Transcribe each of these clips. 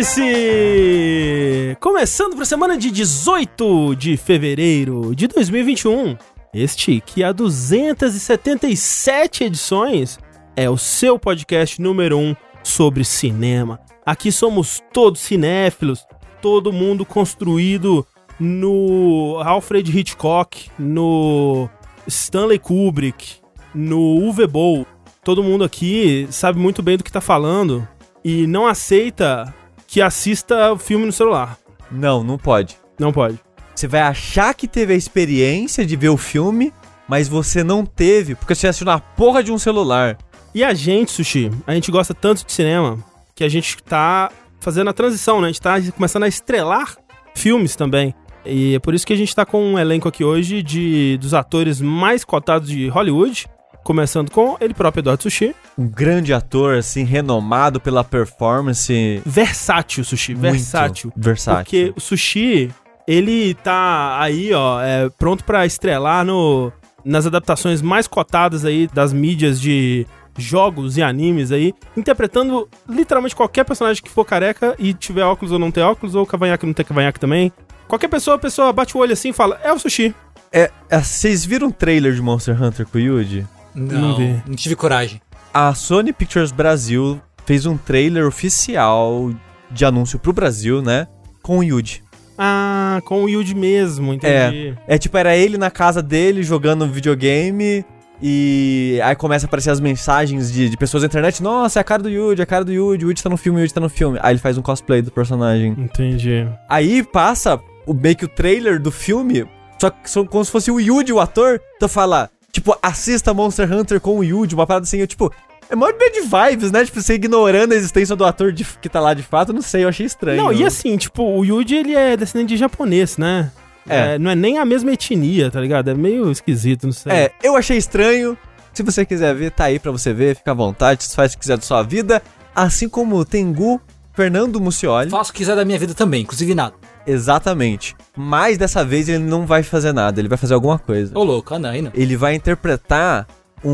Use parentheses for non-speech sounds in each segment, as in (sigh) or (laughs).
Vértice! Começando para a semana de 18 de fevereiro de 2021. Este, que há 277 edições, é o seu podcast número 1 sobre cinema. Aqui somos todos cinéfilos, todo mundo construído no Alfred Hitchcock, no Stanley Kubrick, no Uwe Boll. Todo mundo aqui sabe muito bem do que tá falando e não aceita que assista o filme no celular. Não, não pode. Não pode. Você vai achar que teve a experiência de ver o filme, mas você não teve, porque você assistiu na porra de um celular. E a gente, Sushi, a gente gosta tanto de cinema que a gente tá fazendo a transição, né? A gente tá começando a estrelar filmes também. E é por isso que a gente tá com um elenco aqui hoje de dos atores mais cotados de Hollywood, começando com ele próprio, Eduardo Sushi. Um grande ator, assim, renomado pela performance. Versátil, Sushi, Muito versátil. versátil. Porque o Sushi, ele tá aí, ó, é, pronto pra estrelar no, nas adaptações mais cotadas aí das mídias de jogos e animes aí, interpretando literalmente qualquer personagem que for careca e tiver óculos ou não ter óculos, ou cavanhaque não ter cavanhaque também. Qualquer pessoa, a pessoa bate o olho assim e fala, é o Sushi. É, é, vocês viram um trailer de Monster Hunter com o Yuji? Não Não, vi. não tive coragem. A Sony Pictures Brasil fez um trailer oficial de anúncio pro Brasil, né? Com o Yuji. Ah, com o Yuji mesmo, entendi. É tipo, era ele na casa dele jogando videogame. E aí começa a aparecer as mensagens de, de pessoas na internet. Nossa, é a cara do Yuji, é a cara do Yuji, o Yuji tá no filme, o Yuji tá no filme. Aí ele faz um cosplay do personagem. Entendi. Aí passa o meio que o trailer do filme, só que são como se fosse o Yuji, o ator. Então fala, tipo, assista Monster Hunter com o Yuji, uma parada assim, eu, tipo, é mó bad vibes, né? Tipo, você ignorando a existência do ator de- que tá lá de fato, não sei, eu achei estranho. Não, e assim, tipo, o Yuji, ele é descendente de japonês, né? É. É, não é nem a mesma etnia, tá ligado? É meio esquisito, não sei. É, eu achei estranho. Se você quiser ver, tá aí pra você ver, fica à vontade, faz o que quiser da sua vida. Assim como o Tengu, Fernando Mucioli. Faço o que quiser da minha vida também, inclusive nada. Exatamente. Mas dessa vez ele não vai fazer nada, ele vai fazer alguma coisa. Ô louco, ah não, aí não. Ele vai interpretar um,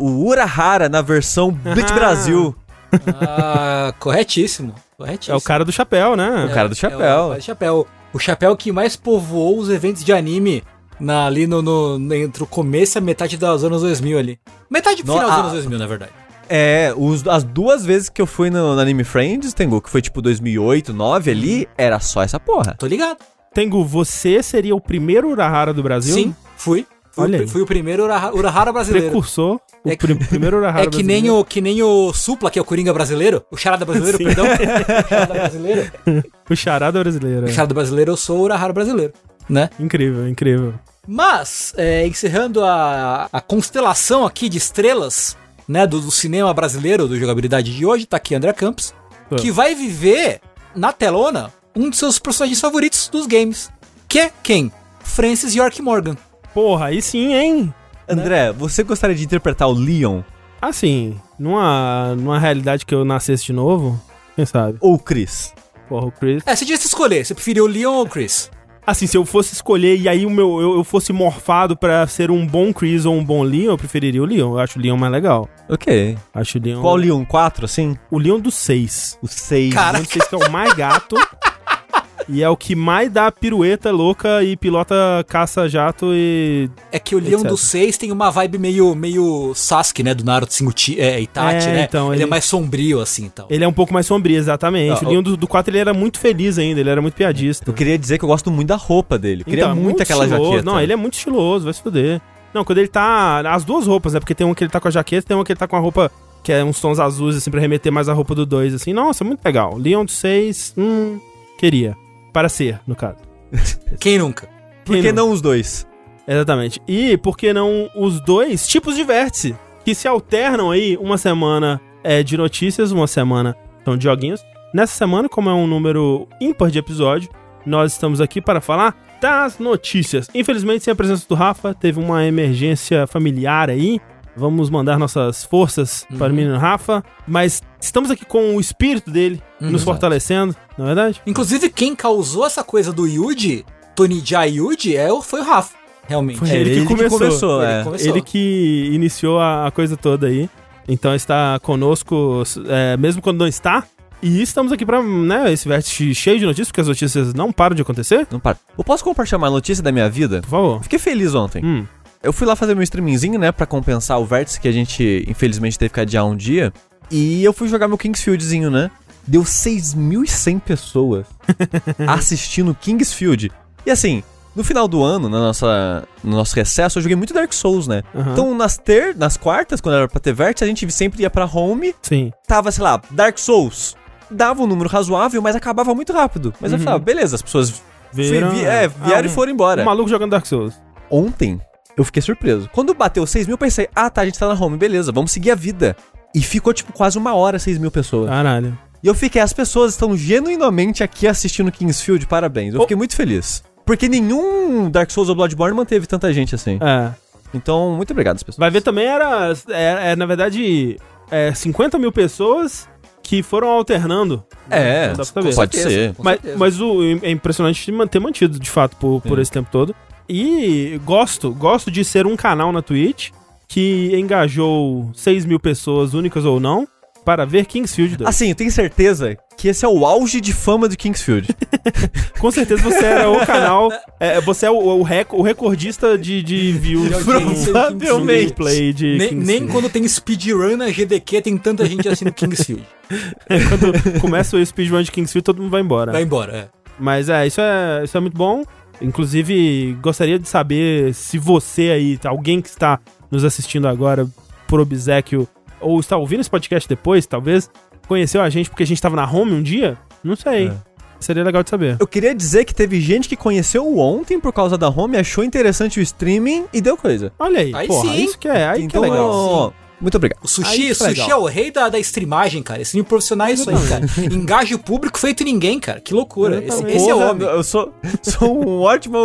o Urahara na versão Bleach Ah. Brasil. Ah, corretíssimo. Corretíssimo. É o cara do chapéu, né? o cara do chapéu. É o, cara do chapéu. O chapéu que mais povoou os eventos de anime na, ali no, no- entre o começo e a metade dos anos 2000 ali. Metade pro No- final dos ah. anos 2000, na verdade. É, os- as duas vezes que eu fui no, no Anime Friends, Tengu, que foi tipo 2008, 2009 ali, era só essa porra. Tô ligado. Tengu, você seria o primeiro Urahara do Brasil? Sim, fui. Fui, Olha o, fui o primeiro Urahara, Urahara brasileiro. Precursor. O É que- pri- primeiro (laughs) Urahara É que nem, brasileiro. o, que nem o Supla, que é o Coringa brasileiro. O Charada brasileiro, Sim. perdão. (laughs) O Charada brasileiro. O charada brasileiro. O é. Charada brasileiro, eu sou o Urahara brasileiro. Né? Incrível, incrível. Mas, é, encerrando a, a constelação aqui de estrelas, né, do, do cinema brasileiro, do jogabilidade de hoje, tá aqui André Campos, Ah. que vai viver na telona um de seus personagens favoritos dos games, que é quem? Francis York Morgan. Porra, aí sim, hein? André, você gostaria de interpretar o Leon Assim, numa, numa realidade que eu nascesse de novo, quem sabe? ou o Chris? Porra, o Chris. É, você devia se escolher, você preferiu o Leon ou o Chris? Assim, se eu fosse escolher e aí o meu, eu, eu fosse morfado pra ser um bom Chris ou um bom Leon, eu preferiria o Leon. Eu acho o Leon mais legal. Ok. Acho o Leon. Qual Leon? 4, assim? O Leon do 6. O 6. Cara. O Leon do 6 que é o mais gato. E é o que mais dá pirueta louca e pilota caça-jato e. É que o Leon Etc. do 6 tem uma vibe meio, meio Sasuke, né, do Naruto Singuchi, é, Itachi, É, né? então, ele, ele- é mais sombrio, assim, então. Ele é um pouco mais sombrio, exatamente. Ah, o Leon do, do 4 ele era muito feliz ainda, ele era muito piadista. Eu queria dizer que eu gosto muito da roupa dele. Eu queria Então, muito, aquela estiloso. jaqueta. Não, ele é muito estiloso, vai se fuder. Não, quando ele tá. As duas roupas, né? Porque tem uma que ele tá com a jaqueta tem uma que ele tá com a roupa que é uns tons azuis, assim, pra remeter mais a roupa do 2, assim. Nossa, muito legal. Leon do 6, hum. Queria. Para ser, no caso. (laughs) Quem nunca? Por que não os dois? Exatamente. E por que não os dois tipos de vértice? Que se alternam aí uma semana é de notícias, uma semana são de joguinhos. Nessa semana, como é um número ímpar de episódio, nós estamos aqui para falar das notícias. Infelizmente, sem a presença do Rafa, teve uma emergência familiar aí. Vamos mandar nossas forças para o Uhum. menino Rafa. Mas estamos aqui com o espírito dele Uhum. nos fortalecendo, não é verdade? Inclusive, quem causou essa coisa do Yuji, Tony Jaa Yuji, é, o- foi o Rafa, realmente. Foi É, ele que começou. Ele é. começou. Ele que iniciou a, a coisa toda aí. Então está conosco, é, mesmo quando não está, E estamos aqui pra, né, esse vértice cheio de notícias, porque as notícias não param de acontecer. Não para. Eu posso compartilhar uma notícia da minha vida? Por favor. Fiquei feliz ontem. Hum. Eu fui lá fazer meu streamingzinho, né, pra compensar o vértice que a gente, infelizmente, teve que adiar um dia. E eu fui jogar meu Kingsfieldzinho, né? Deu 6.100 pessoas (laughs) assistindo Kingsfield. E assim, no final do ano, na nossa, no nosso recesso, eu joguei muito Dark Souls, né? Aham. Então, nas ter, nas quartas, quando era pra ter vértice, a gente sempre ia pra home, Sim. tava, sei lá, Dark Souls. Dava um número razoável, mas acabava muito rápido. Mas eu Uhum. falava, beleza, as pessoas Viram- vi- é, vieram Ah, e foram embora. Um maluco jogando Dark Souls. Ontem, eu fiquei surpreso. Quando bateu 6 mil, eu pensei, ah tá, a gente tá na home, beleza, vamos seguir a vida. E ficou, tipo, quase uma hora 6 mil pessoas. Caralho. E eu fiquei, as pessoas estão genuinamente aqui assistindo Kingsfield, parabéns. Eu Oh. fiquei muito feliz. Porque nenhum Dark Souls ou Bloodborne manteve tanta gente assim. É. Então, muito obrigado, as pessoas. Vai ver também era, é, é, na verdade, é, 50 mil pessoas que foram alternando. É, saber. pode ser. com Mas, mas o, é impressionante de manter mantido, de fato, por, por esse tempo todo. E gosto, gosto de ser um canal na Twitch que engajou 6 mil pessoas, únicas ou não, para ver Kingsfield 2. Assim, eu tenho certeza que esse é o auge de fama do Kingsfield. (laughs) Com certeza você era o canal, é, você é o, o, rec- o recordista de, de views De audiência no- de gameplay de Nem, nem quando tem speedrun na GDQ tem tanta gente assim no Kingsfield. (laughs) Quando começa o speedrun de Kingsfield, todo mundo vai embora. Vai embora, é. Mas é, isso é, isso é muito bom. Inclusive, gostaria de saber se você aí, alguém que está nos assistindo agora por obsequio, ou está ouvindo esse podcast depois, talvez, conheceu a gente porque a gente estava na home um dia? Não sei. É. Seria legal de saber. Eu queria dizer que teve gente que conheceu ontem por causa da home, achou interessante o streaming e deu coisa. Olha aí, Aí porra, sim. isso que é, aí então, que é legal. ó, muito obrigado. O sushi, Aí é sushi legal. é o rei da, da streamagem, cara. Esse nível profissional é isso aí, cara. Engaja o público feito ninguém, cara. Que loucura. Esse, esse é o homem. Eu sou, sou um (laughs) ótimo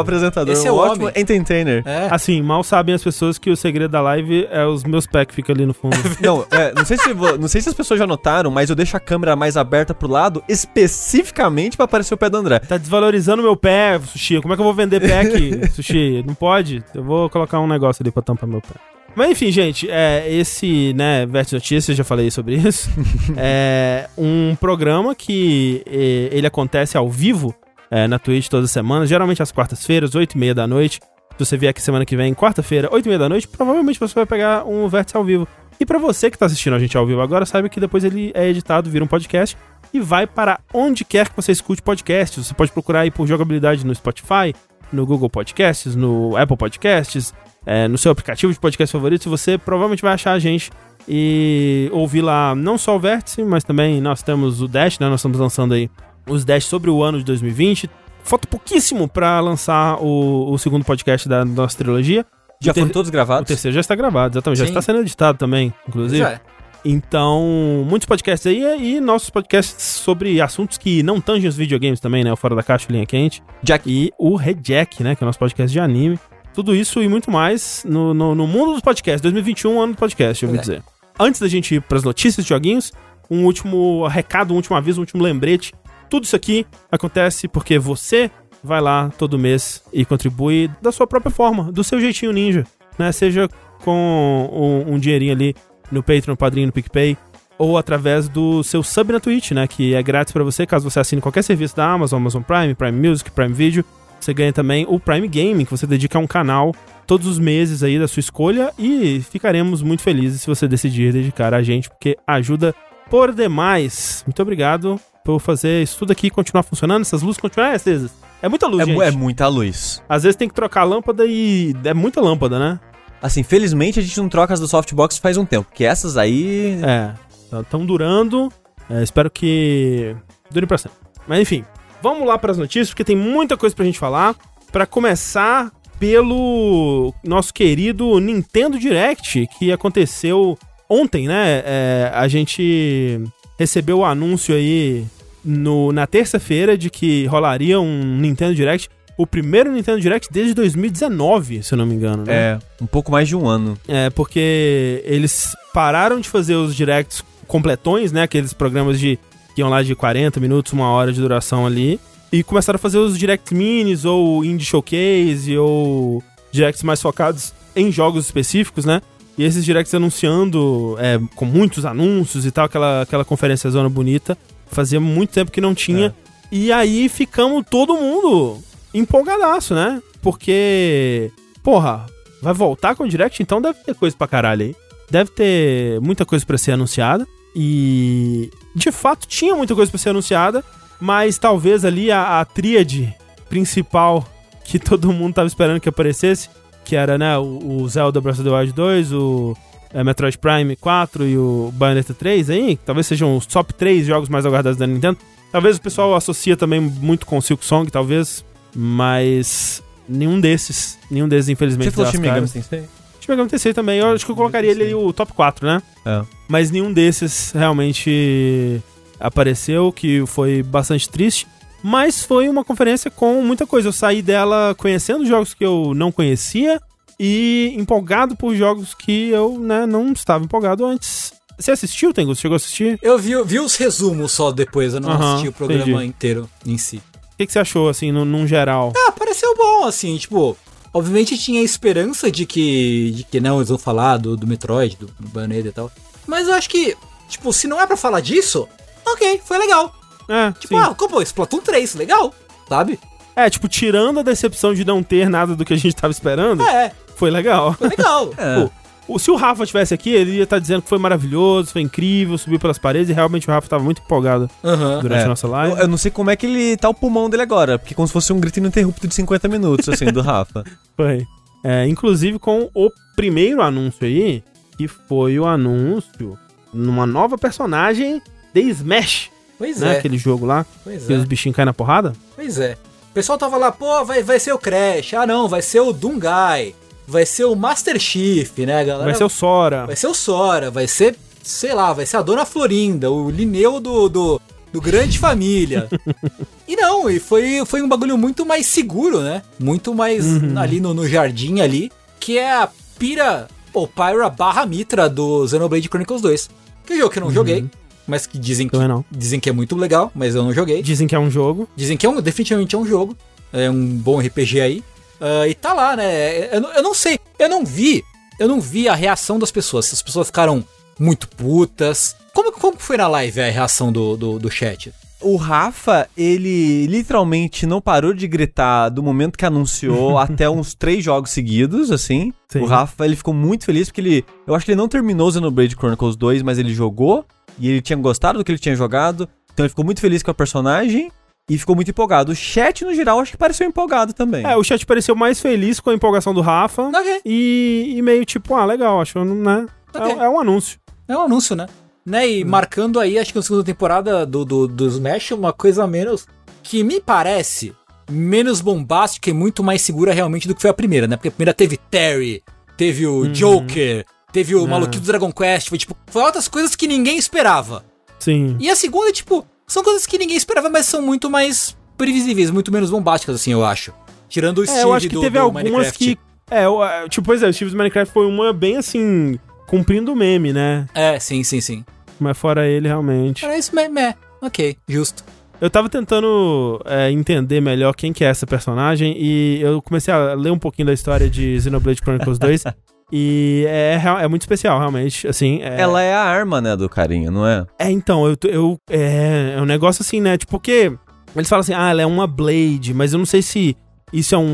apresentador, Esse é um o ótimo homem. entertainer. É. Assim, mal sabem as pessoas que o segredo da live é os meus pés que ficam ali no fundo. (laughs) Não, é, não, sei se, não sei se as pessoas já notaram, mas eu deixo a câmera mais aberta pro lado, especificamente pra aparecer o pé do André. Tá desvalorizando meu pé, Sushi. Como é que eu vou vender pé aqui, (laughs) Sushi? Não pode? Eu vou colocar um negócio ali pra tampar meu pé. Mas enfim, gente, é, esse, né, Verte Notícias, já falei sobre isso, (laughs) é um programa que ele acontece ao vivo é, na Twitch toda semana, geralmente às quartas-feiras, 8 e meia da noite. Se você vier aqui semana que vem, quarta-feira, 8 e meia da noite, provavelmente você vai pegar um Vértice ao vivo. E pra você que tá assistindo a gente ao vivo agora, saiba que depois ele é editado, vira um podcast e vai para onde quer que você escute podcasts. Você pode procurar aí por jogabilidade no Spotify, no Google Podcasts, no Apple Podcasts, é, no seu aplicativo de podcast favorito. Você provavelmente vai achar a gente e ouvir lá não só o Vértice, mas também nós temos o Dash, né? Nós estamos lançando aí os Dash sobre o ano de 2020. Falta pouquíssimo para lançar o, o segundo podcast da nossa trilogia. Já O foram todos O gravados? terceiro já está gravado, exatamente. Já Sim. está sendo editado também, inclusive. Pois é. Então, muitos podcasts aí e nossos podcasts sobre assuntos que não tangem os videogames também, né? O Fora da Caixa, o Linha Quente. Jack. E o Rejack, né? Que é o nosso podcast de anime. Tudo isso e muito mais no, no, no mundo dos podcasts. 2021, ano do podcast, eu ouvi É. dizer. Antes da gente ir pras notícias de joguinhos, um último recado, um último aviso, um último lembrete. Tudo isso aqui acontece porque você vai lá todo mês e contribui da sua própria forma, do seu jeitinho ninja, né? Seja com um, um dinheirinho ali no Patreon, no Padrinho, no PicPay, ou através do seu sub na Twitch, né? Que é grátis pra você, caso você assine qualquer serviço da Amazon, Amazon Prime, Prime Music, Prime Video. Você ganha também o Prime Gaming, que você dedica a um canal todos os meses aí da sua escolha e ficaremos muito felizes se você decidir dedicar a gente, porque ajuda por demais. Muito obrigado por fazer isso tudo aqui continuar funcionando, essas luzes continuarem acesas. É muita luz, É, gente. é muita luz. Às vezes tem que trocar a lâmpada e é muita lâmpada, né? Assim, felizmente a gente não troca as do softbox faz um tempo, porque essas aí... É, estão durando. É, espero que durem pra sempre. Mas enfim, vamos lá pras notícias, porque tem muita coisa pra gente falar. Pra começar pelo nosso querido Nintendo Direct, que aconteceu ontem, né? É, a gente recebeu o anúncio aí no, na terça-feira de que rolaria um Nintendo Direct. O primeiro Nintendo Direct desde 2019, se eu não me engano, né? É, um pouco mais de um ano. É, porque eles pararam de fazer os directs completões, né? Aqueles programas de iam lá de 40 minutos, uma hora de duração ali. E começaram a fazer os directs minis, ou indie showcase, ou directs mais focados em jogos específicos, né? E esses directs anunciando, é, com muitos anúncios e tal, aquela, aquela conferência zona bonita. Fazia muito tempo que não tinha. É. E aí ficamos todo mundo empolgadaço, né? Porque, porra, vai voltar com o direct, então deve ter coisa pra caralho aí. Deve ter muita coisa pra ser anunciada. E de fato tinha muita coisa pra ser anunciada, mas talvez ali a, a tríade principal que (laughs) todo mundo tava esperando que aparecesse, que era, né, o, o Zelda Breath of the Wild 2, o é, Metroid Prime 4 e o Bayonetta 3 aí, que talvez sejam os top 3 jogos mais aguardados da Nintendo. Talvez o pessoal associa também muito com o Silk Song, talvez, mas nenhum desses, nenhum desses infelizmente Você falou Shin Megami. Tensei? Shin Megami Tensei também, eu acho que eu colocaria ele ali o top 4, né? É. Mas nenhum desses realmente apareceu, que foi bastante triste. Mas foi uma conferência com muita coisa. Eu saí dela conhecendo jogos que eu não conhecia e empolgado por jogos que eu né, não estava empolgado antes. Você assistiu, Tengu? Você chegou a assistir? Eu vi, vi os resumos só depois, eu não Aham, assisti o programa entendi. inteiro em si. O que, que você achou, assim, no, num geral? Ah, pareceu bom, assim, tipo. Obviamente tinha esperança de que. de que não, eles vão falar do, do Metroid, do, do Bayonetta e tal. Mas eu acho que, tipo, se não é pra falar disso, ok, foi legal. É, Tipo, sim. ah, como Splatoon 3, legal, sabe? é, tipo, tirando a decepção de não ter nada do que a gente tava esperando, É, foi legal. foi legal. É. (laughs) Pô, se o Rafa tivesse aqui, ele ia estar dizendo que foi maravilhoso, foi incrível, subiu pelas paredes e realmente o Rafa tava muito empolgado Aham. durante É. a nossa live. Eu, eu não sei como é que ele tá o pulmão dele agora, porque como se fosse um grito ininterrupto de 50 minutos, assim, do Rafa. (laughs) Foi. É, inclusive com o primeiro anúncio aí, que foi o anúncio numa nova personagem de Smash, Pois né? é, Aquele jogo lá, pois que os é, bichinhos caem na porrada. pois é. O pessoal tava lá, pô, vai, vai ser o Crash. Ah, não, vai ser o Dungai. Vai ser o Master Chief, né, galera? Vai ser o Sora. Vai ser o Sora, vai ser, sei lá, vai ser a Dona Florinda, o Lineu do, do, do Grande Família. (laughs) e não, e foi, foi um bagulho muito mais seguro, né? Muito mais Uhum. ali no, no jardim ali, que é a Pira, ou Pyra barra Mitra do Xenoblade Chronicles 2. Que é um jogo que eu não joguei, mas que dizem que, Uhum. Não. dizem que é muito legal, mas eu não joguei. Dizem que é um jogo. Dizem que é um, definitivamente é um jogo. É um bom RPG aí. Ah, e tá lá, né? Eu, não- eu não sei. Eu não vi. Eu não vi a reação das pessoas. Se as pessoas ficaram muito putas. Como, como foi na live a reação do, do, do chat? O Rafa, ele literalmente não parou de gritar do momento que anunciou (laughs) até uns três jogos seguidos, assim. Sim. O Rafa, ele ficou muito feliz porque ele. Eu acho que ele não terminou o Xenoblade Chronicles 2, mas ele jogou e ele tinha gostado do que ele tinha jogado. Então ele ficou muito feliz com a personagem e ficou muito empolgado. O chat, no geral, acho que pareceu empolgado também. É, o chat pareceu mais feliz com a empolgação do Rafa. Ok. E, e meio tipo, ah, legal, acho, né? É, Ok. é um anúncio. É um anúncio, né? né? E marcando aí, acho que na segunda temporada do, do, do Smash, uma coisa menos. Que me parece menos bombástica e muito mais segura realmente do que foi a primeira, né? Porque a primeira teve Terry, teve o Joker, teve o Ah. maluquinho do Dragon Quest, foi tipo, foi outras coisas que ninguém esperava. Sim. E a segunda, tipo, são coisas que ninguém esperava, mas são muito mais previsíveis, muito menos bombásticas, assim, eu acho. Tirando o É, eu acho que teve algumas que. É, eu, é, tipo, pois é, o Steve's Minecraft foi uma bem assim. cumprindo o meme, né? É, sim, sim, sim. Mas fora ele, realmente. Era isso, mesmo, é. Ok, justo. Eu tava tentando é, entender melhor quem que é essa personagem e eu comecei a ler um pouquinho da história de Xenoblade Chronicles 2 (laughs) e é, real- é muito especial, realmente, assim. É, Ela é a arma, né, do carinha, não é? É, então, eu, eu é, é um negócio assim, né? Tipo, porque eles falam assim, ah, ela é uma Blade, mas eu não sei se isso é um,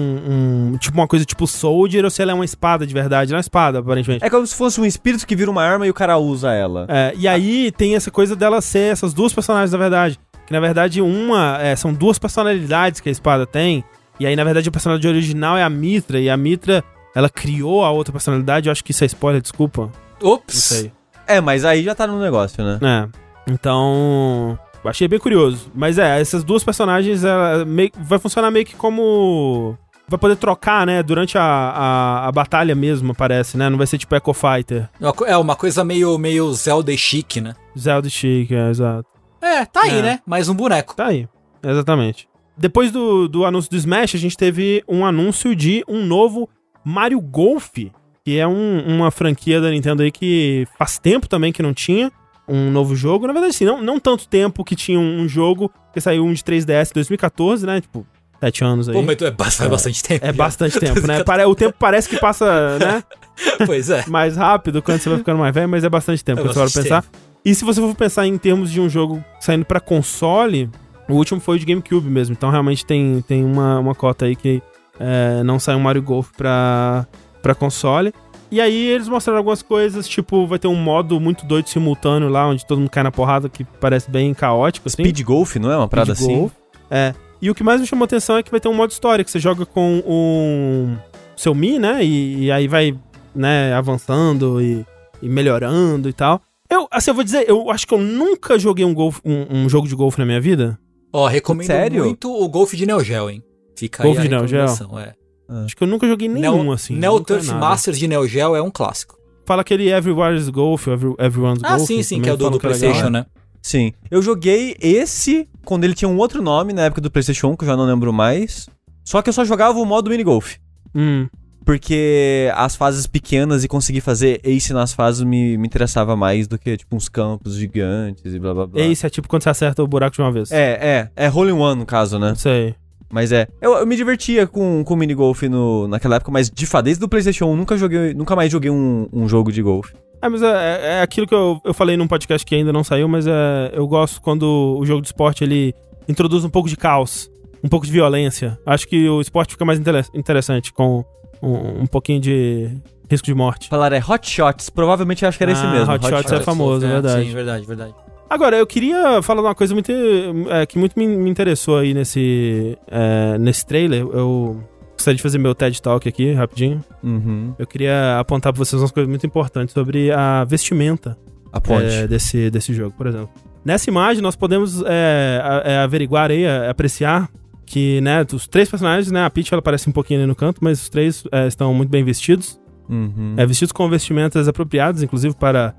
um- tipo uma coisa tipo Soldier ou se ela é uma espada de verdade. Ela é uma espada, aparentemente. É como se fosse um espírito que vira uma arma e o cara usa ela. É, e aí tem essa coisa dela ser essas duas personagens, na verdade. Que na verdade uma é, são duas personalidades que a espada tem. E aí, na verdade, a personalidade original é a Mitra. E a Mitra, ela criou a outra personalidade. Eu acho que isso é spoiler, desculpa. Ops. Não sei. É, mas aí já tá no negócio, né? É. Então. Achei bem curioso. Mas é, essas duas personagens ela meio- vai funcionar meio que como. Vai poder trocar, né? Durante a, a, a batalha mesmo, parece, né? Não vai ser tipo Echo Fighter. É uma coisa meio, meio Zelda e chique, né? Zelda Chic, é, exato. É, tá aí, É. né? Mais um boneco. Tá aí. Exatamente. Depois do, do anúncio do Smash, a gente teve um anúncio de um novo Mario Golf, que é um- uma franquia da Nintendo aí que faz tempo também que não tinha um novo jogo. Na verdade, sim, não, não tanto tempo que tinha um, um jogo, que saiu um de 3DS em 2014, né? Tipo, Sete anos aí. Pô, mas é ba- faz bastante tempo. É já. bastante (laughs) tempo, né? O tempo parece que passa, né? (laughs) Pois é. Mais rápido quando você vai ficando mais velho, mas é bastante tempo É você vai bastante pensar. E se você for pensar em termos de um jogo saindo pra console, o último foi o de GameCube mesmo. Então realmente tem, tem uma, uma cota aí que é, não sai um Mario Golf pra, pra console. E aí eles mostraram algumas coisas, tipo, vai ter um modo muito doido simultâneo lá, onde todo mundo cai na porrada, que parece bem caótico, assim. Speed Golf, não é uma parada Speed assim? Golf. É. E o que mais me chamou atenção é que vai ter um modo história, que você joga com o seu Mi, né? E, e aí vai, né, avançando e, e melhorando e tal. Eu, assim, eu vou dizer, eu acho que eu nunca joguei um, golfe, um, um jogo de golfe na minha vida. Ó, recomendo Sério? muito o Golf de Neo Geo, hein? Fica Golf aí a de Neo Geo? É. Acho que eu nunca joguei nenhum, Neo, assim. Neo nunca Turf nada. Masters de Neo Geo é um clássico. Fala aquele Everywhere's Golf, Every, Everyone's Ah, Golf. sim, sim, também que é o do, do é legal. PlayStation, né? Sim. Eu joguei esse quando ele tinha um outro nome na época do PlayStation 1, que eu já não lembro mais. Só que eu só jogava o modo mini golf. Hum, Porque as fases pequenas e conseguir fazer ace nas fases me, me interessava mais do que, tipo, uns campos gigantes e blá blá blá. Esse é tipo quando você acerta o buraco de uma vez. É, é. É Hole in One, no caso, né? Não sei. Mas é. Eu, eu me divertia com, com mini golf no, naquela época, mas de fato, desde o PlayStation 1, nunca, joguei, nunca mais joguei um, um jogo de golfe. É, mas é, é- é aquilo que eu, eu falei num podcast que ainda não saiu, mas é, eu gosto quando o jogo de esporte ele introduz um pouco de caos, um pouco de violência. Acho que o esporte fica mais intere- interessante com um, um pouquinho de risco de morte. Falar é Hot Shots, provavelmente eu acho que era esse Ah, mesmo. Hot Shots é famoso, é verdade. Sim, verdade, verdade. Agora, eu queria falar de uma coisa muito, é, que muito me, me interessou aí nesse, é, nesse trailer. Eu gostaria de fazer meu TED Talk aqui, rapidinho. Uhum. Eu queria apontar pra vocês umas coisas muito importantes sobre a vestimenta é, desse, desse jogo, por exemplo. Nessa imagem, nós podemos é, é, averiguar aí, é, apreciar que, né, os três personagens, né, a Peach ela aparece um pouquinho ali no canto, mas os três estão muito bem vestidos. Uhum. É, vestidos com vestimentas apropriadas, inclusive para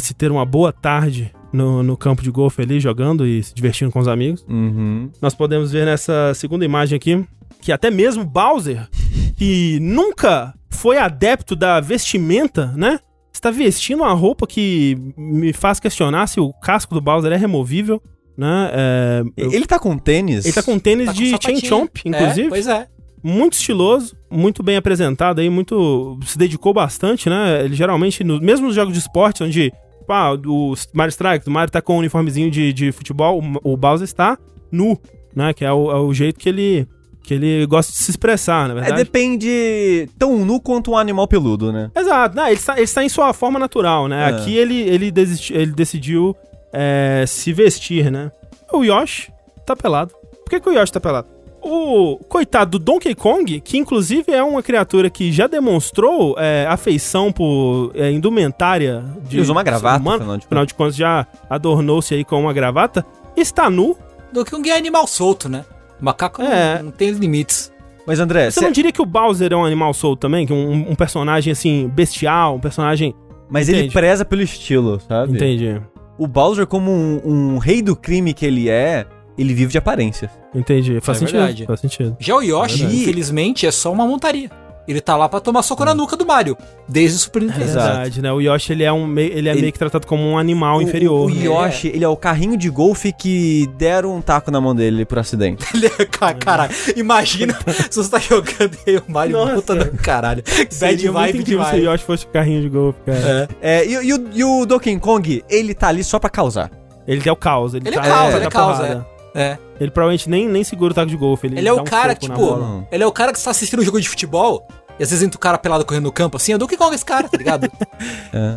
se ter uma boa tarde no, no campo de golfe ali, jogando e se divertindo com os amigos. Uhum. Nós podemos ver nessa segunda imagem aqui que até mesmo Bowser, que nunca foi adepto da vestimenta, né? Está vestindo uma roupa que me faz questionar se o casco do Bowser é removível, né? É, eu- Ele tá com tênis? ele tá com tênis Tá de. Chain Chomp, inclusive. É, pois é. Muito estiloso, muito bem apresentado aí, muito. se dedicou bastante, né? Ele geralmente, no, mesmo nos jogos de esporte, onde. Pá, o Mario Strike, o Mario tá com um uniformezinho de, de futebol, o, o Bowser está nu, né? Que é o, é o jeito que ele. que ele gosta de se expressar, na É, verdade. depende tão nu quanto um animal peludo, né? Exato, né? ele, está, ele está em sua forma natural, né? É. Aqui ele, ele, desisti- ele decidiu é, se vestir, né? O Yoshi tá pelado. Por que, que o Yoshi tá pelado? O coitado do Donkey Kong, que inclusive é uma criatura que já demonstrou é, afeição por é, indumentária de Ele usa uma gravata, humano, afinal de afinal de contas já adornou-se aí com uma gravata, está nu. Do que um é animal solto, né? Macaco não- É. não, tem limites. Mas André, Você cê- não diria que o Bowser é um animal solto também? Que um, um personagem assim, bestial, um personagem. mas ele preza pelo estilo, sabe? Entendi. O Bowser, como um, um rei do crime que ele é, ele vive de aparência. Entendi. Faz É sentido. verdade. Faz sentido. Já o Yoshi, verdade. infelizmente, é só uma montaria. Ele tá lá pra tomar soco na nuca do Mario, desde o Super É Nintendo. Exato. verdade, né? O Yoshi, ele é, um meio, ele é Ele- meio que tratado como um animal O- inferior. O, né? Yoshi, ele é o carrinho de golfe que deram um taco na mão dele por acidente. (laughs) Ele é- ca- Caralho, imagina (laughs) se você tá jogando e o Mario Nossa. puta no caralho. Bad Seria vibe incrível se o demais. Yoshi fosse o carrinho de golfe, cara. É. É, e, e o, e o Donkey Kong, ele tá ali só pra causar. Ele é o caos. Ele, Ele é tá caos, tá ele é da caos, porrada. É. Ele provavelmente nem, nem segura o taco de golfe. Ele, Ele é o um cara, tipo, bola. ele é o cara que está assistindo um jogo de futebol e às vezes entra o cara pelado correndo no campo assim, é do que Kong esse cara, tá ligado? (laughs)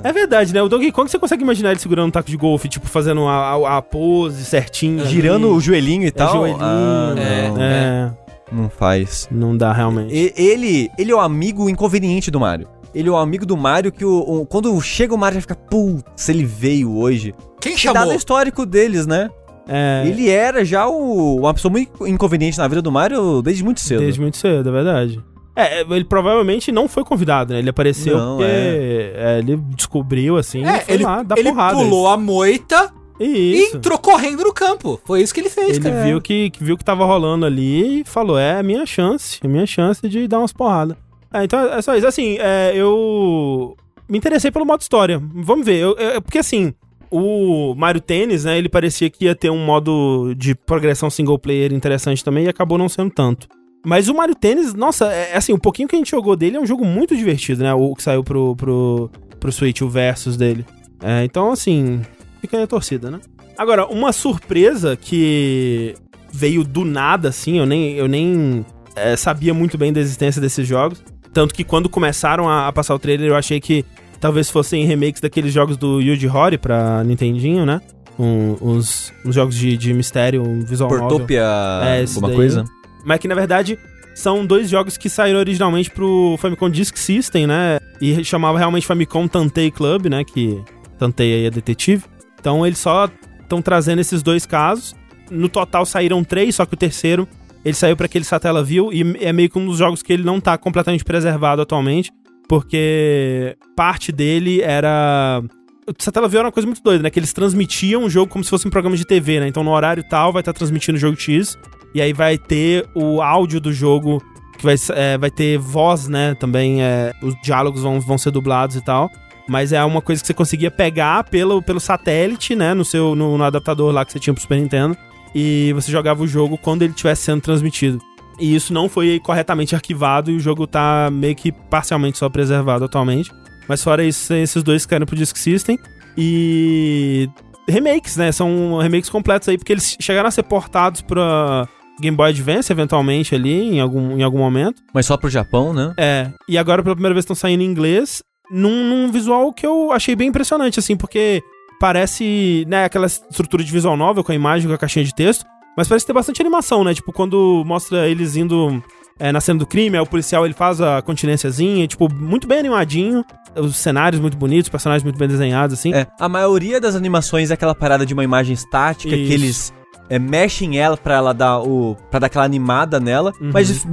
É verdade, né? O Donkey Kong, você consegue imaginar ele segurando um taco de golfe, tipo, fazendo a, a, a pose certinho. Girando o joelhinho e é, tal. joelhinho. Ah, É, não, É, não faz. não dá realmente. E- ele, ele é o amigo inconveniente do Mario. Ele é o amigo do Mario que o, o- quando chega o Mario já fica, putz, ele veio hoje. Quem Que dado chamou? o histórico deles, né? É, Ele era já o, uma pessoa muito inconveniente na vida do Mario desde muito cedo. Desde muito cedo, é verdade. É, ele provavelmente não foi convidado, né? Ele apareceu Não, porque é, ele descobriu, assim, É, e foi ele, lá dar ele porrada. pulou a moita E e entrou correndo no campo. Foi isso que ele fez, Ele cara. viu que, que viu que tava rolando ali e falou: é a minha chance, é a minha chance de dar umas porradas. É, então é só isso. Assim, é, eu me interessei pelo modo história. Vamos ver. Eu, eu- porque assim, O Mario Tennis, né, ele parecia que ia ter um modo de progressão single player interessante também e acabou não sendo tanto. Mas o Mario Tennis, nossa, é é assim, o pouquinho que a gente jogou dele é um jogo muito divertido, né? O que saiu pro, pro, pro Switch, o Versus dele. É, então, assim, fica aí a torcida, né? Agora, uma surpresa que veio do nada, assim, eu nem, eu nem é, sabia muito bem da existência desses jogos. Tanto que quando começaram a, a passar o trailer, eu achei que talvez fossem remakes daqueles jogos do Yuji Horii pra Nintendinho, né? Um, uns, uns jogos de, de mistério, um visual novel. Portopia, É, alguma daí. coisa? Mas que na verdade são dois jogos que saíram originalmente pro Famicom Disk System, né? E chamava realmente Famicom Tantei Club, né? Que Tantei aí é detetive. Então eles só estão trazendo esses dois casos. No total saíram três, só que o terceiro ele saiu para aquele Satellaview e é meio que um dos jogos que ele não tá completamente preservado atualmente, porque parte dele era o Satellaview era uma coisa muito doida, né? Que eles transmitiam o jogo como se fosse um programa de TV, né? Então no horário tal vai estar transmitindo o jogo X e aí vai ter o áudio do jogo que vai, é, vai ter voz, né? Também é, os diálogos vão, vão ser dublados e tal. Mas é uma coisa que você conseguia pegar pelo, pelo satélite, né? No seu no, no adaptador lá que você tinha pro Super Nintendo. E você jogava o jogo quando ele estivesse sendo transmitido. E isso não foi corretamente arquivado e o jogo tá meio que parcialmente só preservado atualmente. Mas fora isso, esses dois caíram pro Disk System. E. Remakes, né? São remakes completos aí, porque eles chegaram a ser portados pra Game Boy Advance, eventualmente, ali, em algum, em algum momento. Mas só pro Japão, né? É. E agora, pela primeira vez, estão saindo em inglês, num, num visual que eu achei bem impressionante, assim, porque parece, né, aquela estrutura de visual novel com a imagem, com a caixinha de texto, mas parece ter bastante animação, né? Tipo, quando mostra eles indo é, na cena do crime, aí o policial ele faz a continênciazinha, tipo, muito bem animadinho, os cenários muito bonitos, os personagens muito bem desenhados, assim. É, a maioria das animações é aquela parada de uma imagem estática Isso. que eles é, mexem ela pra ela dar o para dar aquela animada nela, Uhum. mas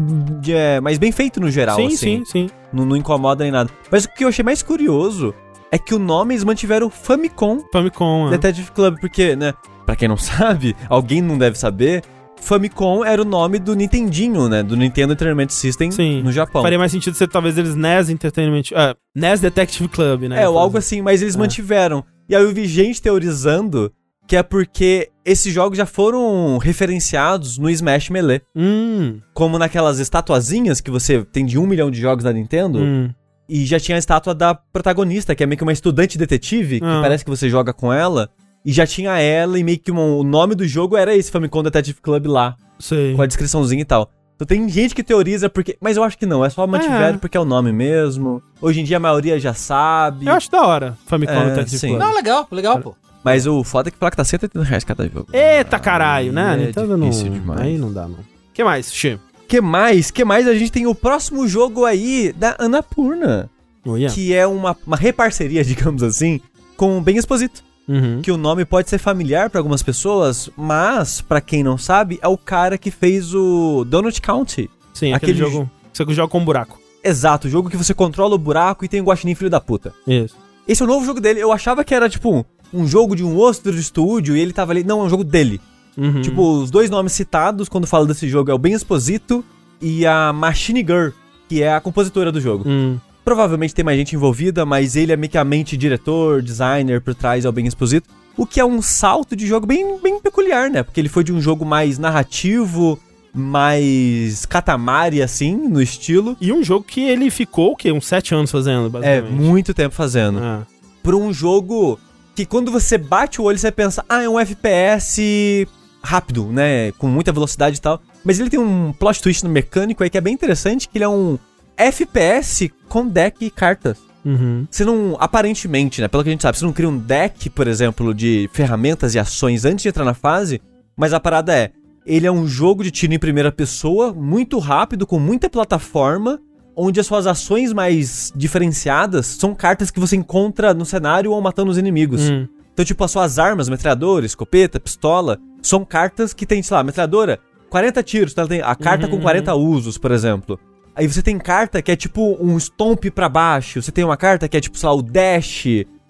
é, mas bem feito no geral sim, assim. sim, sim. Não, não incomoda nem nada. Mas o que eu achei mais curioso é que o nome eles mantiveram Famicom Famicom, é. Detective Club, porque, né, pra quem não (laughs) sabe, alguém não deve saber, Famicom era o nome do Nintendinho, né, do Nintendo Entertainment System Sim. no Japão. Faria mais sentido ser talvez eles NES Entertainment. Ah, NES Detective Club, né? É, ou algo assim, mas eles É. mantiveram. E aí eu vi gente teorizando que é porque esses jogos já foram referenciados no Smash Melee. Hum, Como naquelas estatuazinhas que você tem de um milhão de jogos da Nintendo. hum. E já tinha a estátua da protagonista, que é meio que uma estudante detetive, que Ah. parece que você joga com ela. E já tinha ela, e meio que uma- o nome do jogo era esse Famicom Detective Club lá, Sei. com a descriçãozinha e tal. Então tem gente que teoriza porque. Mas eu acho que não, é só mantiveram É. porque é o nome mesmo. Hoje em dia a maioria já sabe. Eu acho da hora, Famicom É, Detective sim. Club. Não, legal, legal, pô. Mas o foda é que fala que tá 180 reais cada jogo. Eita caralho, né? É Nintendo não. demais. Aí não dá, não. O que mais, Xê? Que mais? Que mais? A gente tem o próximo jogo aí da Annapurna. Oh, yeah. Que é uma, uma reparceria, (laughs) digamos assim, com o Ben Exposito. Uhum. que o nome pode ser familiar pra algumas pessoas, mas pra quem não sabe, é o cara que fez o Donut County. Sim, aquele, aquele jogo. Você joga com um buraco. Exato, o jogo que você controla o buraco e tem o guaxinim filho da puta. Isso. Esse é o novo jogo dele. Eu achava que era tipo um, um jogo de um outro estúdio e ele tava ali, não, é um jogo dele. Uhum. Tipo, os dois nomes citados quando fala desse jogo é o Ben Exposito e a Machine Girl, que é a compositora do jogo. Hum. Provavelmente tem mais gente envolvida, mas ele é meio que a mente diretor, designer por trás, é o Ben Exposito. O que é um salto de jogo bem, bem peculiar, né? Porque ele foi de um jogo mais narrativo, mais Katamari, assim, no estilo. E um jogo que ele ficou, o quê? Uns sete anos fazendo, É, basicamente. muito tempo fazendo. Ah. Por um jogo que quando você bate o olho, você pensa, ah, é um FPS rápido, né? Com muita velocidade e tal. Mas ele tem um plot twist no mecânico aí que é bem interessante, que ele é um FPS com deck e cartas. Uhum. Você não, aparentemente, né, pelo que a gente sabe, você não cria um deck, por exemplo, de ferramentas e ações antes de entrar na fase, mas a parada é, ele é um jogo de tiro em primeira pessoa, muito rápido, com muita plataforma, onde as suas ações mais diferenciadas são cartas que você encontra no cenário ou matando os inimigos. Hum. Então, tipo, as suas armas, metralhadora, escopeta, pistola, são cartas que tem, sei lá, metralhadora, 40 tiros, então ela tem a carta com Uhum. 40 usos, por exemplo. Aí você tem carta que é tipo um stomp pra baixo, você tem uma carta que é tipo, sei lá, o dash.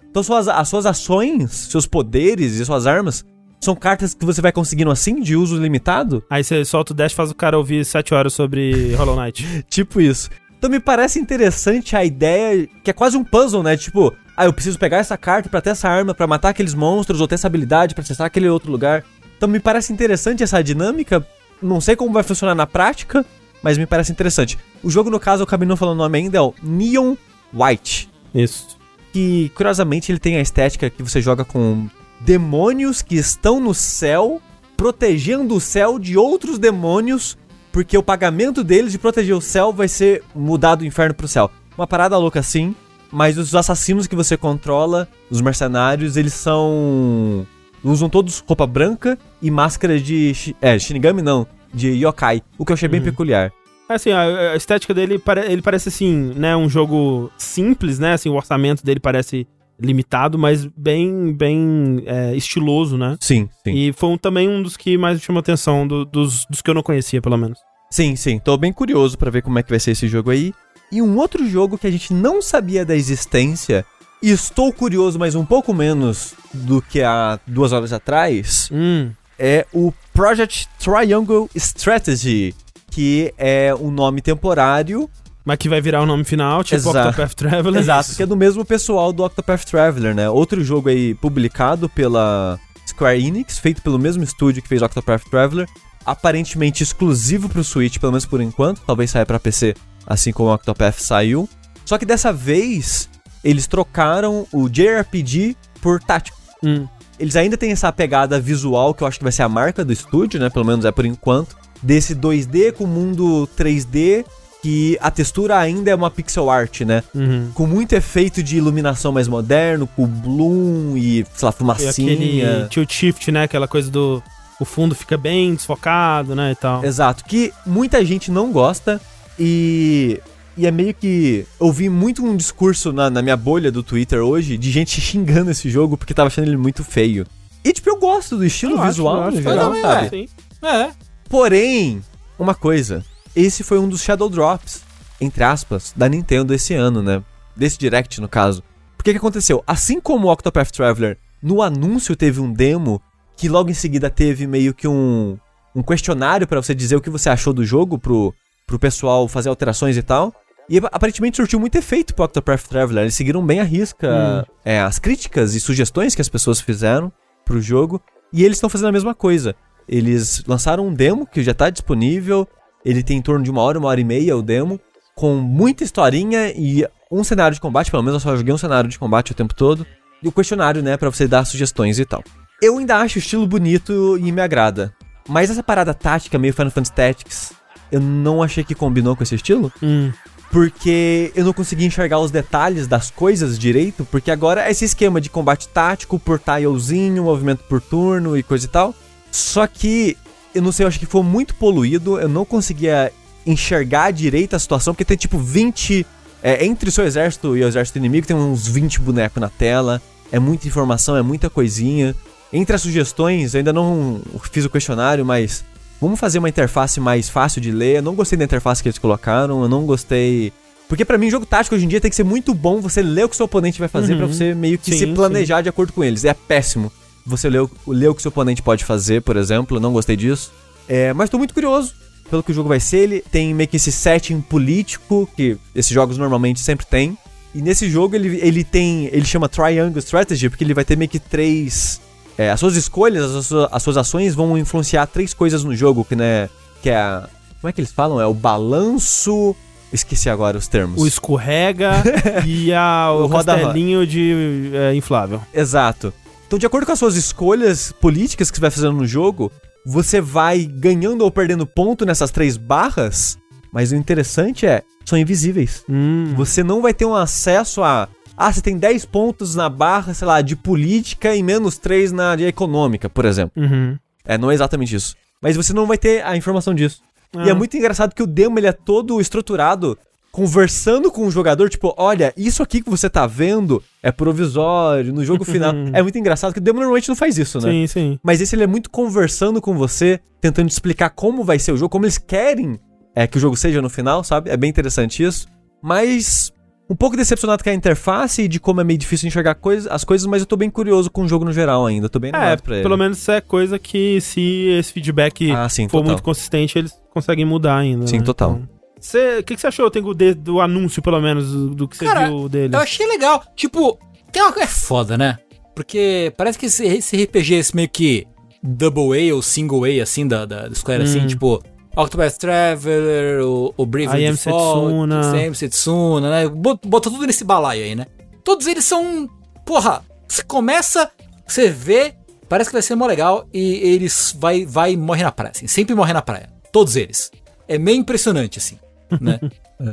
Então suas, as suas ações, seus poderes e suas armas são cartas que você vai conseguindo assim, de uso limitado. Aí você solta o dash e faz o cara ouvir sete horas sobre (laughs) Hollow Knight. Tipo isso. Então me parece interessante a ideia, que é quase um puzzle, né? Tipo, ah, eu preciso pegar essa carta pra ter essa arma, pra matar aqueles monstros, ou ter essa habilidade pra acessar aquele outro lugar. Então me parece interessante essa dinâmica. Não sei como vai funcionar na prática, mas me parece interessante. O jogo, no caso, eu acabei não falando o nome ainda, é o Neon White. Isso. Que, curiosamente, ele tem a estética que você joga com demônios que estão no céu, protegendo o céu de outros demônios, porque o pagamento deles de proteger o céu vai ser mudar do inferno pro céu. Uma parada louca assim, mas os assassinos que você controla, os mercenários, eles são. usam todos roupa branca e máscara de. É, Shinigami não, de yokai, o que eu achei bem peculiar. Assim, a, estética dele, ele parece assim, né, um jogo simples, né, assim, o orçamento dele parece limitado, mas bem, bem é, estiloso, né? Sim, sim. E foi um- também um dos que mais me chamou atenção, do- dos, dos que eu não conhecia, pelo menos. Sim, sim. Tô bem curioso pra ver como é que vai ser esse jogo aí. E um outro jogo que a gente não sabia da existência, e estou curioso, mas um pouco menos do que há duas horas atrás, Hum, é o Project Triangle Strategy, que é um nome temporário. mas que vai virar o nome final, tipo Exato. Octopath Traveler. Exato, que é do mesmo pessoal do Octopath Traveler, né? Outro jogo aí publicado pela Square Enix, feito pelo mesmo estúdio que fez Octopath Traveler, aparentemente exclusivo pro Switch, pelo menos por enquanto, talvez saia pra PC, assim como o Octopath saiu. Só que dessa vez eles trocaram o JRPG por tático. Hum, Eles ainda têm essa pegada visual que eu acho que vai ser a marca do estúdio, né? Pelo menos é por enquanto. Desse 2D com mundo 3D, que a textura ainda é uma pixel art, né? uhum. com muito efeito de iluminação mais moderno, com bloom e, sei lá, E fumacinha. aquele tilt shift, né, aquela coisa do... O fundo fica bem desfocado, né, e tal. Exato, que muita gente não gosta e. E é meio que. Eu vi muito um discurso na, na minha bolha do Twitter hoje de gente xingando esse jogo porque tava achando ele muito feio. E, tipo, eu gosto do estilo Eu visual acho no geral, também, sabe? Sim. É. Porém, uma coisa. Esse foi um dos Shadow Drops, entre aspas, da Nintendo esse ano, né? Desse Direct, no caso. Porque que aconteceu? Assim como o Octopath Traveler, no anúncio teve um demo, que logo em seguida teve meio que um, um questionário pra você dizer o que você achou do jogo pro, pro pessoal fazer alterações e tal. E aparentemente surtiu muito efeito pro Octopath Traveler. Eles seguiram bem a risca é, as críticas e sugestões que as pessoas fizeram pro jogo. E eles estão fazendo a mesma coisa. Eles lançaram um demo que já tá disponível. Ele tem em torno de uma hora, uma hora e meia o demo. Com muita historinha e um cenário de combate. Pelo menos eu só joguei um cenário de combate o tempo todo. E o questionário, né, pra você dar sugestões e tal. Eu ainda acho o estilo bonito e me agrada. Mas essa parada tática, meio Final Fantasy Tactics, eu não achei que combinou com esse estilo Hum. Porque eu não consegui enxergar os detalhes das coisas direito, porque agora é esse esquema de combate tático por tilezinho, movimento por turno e coisa e tal. Só que, eu não sei, eu acho que foi muito poluído, eu não conseguia enxergar direito a situação, porque tem tipo 20. é, entre o seu exército e o exército inimigo tem uns 20 bonecos na tela, é muita informação, é muita coisinha. Entre as sugestões, eu ainda não fiz o questionário, mas Vamos fazer uma interface mais fácil de ler. Eu não gostei da interface que eles colocaram, eu não gostei. Porque pra mim, jogo tático hoje em dia tem que ser muito bom você ler o que seu oponente vai fazer Uhum. pra você meio que Sim, se planejar de acordo com eles. É péssimo você ler o, ler o que seu oponente pode fazer, por exemplo. Eu não gostei disso. É, mas tô muito curioso pelo que o jogo vai ser. Ele tem meio que esse setting político que esses jogos normalmente sempre tem. E nesse jogo ele, ele tem. Ele chama Triangle Strategy, porque ele vai ter meio que três. É, as suas escolhas, as suas, as suas ações vão influenciar três coisas no jogo, que, né, que é a. Como é que eles falam? É o balanço. Esqueci agora os termos. O escorrega (laughs) e a, o, O castelinho de é, inflável. Exato. Então, de acordo com as suas escolhas políticas que você vai fazendo no jogo, você vai ganhando ou perdendo ponto nessas três barras. Mas o interessante é, são invisíveis. Hum. Você não vai ter um acesso a. Ah, você tem 10 pontos na barra, sei lá, de política e menos 3 na de econômica, por exemplo. Uhum. É, não é exatamente isso. Mas você não vai ter a informação disso. E é Ah. muito engraçado que o demo ele é todo estruturado conversando com o jogador, tipo, olha, isso aqui que você tá vendo é provisório, no jogo final. é muito engraçado que o demo normalmente não faz isso, né? Sim, sim. Mas esse ele é muito conversando com você, tentando te explicar como vai ser o jogo, como eles querem é, que o jogo seja no final, sabe? É bem interessante isso. Mas um pouco decepcionado com a interface e de como é meio difícil enxergar coisa, as coisas, mas eu tô bem curioso com o jogo no geral ainda. Tô bem É, pra ele. pelo menos isso é coisa que se esse feedback Ah, sim, for total. muito consistente, eles conseguem mudar ainda. Sim, né? total. Então, O que, que você achou, Tengu, de- do anúncio, pelo menos, do, do que você Cara, viu dele? Eu achei legal. Tipo, Tem uma coisa foda, né? Porque parece que esse, esse RPG, esse meio que double A ou single A, assim, da, da, Square, assim, Hum. tipo, Octopath Traveler, o, o Bravely I Am Setsuna. I Setsuna, né? Bot- Bota tudo nesse balaio aí, né? Todos eles são, porra, você começa, você vê, parece que vai ser mó legal e eles vai, vai e morre na praia, assim, sempre morre na praia. Todos eles. É meio impressionante, assim, né? (laughs)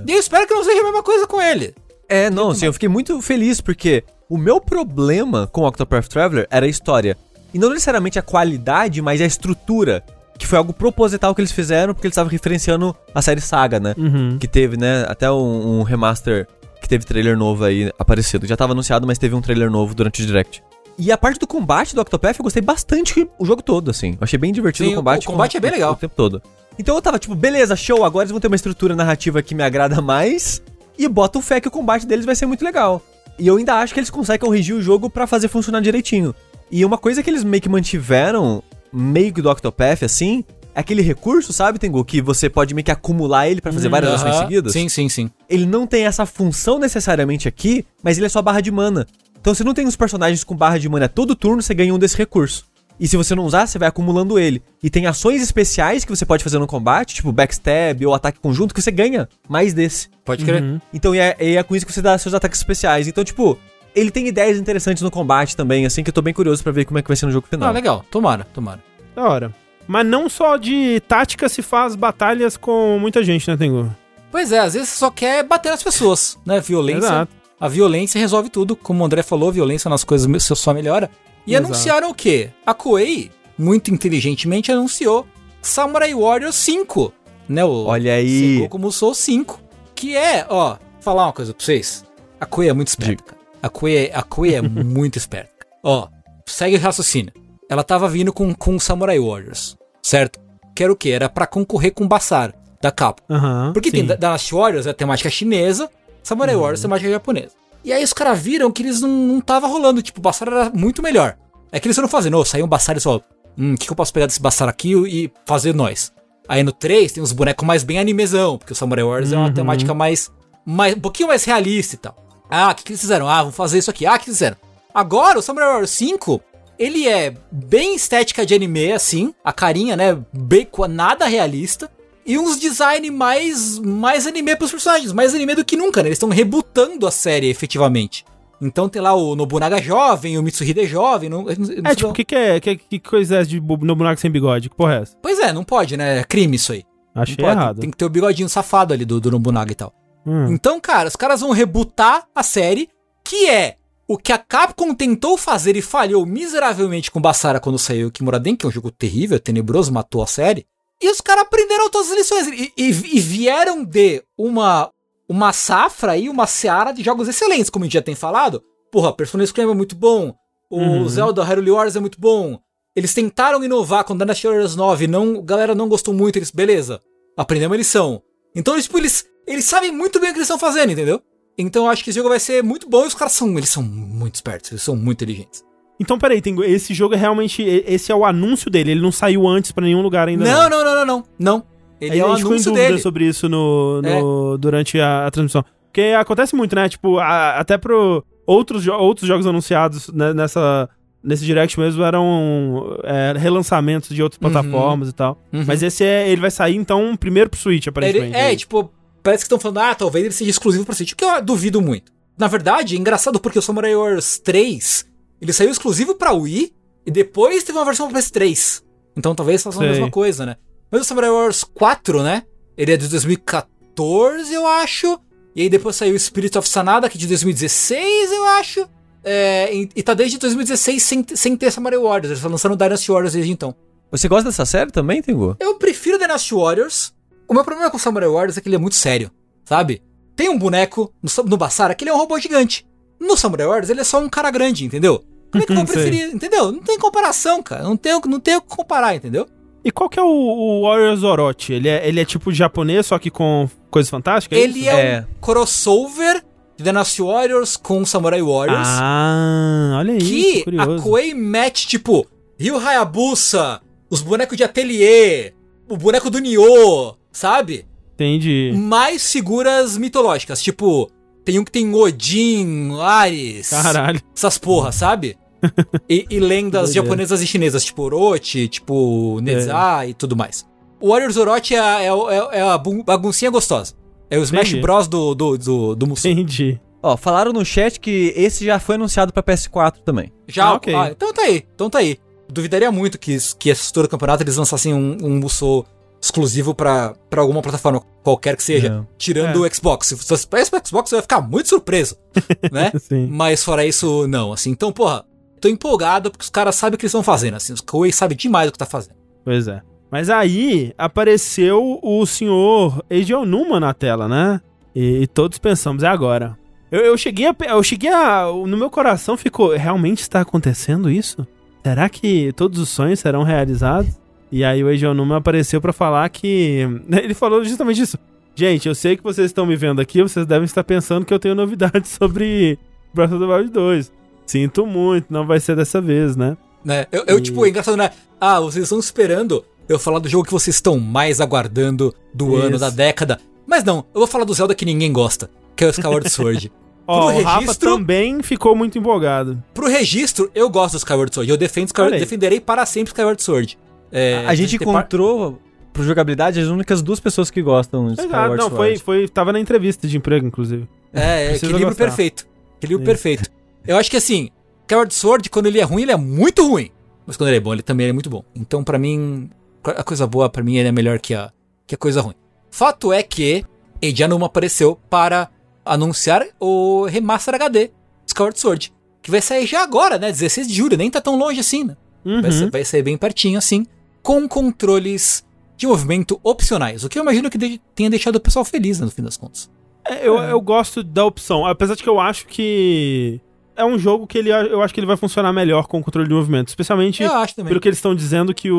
E eu espero que não seja a mesma coisa com ele. É, não, assim, eu fiquei muito feliz porque o meu problema com Octopath Traveler era a história. E não necessariamente a qualidade, mas a estrutura. Que foi algo proposital que eles fizeram, porque eles estavam referenciando a série Saga, né? Uhum. Que teve, né, até um, um remaster que teve trailer novo aí aparecido. Já tava anunciado, mas teve um trailer novo durante o Direct. E a parte do combate do Octopath eu gostei bastante o jogo todo, assim. Eu achei bem divertido Sim, o combate. o combate é bem legal. O tempo todo. Então eu tava tipo, beleza, show, agora eles vão ter uma estrutura narrativa que me agrada mais. E bota o fé que o combate deles vai ser muito legal. E eu ainda acho que eles conseguem corrigir o jogo pra fazer funcionar direitinho. E uma coisa que eles meio que mantiveram, meio que do Octopath, assim, é aquele recurso, sabe, Tengu? Que você pode meio que acumular ele pra fazer várias ações seguidas. Sim, sim, sim. Ele não tem essa função necessariamente aqui, mas ele é só barra de mana. Então você não tem os personagens com barra de mana todo turno, você ganha um desse recurso. E se você não usar, você vai acumulando ele. E tem ações especiais que você pode fazer no combate, tipo backstab ou ataque conjunto, que você ganha mais desse. Pode crer. Uhum. Então e é, é com isso que você dá seus ataques especiais. Então, tipo, ele tem ideias interessantes no combate também, assim, que eu tô bem curioso pra ver como é que vai ser no jogo final. Ah, legal. Tomara, tomara. Da hora. Mas não só de tática se faz batalhas com muita gente, né, Tengu? Pois é, às vezes você só quer bater nas pessoas, né? Violência. Exato. A violência resolve tudo. Como o André falou, violência nas coisas só melhora. E Exato. anunciaram o quê? A Koei, muito inteligentemente, anunciou Samurai Warriors 5. Né? O Olha aí. Sengoku Musou 5. Que é, ó, falar uma coisa pra vocês. A Koei é muito esperta, cara. A Koei, a Koei é (laughs) muito esperta. Ó, segue o raciocínio. Ela tava vindo com, com Samurai Warriors, certo? Que era o quê? Era pra concorrer com Basar, da Capcom. Aham. Porque sim. tem Da- Dynasty Warriors é a temática chinesa, Samurai Warriors é a temática japonesa. E aí os caras viram que eles não, não tava rolando, tipo, o Bassar era muito melhor. É que eles foram fazendo, ô, saiu um Bassar e só, hum, o que, que eu posso pegar desse Bassar aqui e fazer nós? Aí no 3 tem uns bonecos mais bem animezão, porque o Samurai Warriors é uma Uhum. temática mais, mais, um pouquinho mais realista e tal. Ah, o que, que eles fizeram? Ah, vamos fazer isso aqui. Ah, o que fizeram? Agora, o Samurai Warriors 5, ele é bem estética de anime, assim, a carinha, né, bem, nada realista. E uns design mais, mais anime pros personagens, mais anime do que nunca, né? Eles estão rebutando a série efetivamente. Então tem lá o Nobunaga jovem, o Mitsuhide jovem. Não, não- É, tipo, o que, que é? Que, que coisa é essa de bu- Nobunaga sem bigode? Que porra é essa? Pois é, não pode, né? É crime isso aí. Achei errado. Tem que ter o bigodinho safado ali do, do Nobunaga e tal. Hum. Então, cara, os caras vão rebutar a série, que é o que a Capcom tentou fazer e falhou miseravelmente com Basara quando saiu Kimuraden, que é um jogo terrível, tenebroso, matou a série. E os caras aprenderam todas as lições e, e- e vieram de uma, uma safra aí, uma seara de jogos excelentes, como a gente já tem falado. Porra, Persona Scream é muito bom, o Uhum. Zelda Hyrule Wars é muito bom. Eles tentaram inovar com Dynasty Warriors 9, não, a galera não gostou muito, eles, beleza, aprendemos a lição. Então, eles, tipo, eles, eles sabem muito bem o que eles estão fazendo, entendeu? Então eu acho que esse jogo vai ser muito bom e os caras são, eles são muito espertos, eles são muito inteligentes. Então, peraí, Tengu, esse jogo é realmente. Esse é o anúncio dele, ele não saiu antes pra nenhum lugar ainda. Não, não, não, não, não, não. Ele Aí é o anúncio dúvida dele. É. sobre isso no, no- durante a, a transmissão. Porque acontece muito, né? Tipo, a- até pro outros, jo- outros jogos anunciados né, nessa, nesse direct mesmo eram é, relançamentos de outras Uhum. plataformas e tal. Uhum. Mas esse é, ele vai sair então primeiro pro Switch, Ele- aparentemente. é, aí. tipo, parece que estão falando, ah, talvez ele seja exclusivo pra Switch, o que eu duvido muito. Na verdade, é engraçado porque o Samurai Wars 3, ele saiu exclusivo pra Wii e depois teve uma versão pra PS3. Então talvez façam a mesma coisa, né? Mas o Samurai Wars 4, né? Ele é de 2014, eu acho. E aí depois saiu o Spirit of Sanada, que é de 2016, eu acho. É, e, e tá desde 2016 sem, sem ter Samurai Warriors. Eles estão lançando Dynasty Warriors desde então. Você gosta dessa série também, Tengu? Eu prefiro Dynasty Warriors. O meu problema com o Samurai Warriors é que ele é muito sério, sabe? Tem um boneco no, no Basara que ele é um robô gigante. No Samurai Warriors ele é só um cara grande, entendeu? Como é que eu (laughs) vou preferir? Entendeu? Não tem comparação, cara. Não tem, não tem o que comparar, entendeu? E qual que é o, o Warriors Orochi? Ele é, ele é tipo japonês, só que com coisas fantásticas? é ele isso? é, É. um crossover de Dynasty Warriors com Samurai Warriors. Ah, olha aí, que curioso. a Koei mete, tipo, Ryu Hayabusa, os bonecos de ateliê, o boneco do Nioh, sabe? Entendi. mais figuras mitológicas, tipo Tem um que tem Odin, Ares. Caralho. Essas porra, sabe? (laughs) e, e lendas japonesas e chinesas, tipo Orochi, tipo Neza e tudo mais. O Warriors Orochi é, a- é, é, é a baguncinha gostosa. É o Smash Entendi. Bros do, do, do, do Musou. Entendi. Ó, falaram no chat que esse já foi anunciado pra PS4 também. Já, Ah, ok. ah, então tá aí, então tá aí. Duvidaria muito que, que esse todo campeonato eles lançassem um, um Musou exclusivo pra, pra alguma plataforma qualquer que seja, Não. tirando É. o Xbox. Se você peça pro Xbox, você vai ficar muito surpreso, (laughs) né? Mas fora isso, não, assim. Então, porra, tô empolgado porque os caras sabem o que eles estão fazendo, assim. Os Koei sabem demais o que tá fazendo. Pois é. Mas aí apareceu o senhor Eiji Onuma na tela, né? E, e todos pensamos, é agora. Eu, eu cheguei a. Eu cheguei a. No meu coração ficou. Realmente está acontecendo isso? Será que todos os sonhos serão realizados? E aí o Eiji Onuma apareceu pra falar que. (laughs) Ele falou justamente isso. Gente, eu sei que vocês estão me vendo aqui, vocês devem estar pensando que eu tenho novidades (laughs) sobre Breath of the Wild 2. Sinto muito, não vai ser dessa vez, né? Né? Eu, eu E- tipo, é engraçado, né? Ah, vocês estão esperando eu falar do jogo que vocês estão mais aguardando do Isso. ano, da década. Mas não, eu vou falar do Zelda que ninguém gosta, que é o Skyward (laughs) Sword. Ó, Pro o Rafa também ficou muito empolgado. Pro registro, eu gosto do Skyward Sword. Eu defendo Skyward, defenderei para sempre Skyward Sword. É, a gente tem par- encontrou pro jogabilidade as únicas duas pessoas que gostam de Exato, Skyward não, foi, Sword. foi, tava na entrevista de emprego, inclusive. É, é equilíbrio gostar. perfeito. Equilíbrio Isso. perfeito. Eu acho que assim, Skyward Sword, quando ele é ruim, ele é muito ruim. Mas quando ele é bom, ele também é muito bom. Então, pra mim, a coisa boa, pra mim, ele é melhor que a, que a coisa ruim. Fato é que Eiji Aonuma apareceu para anunciar o Remaster HD Skyward Sword. Que vai sair já agora, né? 16 de julho, nem tá tão longe assim, né? Uhum. Vai, ser- vai sair bem pertinho assim, com controles de movimento opcionais. O que eu imagino que de- tenha deixado o pessoal feliz, né, no fim das contas. É, eu, eu gosto da opção, apesar de que eu acho que é um jogo que ele, eu acho que ele vai funcionar melhor com o controle de movimento, especialmente Eu acho também. pelo que eles estão dizendo que o,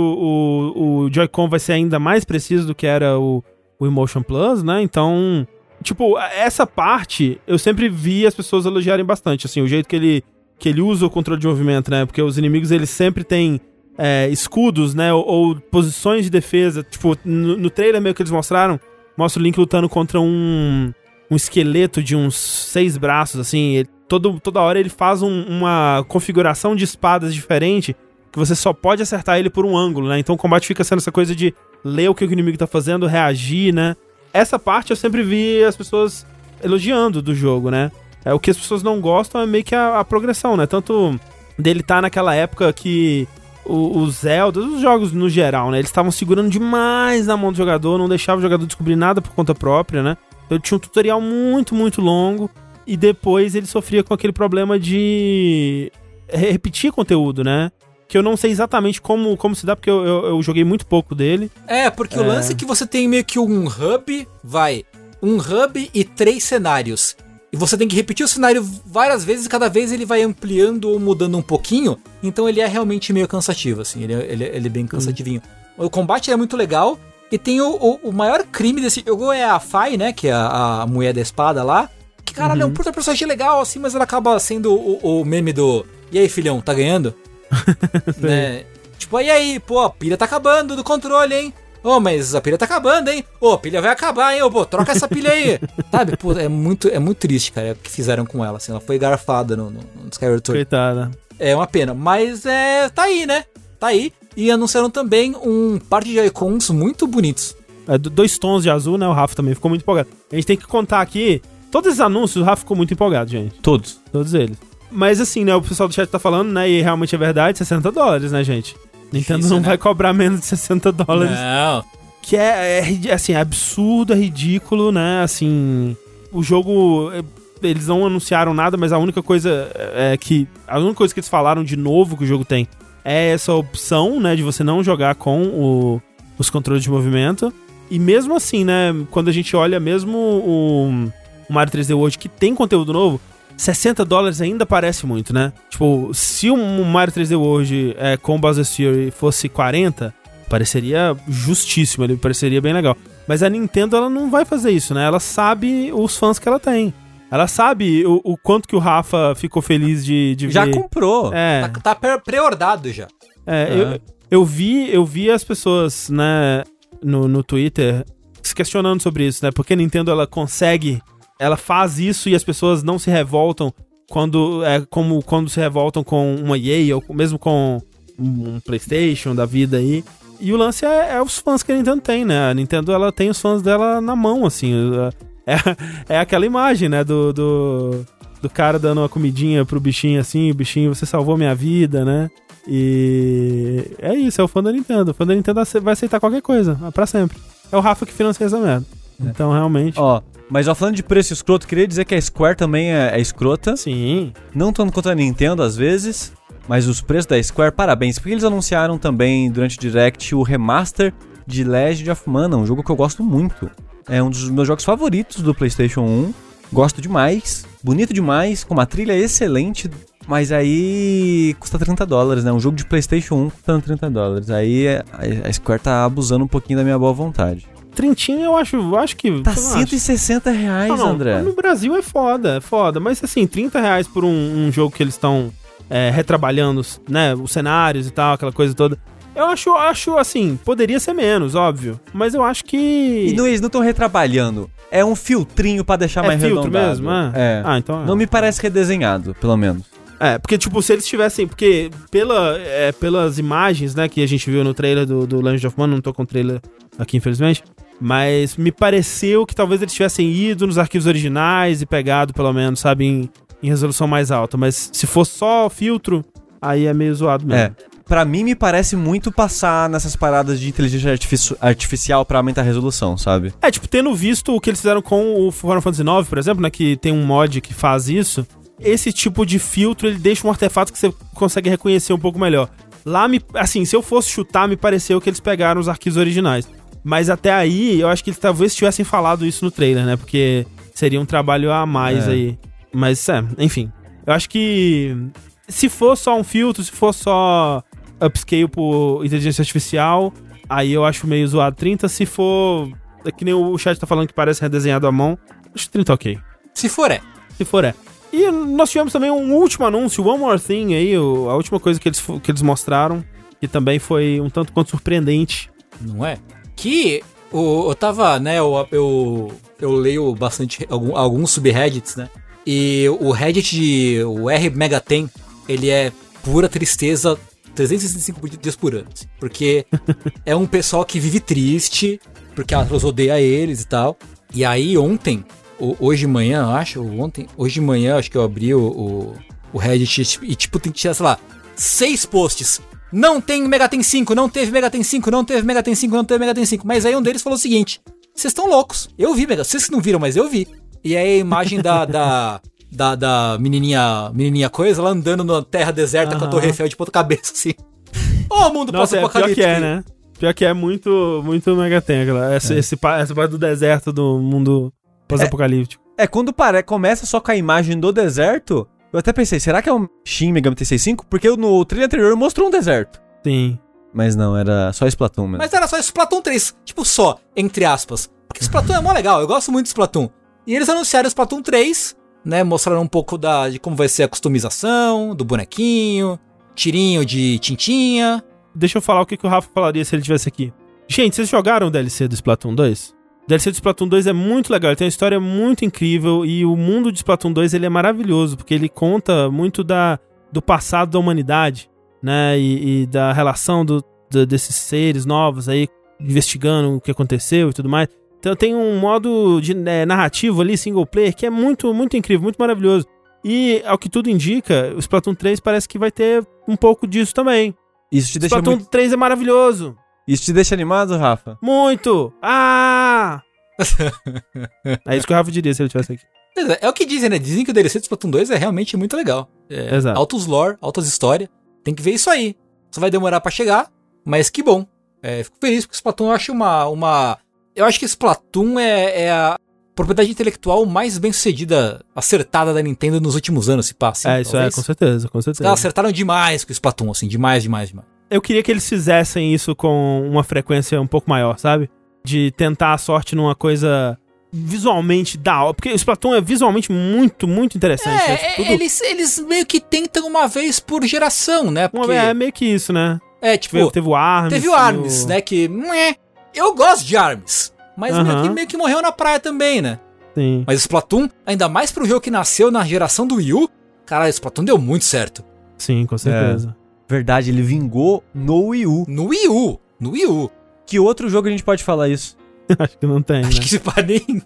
o, o Joy-Con vai ser ainda mais preciso do que era o, o Emotion Plus, né? Então, tipo, essa parte eu sempre vi as pessoas elogiarem bastante, assim, o jeito que ele, que ele usa o controle de movimento, né? Porque os inimigos eles sempre têm é, escudos, né? Ou, ou posições de defesa. Tipo, no, no trailer meio que eles mostraram, mostra o Link lutando contra um, um esqueleto de uns seis braços, assim. Ele- todo, toda hora ele faz um- uma configuração de espadas diferente que você só pode acertar ele por um ângulo, né? Então o combate fica sendo essa coisa de ler o que o inimigo tá fazendo, reagir, né? Essa parte eu sempre vi as pessoas elogiando do jogo, né? É, o que as pessoas não gostam é meio que a, a progressão, né? Tanto dele tá naquela época que o- os Zelda, os jogos no geral, né? Eles estavam segurando demais na mão do jogador, não deixava o jogador descobrir nada por conta própria, né? Então tinha um tutorial muito, muito longo e depois ele sofria com aquele problema de re- repetir conteúdo, né? Que eu não sei exatamente como, como se dá, porque eu, eu, eu joguei muito pouco dele. É, porque o lance é que você tem meio que um hub, vai, um hub e três cenários. E você tem que repetir o cenário várias vezes e cada vez ele vai ampliando ou mudando um pouquinho. Então ele é realmente meio cansativo, assim. Ele é, ele é- ele é bem cansativinho. O combate é muito legal. E tem o, o, o maior crime desse jogo é a Fai, né? Que é a, a mulher da espada lá. Que, caralho, é um puta personagem legal, assim, mas ela acaba sendo o, o meme do. E aí, filhão, tá ganhando? (laughs) né? Tipo, e aí, pô, a pilha tá acabando do controle, hein? Ô, mas a pilha tá acabando, hein? Ô, a pilha vai acabar, hein? Ô, pô, troca essa pilha aí. (laughs) Sabe, pô, é muito, é muito triste, cara, o que fizeram com ela, assim. Ela foi garfada no, no, no Skyward Sword. Coitada. É uma pena, mas é. tá aí, né? Tá aí. E anunciaram também um par de Joy-Cons muito bonitos. É, do- dois tons de azul, né? O Rafa também ficou muito empolgado. A gente tem que contar aqui. Todos esses anúncios, o Rafa ficou muito empolgado, gente. Todos. Todos eles. Mas assim, né? O pessoal do chat tá falando, né? E realmente é verdade, 60 dólares, né, gente? Nintendo Difícil, não né? vai cobrar menos de 60 dólares. Não. Que é, é assim, absurdo, é ridículo, né? Assim, o jogo. é, Eles não anunciaram nada, mas a única coisa é que. A única coisa que eles falaram de novo que o jogo tem é essa opção, né? De você não jogar com o- os controles de movimento. E mesmo assim, né? Quando a gente olha mesmo o, o Mario 3D World, que tem conteúdo novo, 60 dólares ainda parece muito, né? Tipo, se um Mario 3D World é, com Bowser Fury fosse 40, pareceria justíssimo, ele pareceria bem legal. Mas a Nintendo, ela não vai fazer isso, né? Ela sabe os fãs que ela tem. Ela sabe o, o quanto que o Rafa ficou feliz de, de Já ver. comprou. É, Tá, tá pré-ordado já. é, É. Eu, eu vi, eu vi as pessoas, né, no, no Twitter se questionando sobre isso, né? Porque a Nintendo ela consegue ela faz isso e as pessoas não se revoltam quando é como quando se revoltam com uma EA ou mesmo com um PlayStation da vida aí. E o lance é, é os fãs que a Nintendo tem, né? A Nintendo ela tem os fãs dela na mão, assim. É, é aquela imagem, né? Do, do, do cara dando uma comidinha pro bichinho assim, o bichinho, você salvou minha vida, né? E é isso, é o fã da Nintendo. O fã da Nintendo vai aceitar qualquer coisa, pra sempre. É o Rafa que financia essa merda. É. Então, realmente. Ó, mas ó, falando de preço escroto, queria dizer que a Square também é, é escrota. Sim. Não tanto contra a Nintendo às vezes, mas os preços da Square, parabéns, porque eles anunciaram também durante o Direct o remaster de Legend of Mana, um jogo que eu gosto muito. É um dos meus jogos favoritos do PlayStation 1. Gosto demais, bonito demais, com uma trilha excelente, mas aí custa 30 dólares, né? Um jogo de PlayStation 1 custando 30 dólares. Aí a Square tá abusando um pouquinho da minha boa vontade. Trintinho eu acho, eu acho que. Tá 160 acha? reais, não, não, André. No Brasil é foda, é foda. Mas assim, 30 reais por um, um jogo que eles estão é, retrabalhando, né? Os cenários e tal, aquela coisa toda. Eu acho, acho assim, poderia ser menos, óbvio. Mas eu acho que. E não, eles não estão retrabalhando. É um filtrinho para deixar é mais filtro redondado. mesmo, é? é. Ah, então. É. Não me parece redesenhado, pelo menos. É, porque, tipo, se eles tivessem. Porque pela, é, pelas imagens, né, que a gente viu no trailer do, do Legend of Mana, não tô com o trailer aqui, infelizmente. Mas me pareceu que talvez eles tivessem ido nos arquivos originais e pegado, pelo menos, sabe, em, em resolução mais alta. Mas se for só filtro, aí é meio zoado mesmo. É. Pra mim, me parece muito passar nessas paradas de inteligência artifici artificial para aumentar a resolução, sabe? É, tipo, tendo visto o que eles fizeram com o Final Fantasy IX, por exemplo, né? Que tem um mod que faz isso. Esse tipo de filtro, ele deixa um artefato que você consegue reconhecer um pouco melhor. Lá, me, assim, se eu fosse chutar, me pareceu que eles pegaram os arquivos originais. Mas até aí, eu acho que eles talvez tivessem falado isso no trailer, né? Porque seria um trabalho a mais é. aí. Mas, é, enfim. Eu acho que se for só um filtro, se for só upscale por inteligência artificial, aí eu acho meio zoado 30. Se for, é que nem o chat tá falando que parece redesenhado à mão, acho 30 ok. Se for é. Se for é. E nós tivemos também um último anúncio, One More Thing aí, a última coisa que eles, que eles mostraram, que também foi um tanto quanto surpreendente. Não é? Que o, eu tava, né, eu, eu, eu leio bastante algum, alguns subreddits, né? E o Reddit de o R Megaten, ele é pura tristeza 365 dias por ano. Assim, porque (laughs) é um pessoal que vive triste, porque a Atlas odeia eles e tal. E aí ontem, hoje de manhã, acho, ontem, hoje de manhã, acho que eu abri o, o, o Reddit e tipo, tem que tirar, sei lá, seis posts. Não tem Megaten 5, não teve Megaten 5, não teve Megaten 5, não teve Megaten 5. Mas aí um deles falou o seguinte: vocês estão loucos. Eu vi, Mega. Vocês não viram, mas eu vi. E aí a imagem da, (laughs) da, da, da menininha, menininha coisa, lá andando na terra deserta uhum. com a Torre Eiffel de ponta cabeça, assim. Ô, oh, mundo pós-apocalíptico. É, pior que é, né? Pior que é muito, muito Megaten, aquela. Essa, é. esse, essa parte do deserto do mundo pós-apocalíptico. É, é, quando pare, começa só com a imagem do deserto, eu até pensei, será que é um Shin Megami Tensei 5? Porque no trailer anterior mostrou um deserto. Sim. Mas não, era só Splatoon mesmo. Mas era só Splatoon 3. Tipo, só, entre aspas. Porque Splatoon é mó legal, eu gosto muito de Splatoon. E eles anunciaram Splatoon 3, né? Mostraram um pouco da, de como vai ser a customização, do bonequinho, tirinho de tintinha. Deixa eu falar o que, que o Rafa falaria se ele tivesse aqui. Gente, vocês jogaram o DLC do Splatoon 2? O DLC do Splatoon 2 é muito legal, ele tem uma história muito incrível e o mundo de Splatoon 2 ele é maravilhoso, porque ele conta muito da, do passado da humanidade, né? E, e da relação do, do, desses seres novos aí, investigando o que aconteceu e tudo mais. Então tem um modo de é, narrativo ali, single player, que é muito, muito incrível, muito maravilhoso. E, ao que tudo indica, o Splatoon 3 parece que vai ter um pouco disso também. Isso te deixa Splatoon muito... 3 é maravilhoso. Isso te deixa animado, Rafa? Muito! Ah! (laughs) é isso que o Rafa diria se ele tivesse aqui. É, é o que dizem, né? Dizem que o DLC do Splatoon 2 é realmente muito legal. É, Exato. Altos lore, altas histórias. Tem que ver isso aí. Só vai demorar para chegar, mas que bom. É, fico feliz porque o Splatoon eu acho uma, uma eu acho que Splatoon é, é a propriedade intelectual mais bem sucedida, acertada da Nintendo nos últimos anos, se passa. Assim, é, isso talvez. é, com certeza, com certeza. Eles acertaram demais com o Splatoon, assim, demais, demais, demais. Eu queria que eles fizessem isso com uma frequência um pouco maior, sabe? De tentar a sorte numa coisa visualmente da hora. Porque o Splatoon é visualmente muito, muito interessante. É, né? Tudo... eles, eles meio que tentam uma vez por geração, né? Porque... É, meio que isso, né? É, tipo. Teve, teve o Arms. Teve o Arms, o... né? Que. Eu gosto de Arms. Mas meio, que, meio que morreu na praia também, né? Sim. Mas Splatoon, ainda mais pro jogo que nasceu na geração do Wii U, cara, Splatoon deu muito certo. Sim, com certeza. Verdade, ele vingou no Wii U. No Wii U, no Wii U. Que outro jogo a gente pode falar isso? (laughs) Acho que não tem, né? Acho que se pá nem...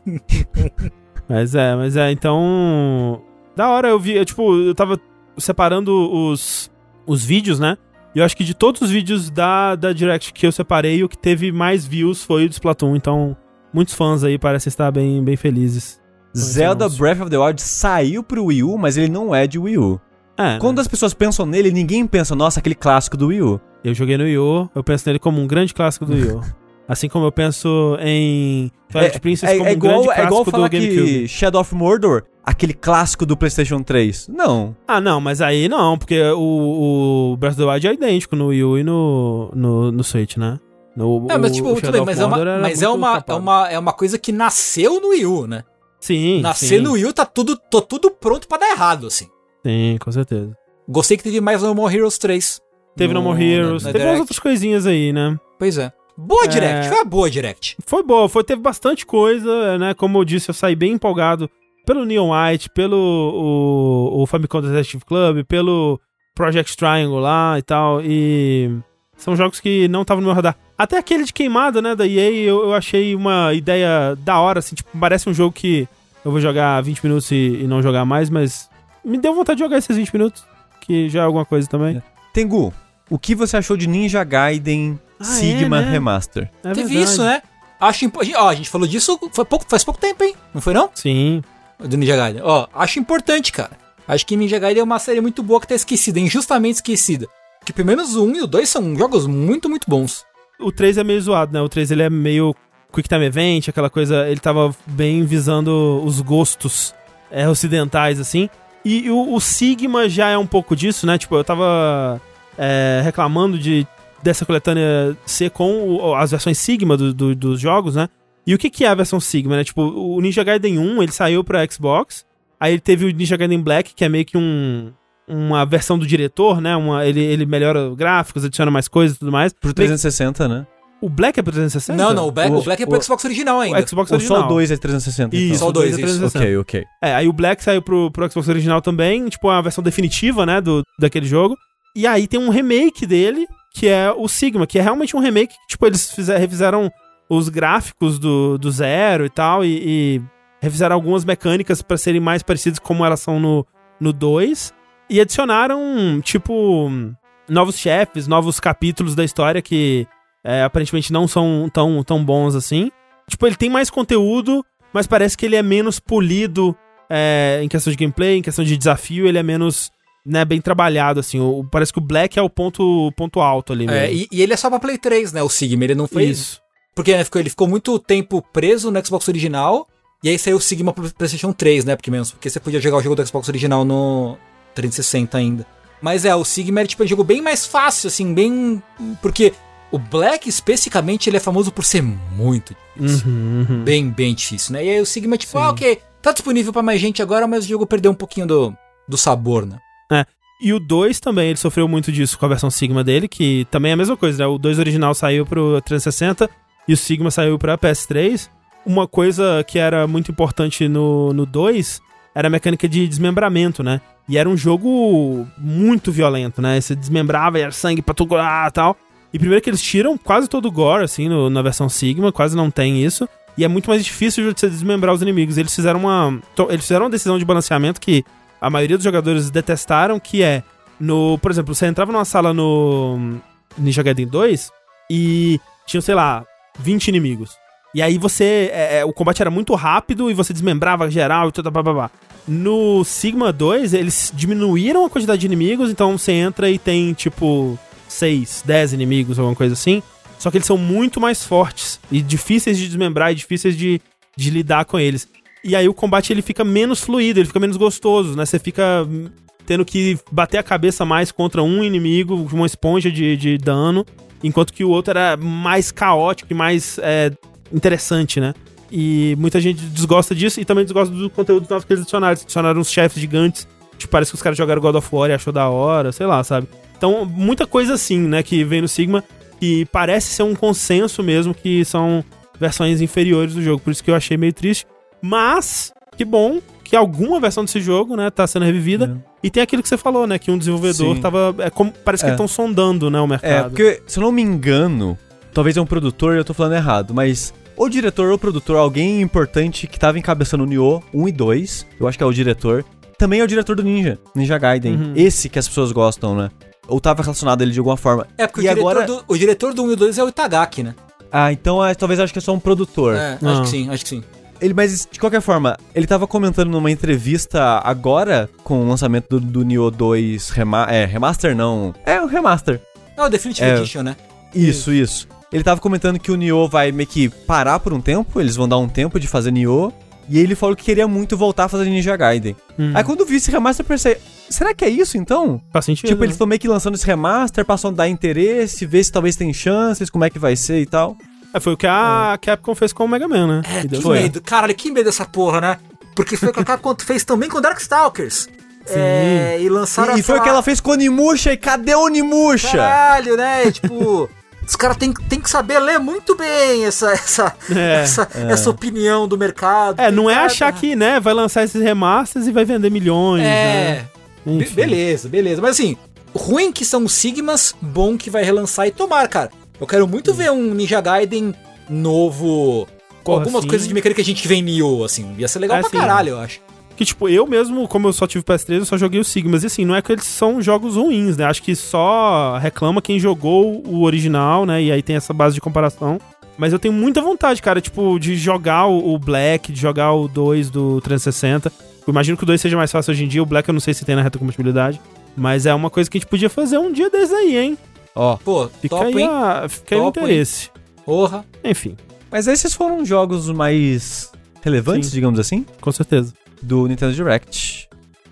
(laughs) Mas é, mas é, então. Da hora eu vi, eu, tipo, eu tava separando os, os vídeos, né? E eu acho que de todos os vídeos da, da Direct que eu separei, o que teve mais views foi o do Splatoon. Então, muitos fãs aí parecem estar bem, bem felizes. Zelda anúncio. Breath of the Wild saiu pro Wii U, mas ele não é de Wii U. É, Quando né? as pessoas pensam nele, ninguém pensa, nossa, aquele clássico do Wii U. eu joguei no Wii U, eu penso nele como um grande clássico do Wii U. (laughs) assim como eu penso em Twilight Princess como um grande igual, clássico é igual falar do GameCube. que Shadow of Mordor, aquele clássico do PlayStation 3. Não. Ah, não, mas aí não, porque o, o Breath of the Wild é idêntico no Wii U e no, no, no Switch, né? No, É, mas o- tipo, tudo bem, mas, é uma, mas é, uma, é, uma, é uma coisa que nasceu no Wii U, né? Sim, Nascer sim, no Wii U tá tudo, tô tudo pronto pra dar errado, assim. Sim, com certeza. Gostei que teve mais No More Heroes 3. Teve No, More Heroes, na- na teve umas Direct. outras coisinhas aí, né? Pois é. Boa É. Direct, foi uma boa Direct. Foi boa, foi, teve bastante coisa, né? Como eu disse, eu saí bem empolgado pelo Neon White, pelo o, o Famicom Detective Club, pelo Project Triangle lá e tal, e são jogos que não estavam no meu radar. Até aquele de queimada, né, da EA, eu, eu achei uma ideia da hora, assim, tipo, parece um jogo que eu vou jogar 20 minutos e, e não jogar mais, mas me deu vontade de jogar esses 20 minutos, que já é alguma coisa também. Tengu, o que você achou de Ninja Gaiden Ah, Sigma é, né? Remaster? É teve verdade. isso, né? Acho impo- Ó, a gente falou disso foi pouco, faz pouco tempo, hein? Não foi não? Sim, Do Ninja Gaiden. Ó, acho importante, cara. Acho que Ninja Gaiden é uma série muito boa que tá esquecida, injustamente esquecida. Que pelo menos o 1 e o 2 são jogos muito, muito bons. O 3 é meio zoado, né? O 3 ele é meio Quick Time Event, aquela coisa. Ele tava bem visando os gostos é, ocidentais, assim. E o, o Sigma já é um pouco disso, né? Tipo, eu tava é, reclamando de dessa coletânea ser com o- as versões Sigma do- do- dos jogos, né? E o que, que é a versão Sigma, né? Tipo, o Ninja Gaiden 1, ele saiu pra Xbox. Aí ele teve o Ninja Gaiden Black, que é meio que um uma versão do diretor, né? Uma, ele, ele melhora gráficos, adiciona mais coisas e tudo mais. Pro 360, né? O Black é pro 360? Não, não, o Black, O- o Black é pro o- Xbox original ainda. O Xbox original. só o 2 é 360? Isso, então. Só o o dois dois, é isso. 360. Ok, ok. É, aí o Black saiu pro, pro Xbox original também, tipo, a versão definitiva, né, do, daquele jogo. E aí tem um remake dele, que é o Sigma, que é realmente um remake que, tipo, eles fizer, refizeram os gráficos do, do zero e tal, e, e refizeram algumas mecânicas pra serem mais parecidas como elas são no, no 2. E adicionaram, tipo, novos chefes, novos capítulos da história que é, aparentemente não são tão, tão bons assim. Tipo, ele tem mais conteúdo, mas parece que ele é menos polido é, em questão de gameplay, em questão de desafio, ele é menos né, bem trabalhado, assim. O, parece que o Black é o ponto, ponto alto ali É, mesmo. e, e ele é só pra Play 3, né? O Sigma, ele não foi. Isso. Porque né, ficou, ele ficou muito tempo preso no Xbox original. E aí saiu o Sigma pro PlayStation 3, né? Porque mesmo, porque você podia jogar o jogo do Xbox original no 360 ainda. Mas é, o Sigma é tipo um jogo bem mais fácil, assim, bem. Porque o Black, especificamente, ele é famoso por ser muito difícil. Uhum, uhum. Bem, bem difícil, né? E aí o Sigma é tipo, Sim. ah, ok, tá disponível pra mais gente agora, mas o jogo perdeu um pouquinho do, do sabor, né? E o 2 também, ele sofreu muito disso com a versão Sigma dele, que também é a mesma coisa, né? O 2 original saiu pro 360 e o Sigma saiu pra PS3. Uma coisa que era muito importante no, no 2 era a mecânica de desmembramento, né? E era um jogo muito violento, né? Você desmembrava e era sangue pra lá e tal. E primeiro que eles tiram quase todo o gore, assim, no- na versão Sigma, quase não tem isso. E é muito mais difícil de você desmembrar os inimigos. Eles fizeram uma. Eles fizeram uma decisão de balanceamento que a maioria dos jogadores detestaram, que é. No, por exemplo, você entrava numa sala no Ninja Gaiden 2 e tinha, sei lá, 20 inimigos. E aí você. é, é, o combate era muito rápido e você desmembrava geral e tudo. Blá. No Sigma 2, eles diminuíram a quantidade de inimigos, então você entra e tem tipo 6, 10 inimigos, alguma coisa assim. Só que eles são muito mais fortes e difíceis de desmembrar e difíceis de, de lidar com eles. E aí o combate ele fica menos fluido, ele fica menos gostoso, né? Você fica tendo que bater a cabeça mais contra um inimigo, uma esponja de, de dano, enquanto que o outro era mais caótico e mais é, interessante, né? E muita gente desgosta disso e também desgosta do conteúdo novos que eles adicionaram. Eles adicionaram uns chefes gigantes, tipo, parece que os caras jogaram God of War e achou da hora, sei lá, sabe? Então, muita coisa assim, né, que vem no Sigma, que parece ser um consenso mesmo que são versões inferiores do jogo, por isso que eu achei meio triste. Mas, que bom que alguma versão desse jogo, né, tá sendo revivida. E tem aquilo que você falou, né, que um desenvolvedor Sim. tava... É como, parece que É. eles estão sondando, né, o É, mercado. porque, se eu não me engano, talvez é um produtor e eu tô falando errado, mas ou diretor ou produtor, alguém importante que tava encabeçando o Nioh 1 e 2, eu acho que é o diretor, também é o diretor do Ninja, Ninja Gaiden. Uhum. Esse que as pessoas gostam, né? Ou tava relacionado a ele de alguma forma. É, porque E o, diretor agora- do, o diretor do 1 e do 2 é o Itagaki, né? Ah, então é, talvez acho que é só um produtor. É, Não. acho que sim, acho que sim. Ele, mas de qualquer forma, ele tava comentando numa entrevista agora com o lançamento do, do Nioh 2 rema é, remaster, não. É o remaster. É o Definitive É. Edition, né? Isso, isso. Ele tava comentando que o Nioh vai meio que parar por um tempo, eles vão dar um tempo de fazer Nioh. E ele falou que queria muito voltar a fazer Ninja Gaiden. Hum, Aí quando eu vi esse remaster, eu pensei, será que é isso então? faz sentido. tipo, né? eles estão meio que lançando esse remaster, passam a dar interesse, ver se talvez tem chances, como é que vai ser e tal. É, foi o que a Capcom fez com o Mega Man, né? É, que certo. medo. Caralho, que medo dessa porra, né? Porque foi o que a (laughs) Capcom fez também com Darkstalkers. É, e lançaram E, e foi o que ela fez com o Onimusha, e cadê o Onimusha? Caralho, né? Tipo, (laughs) os caras têm tem que saber ler muito bem essa, essa, É, essa, essa opinião do mercado. É, não é Tem achar que, né, vai lançar esses remasters e vai vender milhões, né? Be- beleza, beleza. Mas assim, ruim que são os Sigmas, bom que vai relançar e tomar, cara. Eu quero muito ver um Ninja Gaiden novo. Com Porra, algumas sim. coisas de mecânica que a gente vê em Nioh, assim. Ia ser legal É, pra sim. caralho, eu acho. Que, tipo, eu mesmo, como eu só tive PS3, eu só joguei o Sigmas. E assim, não é que eles são jogos ruins, né? Acho que só reclama quem jogou o original, né? E aí tem essa base de comparação. Mas eu tenho muita vontade, cara, tipo, de jogar o o Black, de jogar o 2 do 360. Eu imagino que o 2 seja mais fácil hoje em dia. O Black eu não sei se tem na retrocompatibilidade. Mas é uma coisa que a gente podia fazer um dia desses aí, hein? Ó, Pô, Fica top, aí, hein? a, fica aí o Top, hein? interesse. Porra. Enfim, mas esses foram jogos mais relevantes, Sim. digamos assim, com certeza. do Nintendo Direct.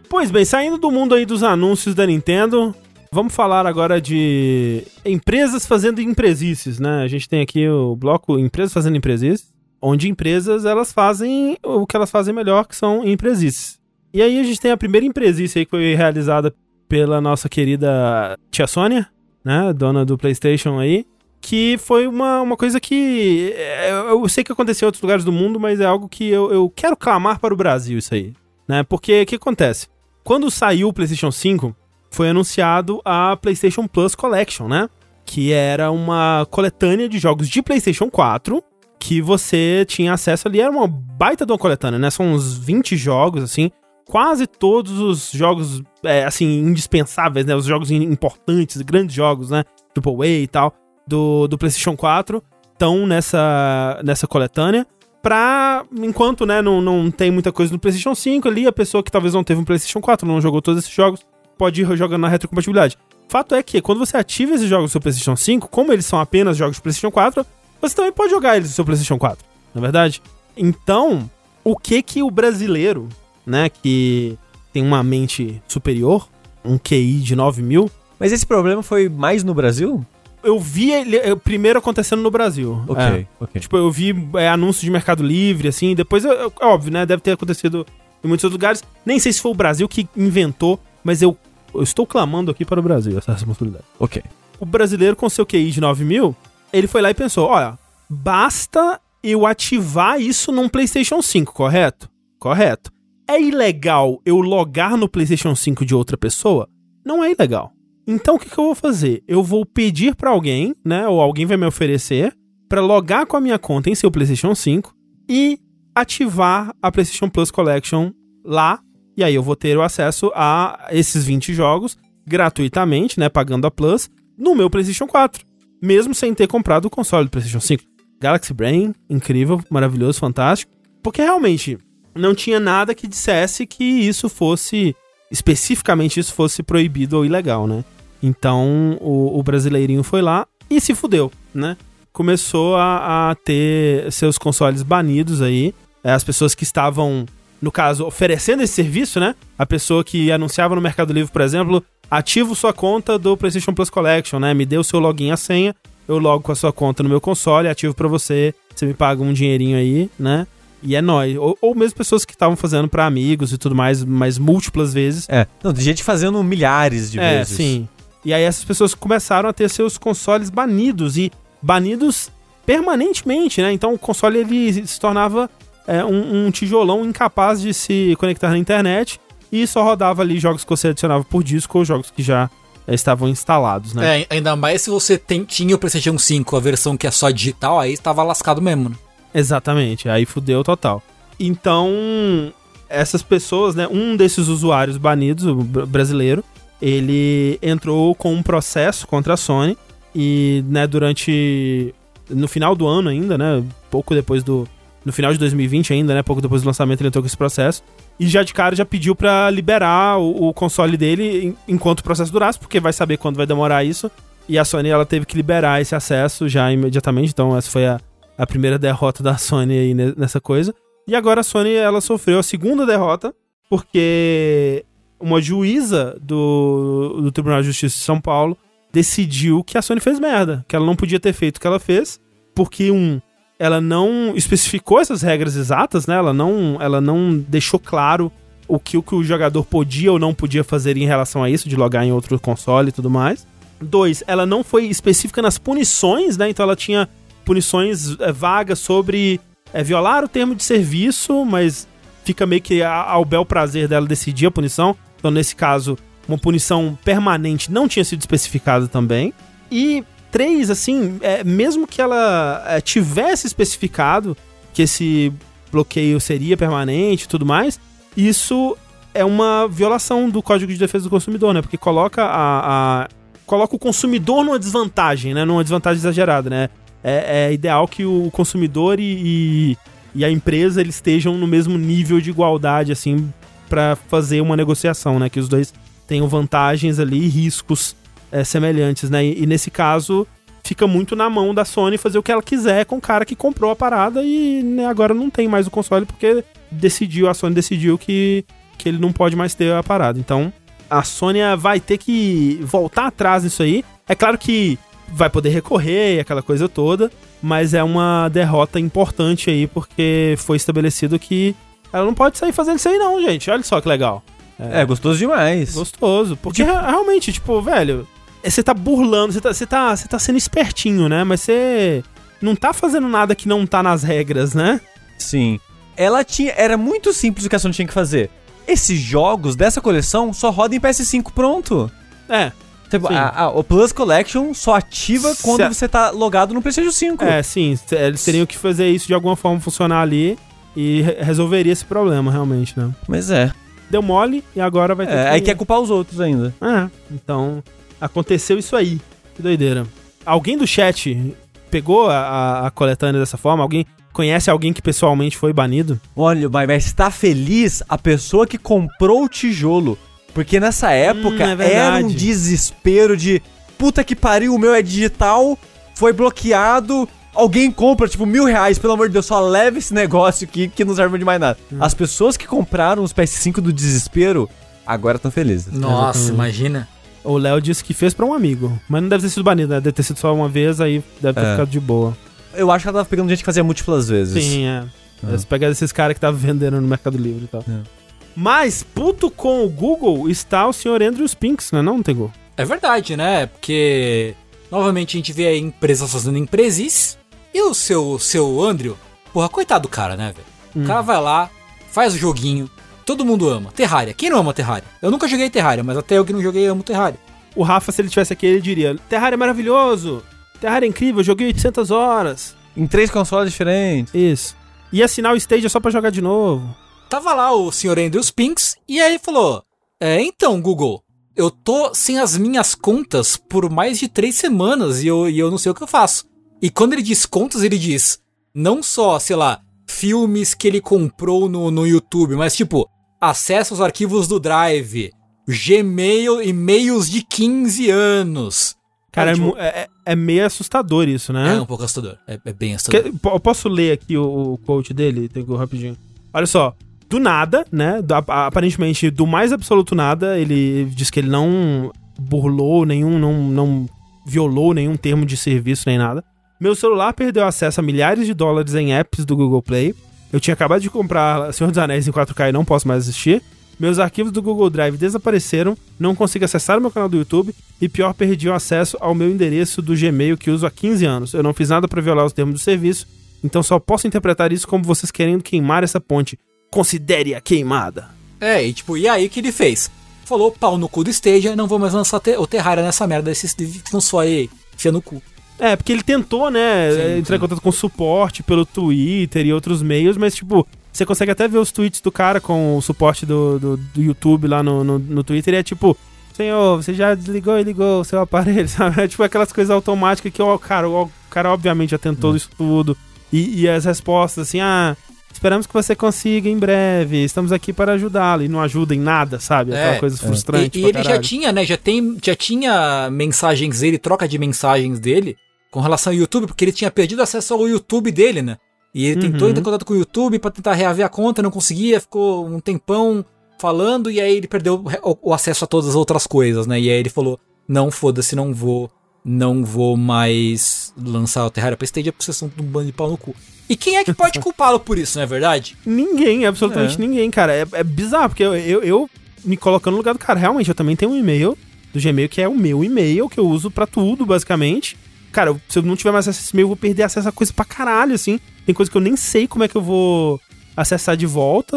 Pois bem, saindo do mundo aí dos anúncios da Nintendo, vamos falar agora de empresas fazendo empresices, né? A gente tem aqui o bloco Empresas fazendo empresices, onde empresas elas fazem o que elas fazem melhor, que são empresices. E aí a gente tem a primeira empresice aí que foi realizada pela nossa querida tia Sônia, né? Dona do PlayStation aí. Que foi uma, uma coisa que. é, Eu sei que aconteceu em outros lugares do mundo, mas é algo que eu, eu quero clamar para o Brasil, isso aí né? Porque o que acontece? Quando saiu o PlayStation 5, foi anunciado a PlayStation Plus Collection, né? Que era uma coletânea de jogos de PlayStation 4 que você tinha acesso ali. Era uma baita de uma coletânea, né? São uns 20 jogos, assim. Quase todos os jogos, é, assim, indispensáveis, né? Os jogos importantes, grandes jogos, né? Triple A e tal, do, do PlayStation 4 estão nessa, nessa coletânea pra, enquanto, né, não, não tem muita coisa no PlayStation 5 ali, a pessoa que talvez não teve um PlayStation 4, não jogou todos esses jogos, pode ir jogando na retrocompatibilidade. Fato é que, quando você ativa esses jogos no seu PlayStation 5, como eles são apenas jogos de PlayStation 4, você também pode jogar eles no seu PlayStation 4, na é verdade? Então, o que que o brasileiro, né, que tem uma mente superior, um QI de 9 mil, Mas esse problema foi mais no Brasil? eu vi ele eh, primeiro acontecendo no Brasil. Ok, É. ok. Tipo, eu vi é, anúncio de Mercado Livre, assim, depois, eu- eu- é óbvio, né, deve ter acontecido em muitos outros lugares. Nem sei se foi o Brasil que inventou, mas eu, eu estou clamando aqui para o Brasil, essa responsabilidade. Ok. O brasileiro com seu QI de 9 mil, ele foi lá e pensou, olha, basta eu ativar isso num PlayStation 5, correto? Correto. É ilegal eu logar no PlayStation 5 de outra pessoa? Não é ilegal. Então o que, que eu vou fazer? Eu vou pedir pra alguém, né? Ou alguém vai me oferecer pra logar com a minha conta em seu PlayStation 5 e ativar a PlayStation Plus Collection lá. E aí eu vou ter o acesso a esses 20 jogos gratuitamente, né? Pagando a Plus no meu PlayStation 4, mesmo sem ter comprado o console do PlayStation 5. Galaxy Brain, incrível, maravilhoso, fantástico. Porque realmente não tinha nada que dissesse que isso fosse especificamente isso fosse proibido ou ilegal, né? Então o, o brasileirinho foi lá e se fudeu, né? Começou a, a ter seus consoles banidos aí. É, As pessoas que estavam, no caso, oferecendo esse serviço, né? A pessoa que anunciava no Mercado Livre, por exemplo, ativo sua conta do PlayStation Plus Collection, né? Me dê o seu login e a senha, eu logo com a sua conta no meu console, ativo pra você, você me paga um dinheirinho aí, né? E é nóis. Ou, ou mesmo pessoas que estavam fazendo pra amigos e tudo mais, mas múltiplas vezes. É, não, tem gente fazendo milhares de é, vezes. sim. E aí essas pessoas começaram a ter seus consoles banidos e banidos permanentemente, né? Então o console ele se tornava é, um, um tijolão incapaz de se conectar na internet e só rodava ali jogos que você adicionava por disco ou jogos que já é, estavam instalados, né? É, ainda mais se você tem, tinha o PlayStation 5, a versão que é só digital, aí estava lascado mesmo, né? Exatamente, aí fudeu total. Então, essas pessoas, né, um desses usuários banidos, o brasileiro, ele entrou com um processo contra a Sony e, né, durante no final do ano ainda, né, pouco depois do no final de 2020 ainda, né, pouco depois do lançamento ele entrou com esse processo e já de cara já pediu para liberar o, o, console dele enquanto o processo durasse, porque vai saber quando vai demorar isso. E a Sony ela teve que liberar esse acesso já imediatamente, então essa foi a, a primeira derrota da Sony aí nessa coisa. E agora a Sony ela sofreu a segunda derrota, porque uma juíza do, do Tribunal de Justiça de São Paulo decidiu que a Sony fez merda, que ela não podia ter feito o que ela fez, porque um ela não especificou essas regras exatas, né? Ela não, ela não deixou claro o que, o que o jogador podia ou não podia fazer em relação a isso, de logar em outro console e tudo mais. Dois, ela não foi específica nas punições, né? Então ela tinha punições é, vagas sobre é, violar o termo de serviço, mas fica meio que ao bel prazer dela decidir a punição. Então, nesse caso, uma punição permanente não tinha sido especificada também. E três, assim, é, mesmo que ela é, tivesse especificado que esse bloqueio seria permanente e tudo mais, isso é uma violação do Código de Defesa do Consumidor, né? Porque coloca a, a coloca o consumidor numa desvantagem, né? Numa desvantagem exagerada, né? É, é ideal que o consumidor e, e, e, a empresa eles estejam no mesmo nível de igualdade, assim, para fazer uma negociação, né? Que os dois tenham vantagens ali e riscos é, semelhantes, né? E, e, nesse caso fica muito na mão da Sony fazer o que ela quiser com o cara que comprou a parada e né, agora não tem mais o console porque decidiu, a Sony decidiu que, que ele não pode mais ter a parada. Então a Sony vai ter que voltar atrás nisso aí. É claro que vai poder recorrer e aquela coisa toda, mas é uma derrota importante aí, porque foi estabelecido que ela não pode sair fazendo isso aí não, gente. Olha só que legal. É, é gostoso demais. Gostoso. Porque tipo... realmente, tipo, velho, você tá burlando, você tá, você, tá, você tá sendo espertinho, né? Mas você não tá fazendo nada que não tá nas regras, né? Sim. Ela tinha. Era muito simples o que a Sony tinha que fazer. Esses jogos dessa coleção só rodam em PS5 pronto. É. Tipo, a, a, o Plus Collection só ativa quando você tá logado no PlayStation 5. É, sim. Eles teriam que fazer isso de alguma forma funcionar ali e re resolveria esse problema, realmente, né? Mas é. Deu mole e agora vai ter é, que... Aí quer culpar os outros ainda. É, então aconteceu isso aí. Que doideira. Alguém do chat pegou a, a, a coletânea dessa forma? Alguém conhece alguém que pessoalmente foi banido? Olha, mas está feliz a pessoa que comprou o tijolo. Porque nessa época hum, é era um desespero de puta que pariu, o meu é digital, foi bloqueado. Alguém compra, tipo, mil reais, pelo amor de Deus, só leva esse negócio aqui que não serve de mais nada. Hum. As pessoas que compraram os PS5 do desespero agora estão felizes. Nossa, imagina. O Léo disse que fez pra um amigo, mas não deve ter sido banido, né? Deve ter sido só uma vez, aí deve ter é. ficado de boa. Eu acho que ela tava pegando gente que fazia múltiplas vezes. Sim, é. é. Eles pegaram esses caras que estavam vendendo no Mercado Livre e tal. É. Mas, puto com o Google, está o senhor Andrew Spinks, né não, Tego? É verdade, né? Porque, novamente, a gente vê aí empresas fazendo empresis e o seu, seu Andrew, porra, coitado do cara, né, velho? Hum. O cara vai lá, faz o joguinho, todo mundo ama. Terraria. Quem não ama Terraria? Eu nunca joguei Terraria, mas até eu que não joguei amo Terraria. O Rafa, se ele tivesse aqui, ele diria: Terraria é maravilhoso, Terraria é incrível, joguei 800 horas. Em três consoles diferentes. Isso. E assinar o stage é só pra jogar de novo. Tava lá o senhor Andrew Spinks e aí falou: É, então, Google, eu tô sem as minhas contas por mais de três semanas e eu, e eu não sei o que eu faço. E quando ele diz contas, ele diz não só, sei lá, filmes que ele comprou no, no YouTube, mas tipo, acesso aos arquivos do Drive, Gmail, e-mails de 15 anos. Cara, é, tipo, é, é, meio assustador isso, né? É um pouco assustador. É, é bem assustador. Que, eu posso ler aqui o, o quote dele? Tenho rapidinho. Olha só do nada, né? Do, aparentemente do mais absoluto nada, ele diz que ele não burlou nenhum, não, não violou nenhum termo de serviço nem nada. Meu celular perdeu acesso a milhares de dólares em apps do Google Play. Eu tinha acabado de comprar Senhor dos Anéis em 4K e não posso mais assistir. Meus arquivos do Google Drive desapareceram, não consigo acessar o meu canal do YouTube e pior, perdi o acesso ao meu endereço do Gmail que uso há 15 anos. Eu não fiz nada para violar os termos do serviço Então só posso interpretar isso como vocês querendo queimar essa ponte. Considere-a queimada. É, e tipo, e aí o que ele fez? Falou, pau no cu do Stadia, não vou mais lançar o Terraria nessa merda desses console aí, enfia no cu. É, porque ele tentou, né, Sim, eh, entrar em sim. contato com suporte pelo Twitter e outros meios, mas, tipo, você consegue até ver os tweets do cara com o suporte do, do, do YouTube lá no, no, no Twitter e é tipo, senhor, você já desligou e ligou o seu aparelho, (laughs) sabe? É tipo aquelas coisas automáticas que, ó, cara, o cara obviamente já tentou isso tudo. E, e as respostas, assim, ah, esperamos que você consiga em breve, estamos aqui para ajudá-lo. E não ajuda em nada, sabe? Aquela É, coisa E, frustrante. e pra ele já caralho. tinha, né? Já, tem, já tinha mensagens dele, troca de mensagens dele com relação ao YouTube, porque ele tinha perdido acesso ao YouTube dele, né? E ele tentou Uhum. entrar em contato com o YouTube pra tentar reaver a conta, não conseguia, ficou um tempão falando e aí ele perdeu o, acesso a todas as outras coisas, né? E aí ele falou: "Não, foda-se, não vou, não vou mais lançar o Terraria pra Stadia porque vocês são um bando de pau no cu". E quem é que pode (laughs) culpá-lo por isso, não é verdade? Ninguém, absolutamente É. ninguém, cara. É, é bizarro, porque eu, eu, eu me colocando no lugar do cara, realmente, eu também tenho um e-mail do Gmail, que é o meu e-mail, que eu uso pra tudo, basicamente. Cara, se eu não tiver mais acesso a esse e-mail, eu vou perder acesso a coisa pra caralho, assim. Tem coisa que eu nem sei como é que eu vou acessar de volta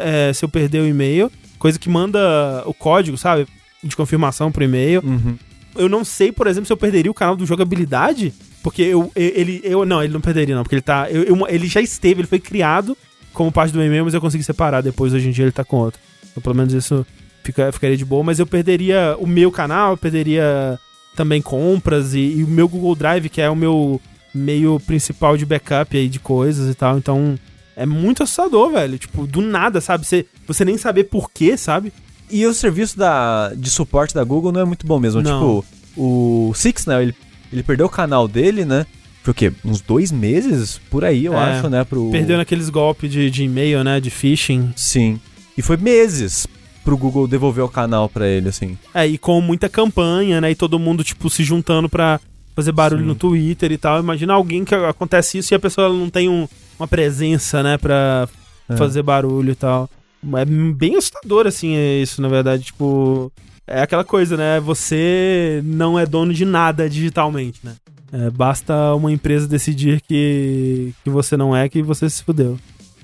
é, é, se eu perder o e-mail. Coisa que manda o código, sabe? De confirmação pro e-mail. Uhum. Eu não sei, por exemplo, se eu perderia o canal do jogabilidade. Porque eu, eu- ele. Eu, não, ele não perderia, não. Porque ele tá. eu- eu- ele já esteve, ele foi criado como parte do e-mail, mas eu consegui separar depois. Hoje em dia ele tá com outro. Então, pelo menos isso fica, ficaria de boa. Mas eu perderia o meu canal, eu perderia também compras e, e o meu Google Drive, que é o meu meio principal de backup aí de coisas e tal. Então. É muito assustador, velho. Tipo, do nada, sabe? Você, você nem saber porquê, sabe? E o serviço da, de suporte da Google não é muito bom mesmo. Não. Tipo, o Six, né? Ele, ele perdeu o canal dele, né? Por o quê? Uns dois meses por aí, eu É, acho, né? Pro... Perdeu naqueles golpes de, de e-mail, né? De phishing. Sim. E foi meses pro Google devolver o canal pra ele, assim. É, e com muita campanha, né? E todo mundo, tipo, se juntando pra fazer barulho Sim. no Twitter e tal. Imagina alguém que acontece isso e a pessoa não tem um- uma presença, né? Pra É. fazer barulho e tal. É bem assustador, assim, é isso, na verdade. Tipo, é aquela coisa, né? Você não é dono de nada digitalmente, né? É, basta uma empresa decidir que, que você não é, que você se fudeu.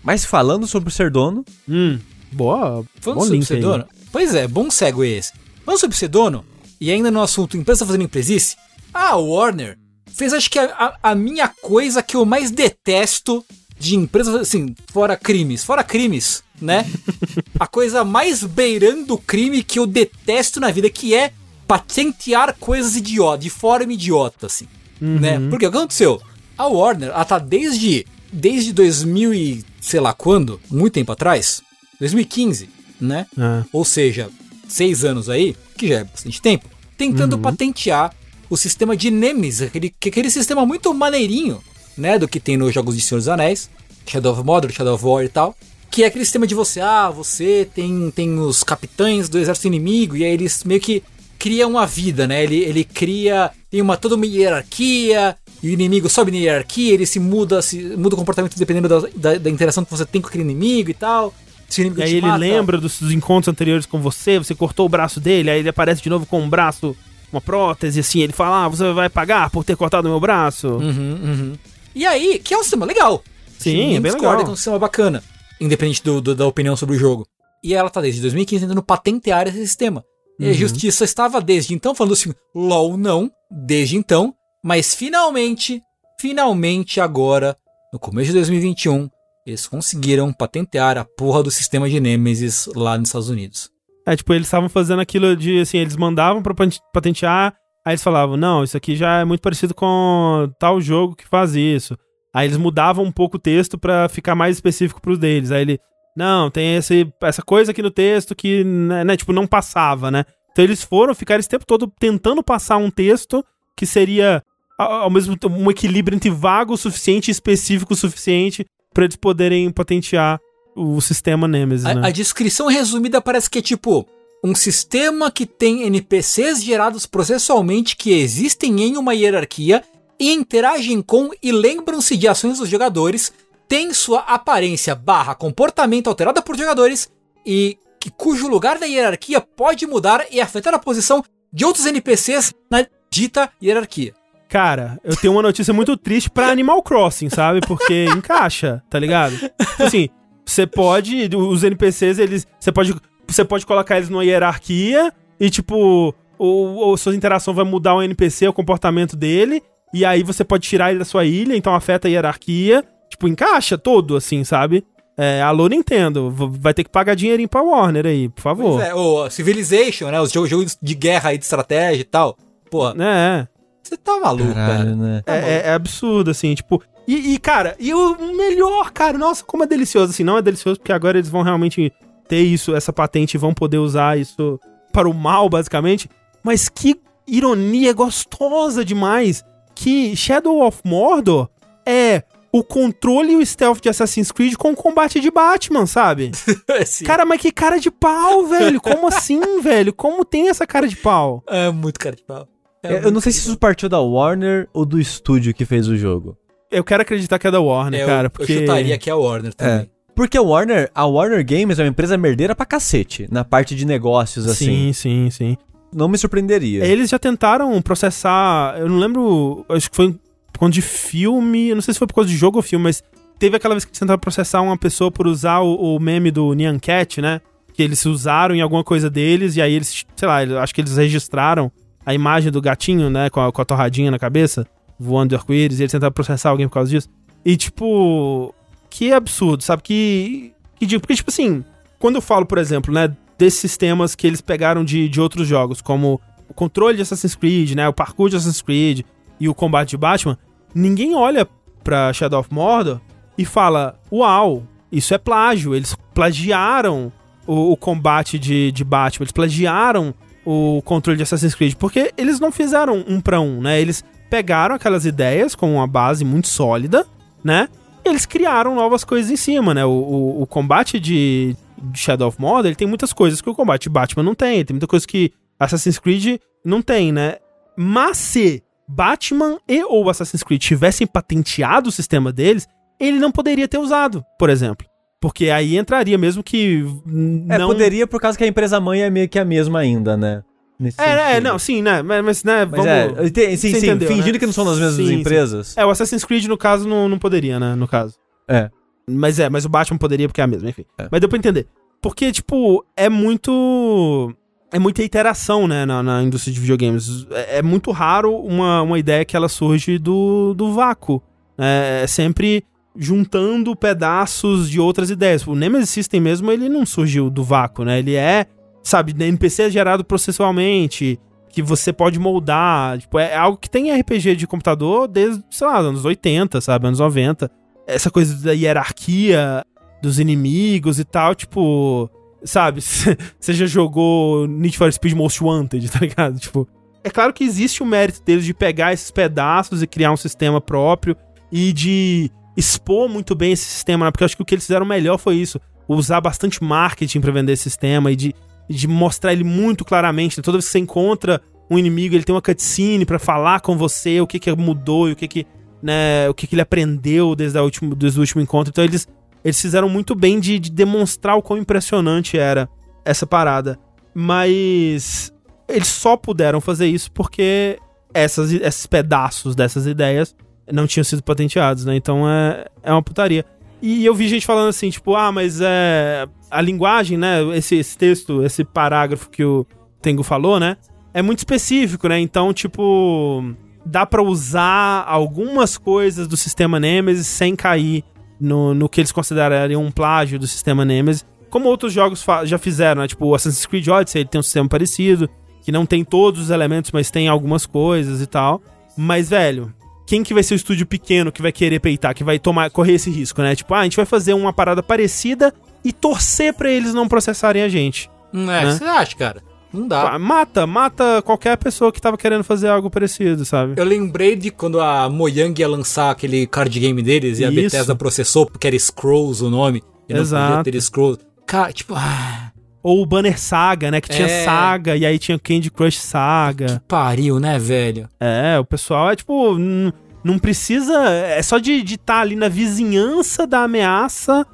Mas falando sobre ser dono, Hum, boa. Falando bom sobre link ser aí. dono. Pois é, bom segue esse. Falando sobre ser dono, e ainda no assunto empresa fazendo empresice, a Warner fez acho que a, a- a minha coisa que eu mais detesto de empresas, assim, fora crimes, fora crimes, né? (laughs) a coisa mais beirando o crime que eu detesto na vida, que é patentear coisas idiota, de forma idiota, assim né? Porque o que aconteceu? A Warner, ela tá desde, desde 2000 e sei lá quando, muito tempo atrás, 2015, né? Ah, Ou seja, seis anos aí, que já é bastante tempo, tentando patentear o sistema de Nemesis, aquele, que é aquele sistema muito maneirinho, né? Do que tem nos jogos de Senhor dos Anéis, Shadow of Mordor, Shadow of War e tal. Que é aquele sistema de você, ah, você tem, tem os capitães do exército inimigo, e aí eles meio que criam uma vida, né? Ele, ele cria, tem uma toda uma hierarquia, e o inimigo sobe na hierarquia, ele se muda, se muda o comportamento dependendo da, da, da interação que você tem com aquele inimigo e tal. Inimigo E aí ele mata- lembra dos, dos encontros anteriores com você, você cortou o braço dele, aí ele aparece de novo com um braço, uma prótese, assim, ele fala, ah, você vai pagar por ter cortado o meu braço. Uhum, uhum. E aí, que é um sistema legal. Sim, é bem discorda legal. que é um sistema bacana, independente do, do- da opinião sobre o jogo. E ela tá desde 2015 tentando patentear esse sistema. E Uhum. a justiça estava desde então falando assim, LOL não, desde então, mas finalmente, finalmente agora, no começo de 2021, eles conseguiram patentear a porra do sistema de Nemesis lá nos Estados Unidos. É, tipo, eles estavam fazendo aquilo de, assim, eles mandavam pra patentear, aí eles falavam, não, isso aqui já é muito parecido com tal jogo que faz isso. Aí eles mudavam um pouco o texto pra ficar mais específico pros deles. Aí ele, não, tem esse, essa coisa aqui no texto que, né, né, tipo, não passava, né? Então eles foram ficar esse tempo todo tentando passar um texto que seria ao mesmo tempo um equilíbrio entre vago o suficiente e específico o suficiente pra eles poderem patentear o sistema Nemesis, né? A, a descrição resumida parece que é tipo um sistema que tem NPCs gerados processualmente que existem em uma hierarquia e interagem com e lembram-se de ações dos jogadores, tem sua aparência barra comportamento alterada por jogadores e que, cujo lugar da hierarquia pode mudar e afetar a posição de outros NPCs na dita hierarquia. Cara, eu tenho uma notícia muito triste pra Animal Crossing, sabe? Porque encaixa, tá ligado? Tipo assim, você pode. Os NPCs, eles. Você pode. Você pode colocar eles numa hierarquia e, tipo, ou, ou sua interação vai mudar o NPC, o comportamento dele. E aí você pode tirar ele da sua ilha, então afeta a hierarquia. Tipo, encaixa todo, assim, sabe? É, alô, Nintendo, vai ter que pagar dinheirinho pra Warner aí, por favor. Pois é, o Civilization, né? Os jogos, jogos de guerra aí, de estratégia e tal. Porra, É, você tá maluco, Caralho, cara. né? é, é- é absurdo, assim, tipo. E, e, cara, e o melhor, cara, nossa, como é delicioso, assim, não é delicioso porque agora eles vão realmente ter isso, essa patente e vão poder usar isso para o mal, basicamente. Mas que ironia gostosa demais que Shadow of Mordor é o controle e o stealth de Assassin's Creed com o combate de Batman, sabe? (laughs) Sim. Cara, mas que cara de pau, velho. Como assim, (laughs) velho? Como tem essa cara de pau? É muito cara de pau. É Eu não sei se isso partiu da Warner ou do estúdio que fez o jogo. Eu quero acreditar que é da Warner, É, eu- cara, porque... Eu chutaria que é a Warner também. Porque a Warner, a Warner Games é uma empresa merdeira pra cacete, na parte de negócios, assim. Sim, sim, sim. Não me surpreenderia. Eles já tentaram processar, eu não lembro, acho que foi por conta de filme, eu não sei se foi por causa de jogo ou filme, mas teve aquela vez que eles tentaram processar uma pessoa por usar o, o meme do Nyan Cat, né? Que eles usaram em alguma coisa deles, e aí eles, sei lá, eu acho que eles registraram a imagem do gatinho, né, com a, com a torradinha na cabeça, voando de arco-íris, e eles tentaram processar alguém por causa disso. E, tipo, que absurdo, sabe? Que, que digo, porque, tipo assim, quando eu falo, por exemplo, né, desses sistemas que eles pegaram de, de outros jogos, como o controle de Assassin's Creed, né, o parkour de Assassin's Creed e o combate de Batman, ninguém olha pra Shadow of Mordor e fala, uau, isso é plágio, eles plagiaram o, o combate de, de Batman, eles plagiaram o controle de Assassin's Creed, porque eles não fizeram um pra um, né, eles pegaram aquelas ideias com uma base muito sólida, né, e eles criaram novas coisas em cima, né, o, o, o combate de, de Shadow of Mordor, ele tem muitas coisas que o combate de Batman não tem, tem muita coisa que Assassin's Creed não tem, né? Mas se Batman e ou Assassin's Creed tivessem patenteado o sistema deles, ele não poderia ter usado, por exemplo. Porque aí entraria mesmo que É, não... poderia por causa que a empresa mãe é meio que a mesma ainda, né? Nesse É, é, sentido. não, sim, né? Mas, né, Mas vamos... é, sim, sim, entendeu, fingindo né? que não são das mesmas Sim, sim. empresas. É, o Assassin's Creed, no caso, não, não poderia, né? No caso. É. Mas é, mas o Batman poderia porque é a mesma, enfim. É. Mas deu pra entender. Porque, tipo, é muito. É muita iteração, né, na, na indústria de videogames. É, é muito raro uma, uma ideia que ela surge do, do vácuo. É, é sempre juntando pedaços de outras ideias. O Nemesis System mesmo, ele não surgiu do vácuo, né? Ele é, sabe, NPC é gerado processualmente, que você pode moldar. Tipo, é algo que tem em RPG de computador desde, sei lá, anos 80, sabe, anos 90. Essa coisa da hierarquia dos inimigos e tal, tipo, sabe, (laughs) você já jogou Need for Speed Most Wanted, tá ligado? Tipo, é claro que existe o mérito deles de pegar esses pedaços e criar um sistema próprio e de expor muito bem esse sistema, né? porque eu acho que o que eles fizeram melhor foi isso, usar bastante marketing pra vender esse sistema e de, de mostrar ele muito claramente, né? toda vez que você encontra um inimigo, ele tem uma cutscene pra falar com você o que que mudou e o que que, né, o que que ele aprendeu desde, a último, desde o último encontro, então eles eles fizeram muito bem de, de demonstrar o quão impressionante era essa parada. Mas eles só puderam fazer isso porque essas, esses pedaços dessas ideias não tinham sido patenteados, né? Então é, é uma putaria. E eu vi gente falando assim, tipo, ah, mas é. A linguagem, né? Esse, esse texto, esse parágrafo que o Tengu falou, né? É muito específico, né? Então, tipo. Dá pra usar algumas coisas do sistema Nemesis sem cair no, no que eles considerariam um plágio do sistema Nemesis. Como outros jogos já fizeram, né? Tipo, o Assassin's Creed Odyssey ele tem um sistema parecido, que não tem todos os elementos, mas tem algumas coisas e tal. Mas, velho, quem que vai ser o estúdio pequeno que vai querer peitar, que vai tomar, correr esse risco, né? Tipo, ah, a gente vai fazer uma parada parecida e torcer pra eles não processarem a gente. Hum, É, o Né? que você acha, cara? Não dá. Ah, Mata, mata qualquer pessoa que tava querendo fazer algo parecido, sabe? Eu lembrei de quando a Mojang ia lançar aquele card game deles e a Isso. Bethesda processou porque era Scrolls o nome. E não Exato. podia ter Scrolls. Cara, tipo, ah, Ou o Banner Saga, né? Que tinha É. Saga e aí tinha Candy Crush Saga. pariu, né, velho? É, o pessoal é tipo. Não precisa. É só de estar ali na vizinhança da ameaça.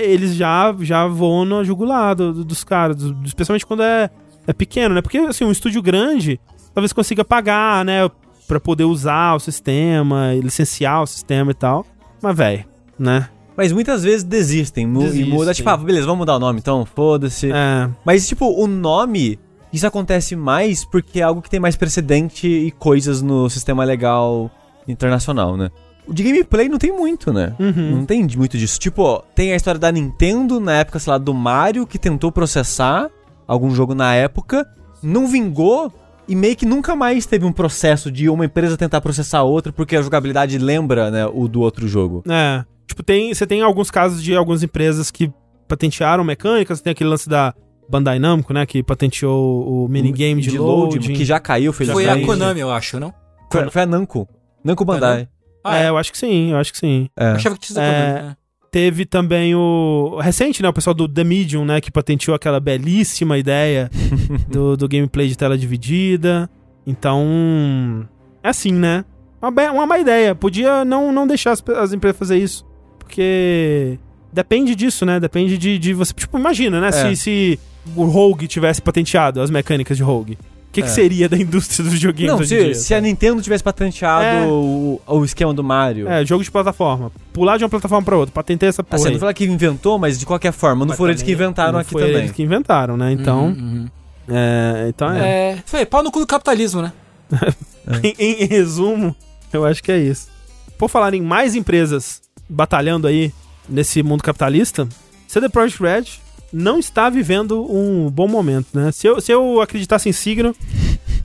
Eles já, já voam no jugular do- do- dos caras. do- especialmente quando é, é pequeno, né? Porque assim, um estúdio grande talvez consiga pagar, né? pra poder usar o sistema, licenciar o sistema e tal. Mas, velho, né? Mas muitas vezes desistem, mu Desistem. e muda, tipo, ah, beleza, vamos mudar o nome, então, foda-se. É, Mas, tipo, o nome, isso acontece mais porque é algo que tem mais precedente e coisas no sistema legal internacional, né? O de gameplay não tem muito, né? Uhum. Não tem de- muito disso. Tipo, ó, tem a história da Nintendo na época, sei lá, do Mario, que tentou processar algum jogo na época, não vingou e meio que nunca mais teve um processo de uma empresa tentar processar outra porque a jogabilidade lembra, né, o do outro jogo. É. Tipo, tem, você tem alguns casos de algumas empresas que patentearam mecânicas, tem aquele lance da Bandai Namco, né, que patenteou o minigame de, loading. que já caiu, Foi a. Konami, eu acho, não? Foi, foi a Namco. Namco Bandai. Ah, é, é. eu acho que sim, eu acho que sim. É. Achava que tinha É. Konami. né? Teve também o. Recente, né? O pessoal do The Medium, né? Que patenteou aquela belíssima ideia (laughs) do, do gameplay de tela dividida. Então. É assim, né? Uma, uma má ideia. Podia não, não deixar as, as empresas fazer isso. Porque. Depende disso, né? Depende de, de você. Tipo, imagina, né? É. Se, se o Rogue tivesse patenteado as mecânicas de Rogue. O que, que É. seria da indústria dos videogames Não, hoje em se, dia? se a? Nintendo tivesse patenteado É. o, o esquema do Mario. É, jogo de plataforma. Pular de uma plataforma pra outra. Patentei essa porra. Assim, aí. não falar que inventou, mas de qualquer forma, não foram eles que inventaram não aqui foi também. eles que inventaram, né? Então. Uhum, uhum. É, então é. É. Foi pau no cu do capitalismo, né? (laughs) (laughs) Em, em resumo, eu acho que é isso. Por falar em mais empresas batalhando aí nesse mundo capitalista, CD Projekt Red não está vivendo um bom momento, né? Se eu, se eu acreditasse em signo,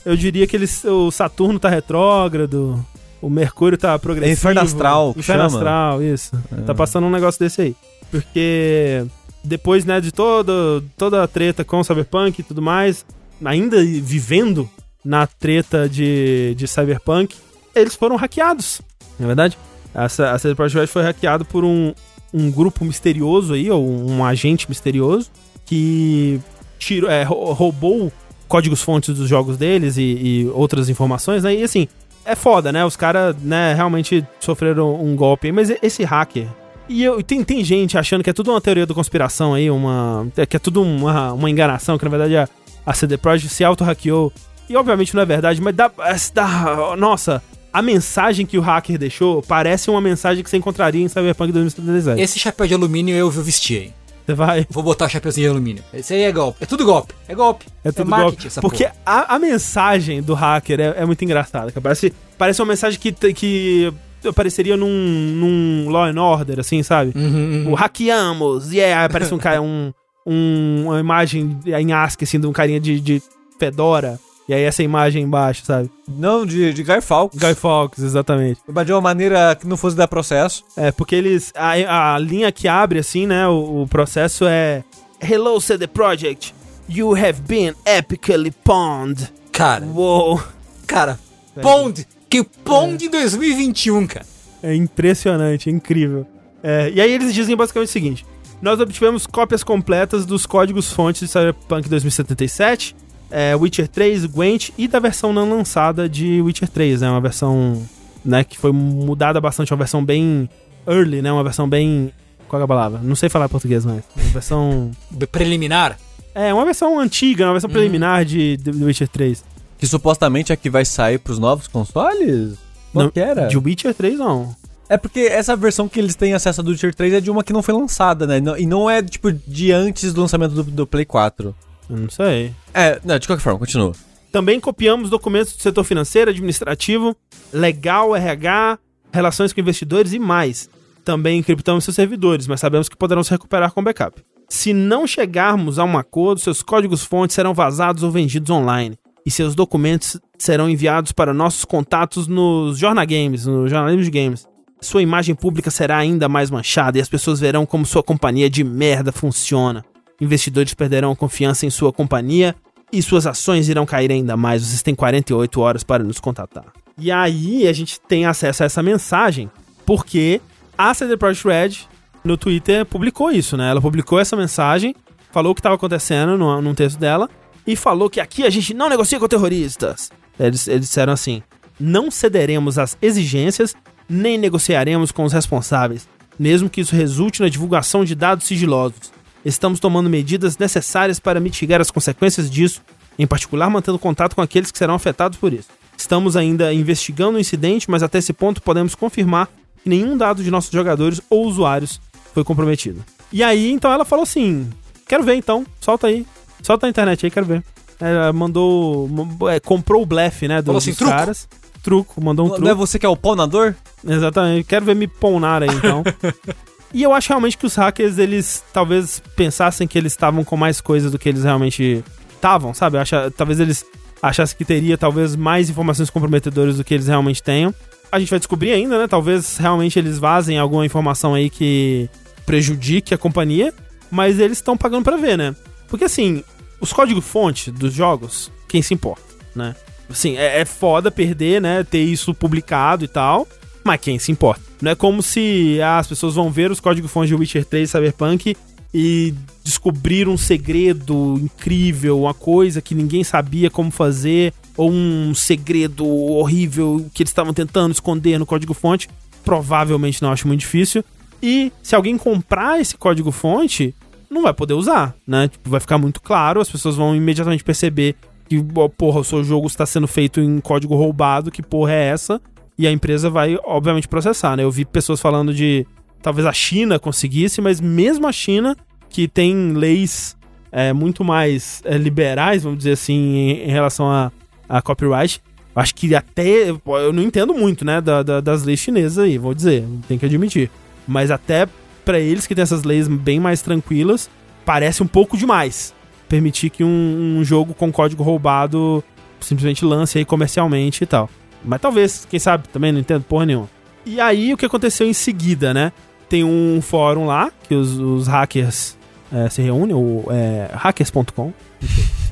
eu diria que eles, o Saturno tá retrógrado, o Mercúrio tá progressivo. É inferno astral, Inferno chama. astral, isso. Tá passando um negócio desse aí. Porque depois, né, de toda, toda a treta com o Cyberpunk e tudo mais, ainda vivendo na treta de, de Cyberpunk, eles foram hackeados. Não é verdade? Essa, a CD Projekt Red foi hackeado por um, um grupo misterioso aí, ou um agente misterioso, que tirou, é, rou- roubou códigos-fontes dos jogos deles e, e outras informações, né? E assim, é foda, né? Os caras, né, realmente sofreram um golpe mas esse hacker. E eu, tem, tem gente achando que é tudo uma teoria da conspiração aí, uma. é, que é tudo uma, uma enganação, que na verdade a, a CD Projekt se auto-hackeou. E obviamente não é verdade, mas dá, dá. Nossa, a mensagem que o hacker deixou parece uma mensagem que você encontraria em Cyberpunk 2077. Esse chapéu de alumínio eu vou vestir aí. Você vai. Vou botar o chapéuzinho de alumínio. Esse aí é golpe. É tudo golpe. É golpe. É tudo marketing golpe. Porque a, a mensagem do hacker é, é muito engraçada. Parece, parece uma mensagem que, que apareceria num, num Law and Order, assim, sabe? Uhum, O hackeamos, e yeah, aparece um (laughs) cara, um, um- uma imagem em ASCII, assim, de um carinha de, de fedora. E aí essa imagem embaixo, sabe? Não, de, de Guy Fawkes. Guy Fawkes, exatamente. Mas de uma maneira que não fosse dar processo. É, porque eles. A, a linha que abre, assim, né? O, o processo é. Hello, CD Projekt. You have been epically pwned. Cara, Uou. cara. Pond. Que Pond em 2021, cara. É impressionante, é incrível. É, e aí eles dizem basicamente o seguinte: Nós obtivemos cópias completas dos códigos-fontes de Cyberpunk 2077, é, Witcher 3, Gwent e da versão não lançada de Witcher 3, né? Uma versão né, que foi mudada bastante, uma versão bem early, né? Uma versão bem. Qual é a palavra? Não sei falar português mais. Uma versão. Preliminar. É, uma versão antiga, uma versão preliminar de, de Witcher 3. Que supostamente é que vai sair pros novos consoles? Qual Não, que era? De Witcher 3, não. É porque essa versão que eles têm acesso a do Witcher 3 é de uma que não foi lançada, né? E não é, tipo, de antes do lançamento do, do Play 4. Eu não sei. É, não, de qualquer forma, continua. Também copiamos documentos do setor financeiro, administrativo, legal, RH, relações com investidores e mais. Também encriptamos seus servidores, mas sabemos que poderão se recuperar com backup. Se não chegarmos a um acordo, seus códigos-fontes serão vazados ou vendidos online. E seus documentos serão enviados para nossos contatos nos Jornagames, no jornalismo de games. Sua imagem pública será ainda mais manchada e as pessoas verão como sua companhia de merda funciona. Investidores perderão a confiança em sua companhia e suas ações irão cair ainda mais. Vocês têm 48 horas para nos contatar. E aí a gente tem acesso a essa mensagem porque a CD Projekt Red no Twitter publicou isso, né? Ela publicou essa mensagem, falou o que estava acontecendo no, num texto dela e falou que aqui a gente não negocia com terroristas. Eles, eles disseram assim: não cederemos às exigências nem negociaremos com os responsáveis, mesmo que isso resulte na divulgação de dados sigilosos. Estamos tomando medidas necessárias para mitigar as consequências disso, em particular mantendo contato com aqueles que serão afetados por isso. Estamos ainda investigando o incidente, mas até esse ponto podemos confirmar que nenhum dado de nossos jogadores ou usuários foi comprometido. E aí, então ela falou assim: Quero ver então, solta aí. Solta na internet aí, quero ver. Ela mandou. é, comprou o blefe, né? Dos, Falou assim, dos truco. caras. Truco, mandou um Não truco. é você que é o paunador? Exatamente. Quero ver me ponar aí, então. (laughs) e eu acho realmente que os hackers, eles talvez pensassem que eles estavam com mais coisa do que eles realmente estavam, sabe? Eu acho, talvez eles achassem que teria talvez mais informações comprometedoras do que eles realmente tenham. A gente vai descobrir ainda, né? Talvez realmente eles vazem alguma informação aí que prejudique a companhia, mas eles estão pagando pra ver, né? Porque assim, os códigos-fonte dos jogos, quem se importa, né? Assim, é, é foda perder, né? Ter isso publicado e tal. Mas quem se importa? Não é como se ah, as pessoas vão ver os códigos-fontes de Witcher 3 e Cyberpunk e descobrir um segredo incrível, uma coisa que ninguém sabia como fazer, ou um segredo horrível que eles estavam tentando esconder no código-fonte. Provavelmente não acho muito difícil. E se alguém comprar esse código-fonte, não vai poder usar, né? Tipo, vai ficar muito claro, as pessoas vão imediatamente perceber que, porra, o seu jogo está sendo feito em código roubado, que porra é essa? E a empresa vai, obviamente, processar, né? Eu vi pessoas falando de talvez a China conseguisse, mas mesmo a China, que tem leis é, muito mais é, liberais, vamos dizer assim, em, em relação a, a copyright, acho que até. Eu não entendo muito, né, da- da- das leis chinesas aí, vou dizer, tem que admitir. Mas até pra eles que tem essas leis bem mais tranquilas, parece um pouco demais permitir que um, um jogo com código roubado simplesmente lance aí comercialmente e tal. Mas talvez, quem sabe, também não entendo porra nenhuma. E aí o que aconteceu em seguida, né? Tem um fórum lá que os, os hackers é, se reúnem, ou é, hackers.com,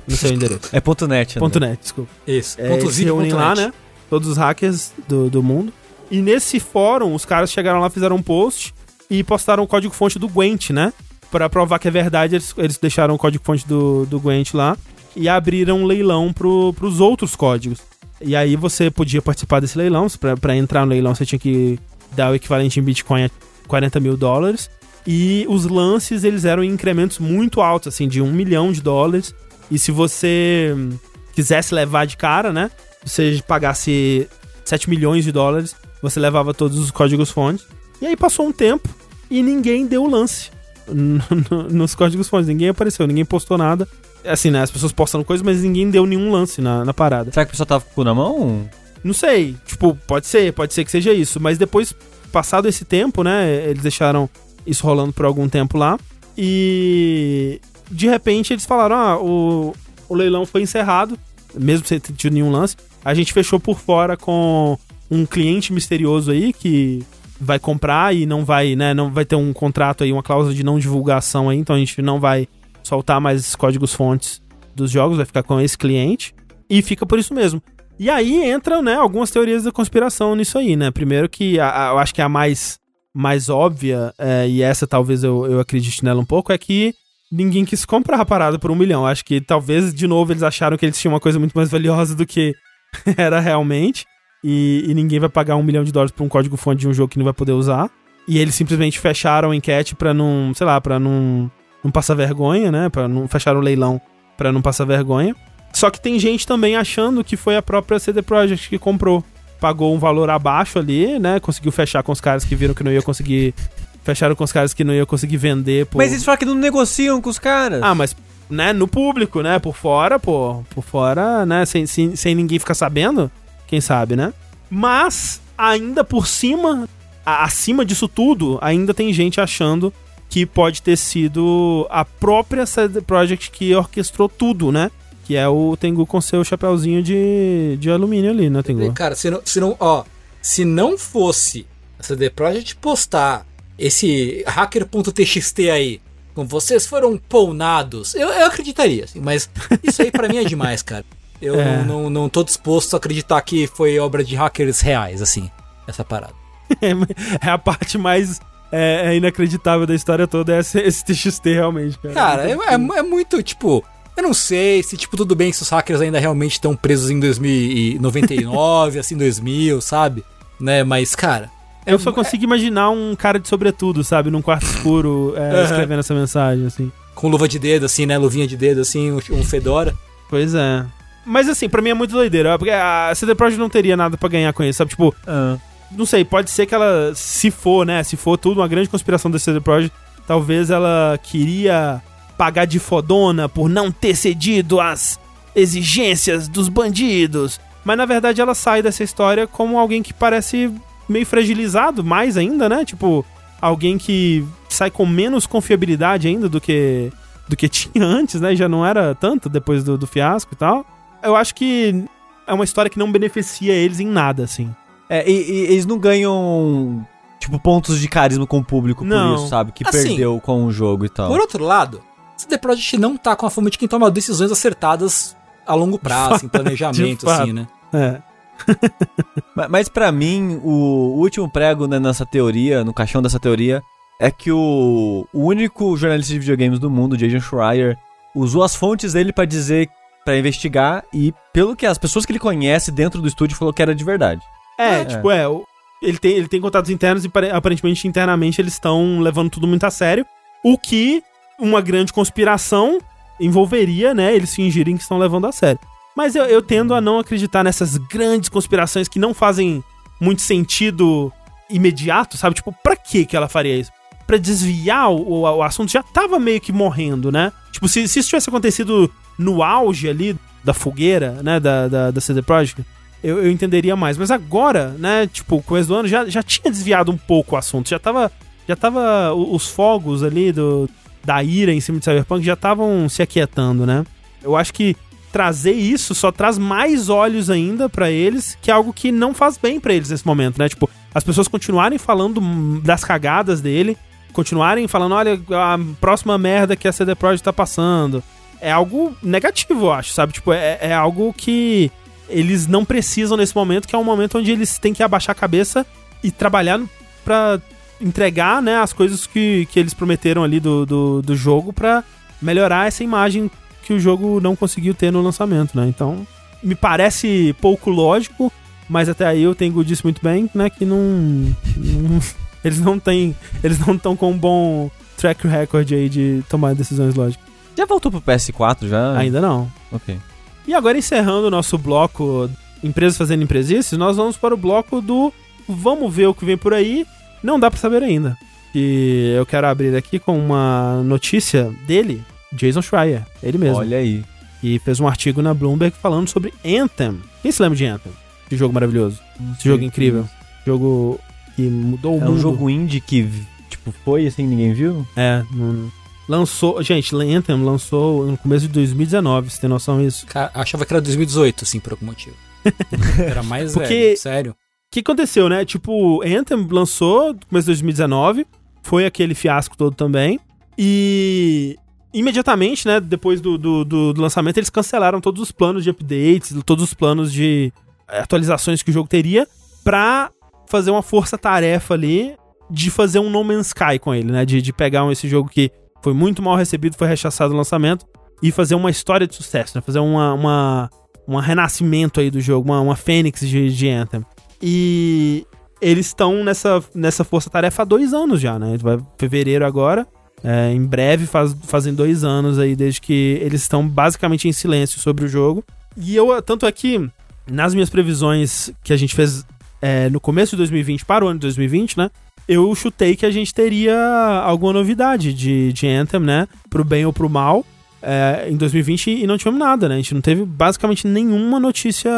não sei o endereço. É ponto .net, Ponto André. .net, desculpa. Isso. É, Ponto se reúnem ponto lá, net. né? Todos os hackers do, do mundo. E nesse fórum, os caras chegaram lá, fizeram um post e postaram o código-fonte do Gwent, né? Pra provar que é verdade, eles, eles deixaram o código-fonte do, do Gwent lá e abriram um leilão pro, pros outros códigos. E aí você podia participar desse leilão. Pra entrar no leilão, você tinha que dar o equivalente em Bitcoin a 40 mil dólares. E os lances, eles eram em incrementos muito altos, assim, de um milhão de dólares. E se você quisesse levar de cara, né? Você pagasse 7 milhões de dólares, você levava todos os códigos fontes. E aí passou um tempo e ninguém deu o lance no- (laughs) no- nos códigos fontes. Ninguém apareceu, ninguém postou nada. Assim, né? As pessoas postando coisas, mas ninguém deu nenhum lance na, na parada. Será que o pessoal tava com o cu na mão? Não sei, tipo, pode ser, pode ser que seja isso. Mas depois, passado esse tempo, né? Eles deixaram isso rolando por algum tempo lá. E de repente eles falaram: ah, o, o leilão foi encerrado, mesmo sem ter tido nenhum lance. A gente fechou por fora com um cliente misterioso aí que vai comprar e não vai, né? Não vai ter um contrato aí, uma cláusula de não divulgação aí, então a gente não vai soltar mais códigos fontes dos jogos, vai ficar com esse cliente. E fica por isso mesmo. E aí entram, né, algumas teorias da conspiração nisso aí, né? Primeiro que a- a- eu acho que a mais, mais óbvia, é, e essa talvez eu, eu acredite nela um pouco, é que ninguém quis comprar a parada por um milhão. Acho que talvez, de novo, eles acharam que eles tinham uma coisa muito mais valiosa do que (laughs) era realmente. E, e ninguém vai pagar um milhão de dólares por um código-fonte de um jogo que não vai poder usar. E eles simplesmente fecharam a enquete pra não, sei lá, pra não, não passar vergonha, né? Pra não fechar o leilão pra não passar vergonha. Só que tem gente também achando que foi a própria CD Projekt que comprou. Pagou um valor abaixo ali, né? Conseguiu fechar com os caras que viram que não ia conseguir. Fecharam com os caras que não ia conseguir vender. Por... Mas eles falaram que não negociam com os caras. Ah, mas, né, no público, né? Por fora, pô. Por fora, né? Sem, sem, sem ninguém ficar sabendo. Quem sabe, né? Mas, ainda por cima, acima disso tudo, ainda tem gente achando que pode ter sido a própria CD Projekt que orquestrou tudo, né? Que é o Tengu com seu chapéuzinho de, de alumínio ali, né, Tengu? Cara, se não, se não, ó, se não fosse a CD Projekt postar esse hacker.txt aí, com vocês foram pounados, eu, eu acreditaria, assim, mas isso aí pra mim é demais, cara. Eu (laughs) É. não, não, não tô disposto a acreditar que foi obra de hackers reais, assim, essa parada. (laughs) é a parte mais é, é inacreditável da história toda, é esse, esse TXT realmente, cara. Cara, é, é, é muito, tipo. Eu não sei se, tipo, tudo bem se os hackers ainda realmente estão presos em 2099, (laughs) assim, 2000, sabe? Né, mas, cara. Eu só consigo imaginar um cara de sobretudo, sabe? Num quarto (laughs) escuro, é, escrevendo essa mensagem, assim. Com luva de dedo, assim, né? Luvinha de dedo, assim, um, fedora. Pois é. Mas assim, pra mim é muito doideira, porque a CD Projekt não teria nada pra ganhar com isso, sabe? Tipo, Ah. Não sei, pode ser que ela, se for, né, se for tudo uma grande conspiração da CD Projekt, talvez ela queria pagar de fodona por não ter cedido às exigências dos bandidos. Mas na verdade ela sai dessa história como alguém que parece meio fragilizado, mais ainda, né? Tipo, alguém que sai com menos confiabilidade ainda do que do que (laughs) tinha antes, né? Já não era tanto depois do, do fiasco e tal. Eu acho que é uma história que não beneficia eles em nada, assim. É, e, e eles não ganham, tipo, pontos de carisma com o público Não. por isso, sabe? Que Assim, perdeu com o jogo e tal. Por outro lado, CD Projekt não tá com a fama de quem toma decisões acertadas a longo prazo, em (laughs) planejamento, assim, né? É. (laughs) Ma- Mas pra mim, o último prego né, nessa teoria, no caixão dessa teoria, é que o, o único jornalista de videogames do mundo, Jason Schreier, usou as fontes dele pra dizer, pra investigar e pelo que as pessoas que ele conhece dentro do estúdio falou que era de verdade. É, É. tipo, é. Ele tem, ele tem contatos internos e pare- aparentemente internamente eles estão levando tudo muito a sério. O que uma grande conspiração envolveria, né? Eles fingirem que estão levando a sério. Mas eu, eu tendo a não acreditar nessas grandes conspirações que não fazem muito sentido imediato, sabe? Tipo, pra que que ela faria isso? Pra desviar o, o, o assunto já tava meio que morrendo, né? Tipo, se, se isso tivesse acontecido no auge ali da fogueira, né? Da, da, da CD Projekt, eu, eu entenderia mais. Mas agora, né, tipo, começo do ano, já, já tinha desviado um pouco o assunto. Já tava. Já tava. o- Os fogos ali do, da ira em cima de Cyberpunk já estavam se aquietando, né? Eu acho que trazer isso só traz mais olhos ainda pra eles, que é algo que não faz bem pra eles nesse momento, né? Tipo, as pessoas continuarem falando das cagadas dele, continuarem falando, olha, a próxima merda que a CD Projekt tá passando. É algo negativo, eu acho, sabe? Tipo, é, é algo que eles não precisam nesse momento, que é um momento onde eles têm que abaixar a cabeça e trabalhar pra entregar, né, as coisas que, que eles prometeram ali do, do, do jogo pra melhorar essa imagem que o jogo não conseguiu ter no lançamento, né? Então, me parece pouco lógico, mas até aí o Tengu disse muito bem, né, que não, não- (laughs) eles não têm, eles não estão com um bom track record aí de tomar decisões lógicas. Já voltou pro PS4 já? Ainda não. Ok. E agora encerrando o nosso bloco Empresas fazendo empresices, nós vamos para o bloco do Vamos ver o que vem por aí. Não dá pra saber ainda. E eu quero abrir aqui com uma notícia dele, Jason Schreier, ele mesmo. Olha aí. E fez um artigo na Bloomberg falando sobre Anthem. Quem se lembra de Anthem? Que jogo maravilhoso. Esse jogo incrível. Jogo que mudou o É mundo. um jogo indie que, tipo, foi assim, ninguém viu? É, não- lançou. Gente, Anthem lançou no começo de 2019, você tem noção disso? Cara, achava que era 2018, assim, por algum motivo. (laughs) Era mais Porque- velho, sério. O que aconteceu, né? Tipo, Anthem lançou no começo de 2019, foi aquele fiasco todo também. E imediatamente, né, depois do, do, do- do lançamento, eles cancelaram todos os planos de updates, todos os planos de eh, atualizações que o jogo teria, pra fazer uma força-tarefa ali de fazer um No Man's Sky com ele, né? De, de pegar esse jogo que foi muito mal recebido, foi rechaçado no lançamento, e fazer uma história de sucesso, né? Fazer uma, uma, um renascimento aí do jogo, uma, uma fênix de, de Anthem. E eles estão nessa, nessa força-tarefa há dois anos já, né? Vai fevereiro agora. É, em breve faz, fazem dois anos aí desde que eles estão basicamente em silêncio sobre o jogo. E eu, tanto é que nas minhas previsões que a gente fez é, no começo de 2020 para o ano de 2020, né? Eu chutei que a gente teria alguma novidade de, de Anthem, né? Pro bem ou pro mal. é, em 2020 e não tivemos nada, né? A gente não teve basicamente nenhuma notícia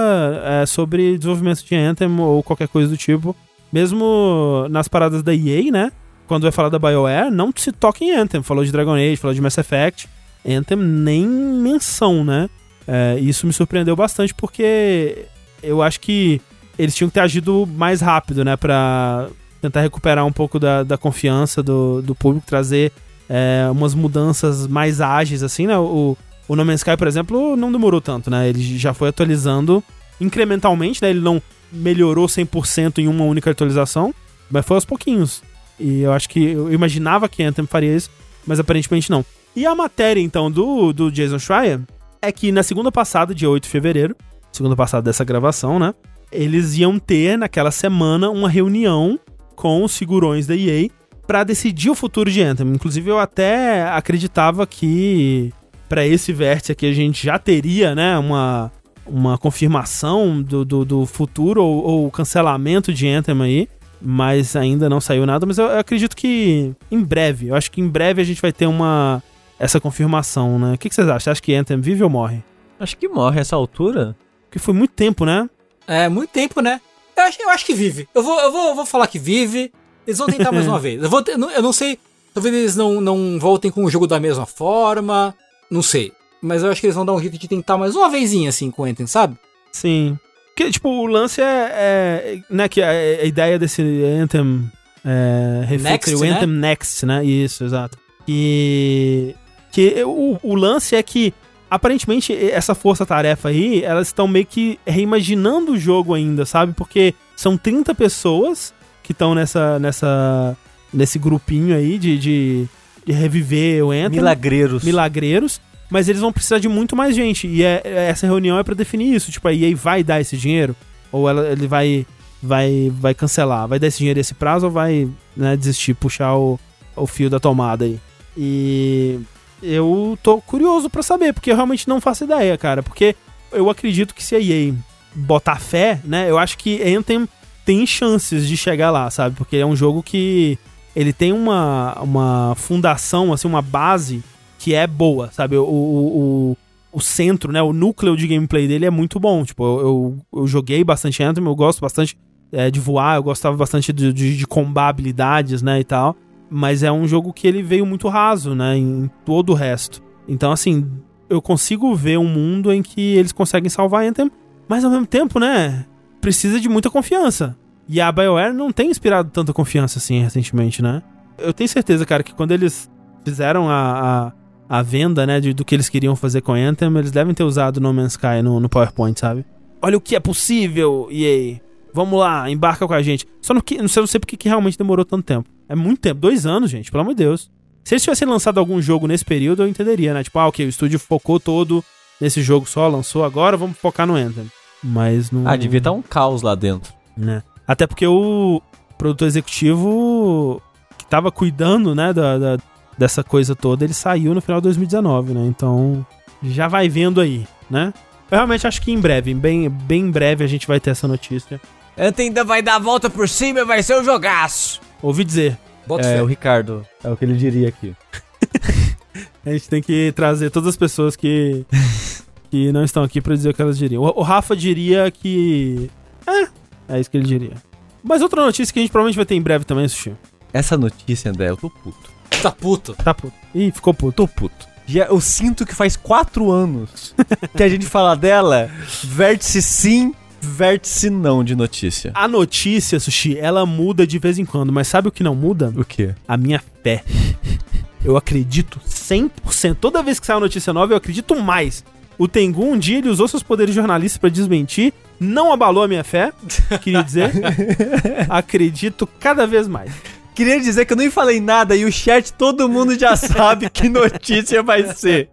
é, sobre desenvolvimento de Anthem ou qualquer coisa do tipo. Mesmo nas paradas da EA, né? Quando vai falar da BioWare, não se toca em Anthem. Falou de Dragon Age, falou de Mass Effect. Anthem nem menção, né? É, isso me surpreendeu bastante porque eu acho que eles tinham que ter agido mais rápido, né? Pra tentar recuperar um pouco da, da confiança do, do público, trazer é, umas mudanças mais ágeis, assim, né? O, o No Man's Sky, por exemplo, não demorou tanto, né? Ele já foi atualizando incrementalmente, né? Ele não melhorou 100% em uma única atualização, mas foi aos pouquinhos. E eu acho que eu imaginava que Anthem faria isso, mas aparentemente não. E a matéria, então, do, do Jason Schreier é que na segunda passada, dia 8 de fevereiro, segunda passada dessa gravação, né? Eles iam ter naquela semana uma reunião com os figurões da EA pra decidir o futuro de Anthem. Inclusive, eu até acreditava que pra esse vértice aqui a gente já teria, né, uma uma confirmação do, do, do futuro ou, ou cancelamento de Anthem aí, mas ainda não saiu nada. Mas eu, eu acredito que em breve, eu acho que em breve a gente vai ter uma essa confirmação, né? O que, que vocês acham? Você acha que Anthem vive ou morre? Acho que morre essa altura. Porque foi muito tempo, né? É, muito tempo, né? Eu acho, eu acho que vive. Eu vou, eu, vou, eu vou falar que vive. Eles vão tentar mais (laughs) uma vez. Eu, vou, eu, não, eu não sei. Talvez eles não, não voltem com o jogo da mesma forma. Não sei. Mas eu acho que eles vão dar um jeito de tentar mais uma vezinha assim com o Anthem, sabe? Sim. Porque, tipo, o lance é. é né, que a, a, ideia desse Anthem. É, Next, o Anthem né? Next, né? Isso, exato. E. Que o, o lance é que aparentemente essa força-tarefa aí, elas estão meio que reimaginando o jogo ainda, sabe? Porque são 30 pessoas que estão nessa, nessa, nesse grupinho aí de, de, de reviver o Anthem. Milagreiros. Milagreiros. Mas eles vão precisar de muito mais gente. E é, essa reunião é para definir isso. Tipo, a EA vai dar esse dinheiro? Ou ela, ele vai, vai, vai cancelar? Vai dar esse dinheiro esse prazo ou vai né, desistir, puxar o, o fio da tomada aí? E eu tô curioso para saber, porque eu realmente não faço ideia, cara. Porque eu acredito que se a EA botar fé, né? Eu acho que Anthem tem chances de chegar lá, sabe? Porque é um jogo que ele tem uma, uma fundação, assim, uma base que é boa, sabe? O, o, o, o centro, né? O núcleo de gameplay dele é muito bom. Tipo, eu, eu, eu joguei bastante Anthem, eu gosto bastante é, de voar, eu gostava bastante de, de, de combar habilidades, né? E tal. Mas é um jogo que ele veio muito raso, né? Em todo o resto. Então, assim, eu consigo ver um mundo em que eles conseguem salvar Anthem, mas ao mesmo tempo, né? Precisa de muita confiança. E a BioWare não tem inspirado tanta confiança assim recentemente, né? Eu tenho certeza, cara, que quando eles fizeram a, a, a venda, né, de, do que eles queriam fazer com Anthem, eles devem ter usado No Man's Sky no, no PowerPoint, sabe? Olha o que é possível, EA. Vamos lá, embarca com a gente. Só no que, não sei, não sei porque que realmente demorou tanto tempo. É muito tempo, dois anos, gente, pelo amor de Deus. Se eles tivessem lançado algum jogo nesse período, eu entenderia, né? Tipo, ah, ok, o estúdio focou todo nesse jogo só, lançou agora, vamos focar no Anthem. Mas não. Ah, devia estar um caos lá dentro. Né? Até porque o produtor executivo que tava cuidando, né, da, da, dessa coisa toda, ele saiu no final de 2019, né? Então, já vai vendo aí, né? Eu realmente acho que em breve, bem, bem em breve, a gente vai ter essa notícia. Anthem ainda vai dar a volta por cima e vai ser um jogaço. Ouvi dizer. Bota É, fé. o Ricardo. É o que ele diria aqui. (laughs) A gente tem que trazer todas as pessoas que, que não estão aqui pra dizer o que elas diriam. O, o Rafa diria que. É, é isso que ele diria. Mas outra notícia que a gente provavelmente vai ter em breve também, Sushi. Essa notícia, André, eu tô puto. Tá puto. Tá puto. Ih, ficou puto. Tô puto. Já, eu sinto que faz quatro anos que a gente fala dela, vértice sim, vértice não de notícia. A notícia, Sushi, ela muda de vez em quando, mas sabe o que não muda? O quê? A minha fé. Eu acredito 100%. Toda vez que sai uma notícia nova, eu acredito mais. O Tengu, um dia, ele usou seus poderes jornalistas pra desmentir. Não abalou a minha fé, queria dizer. (laughs) acredito cada vez mais. Queria dizer que eu nem falei nada e o chat todo mundo já sabe que notícia vai ser.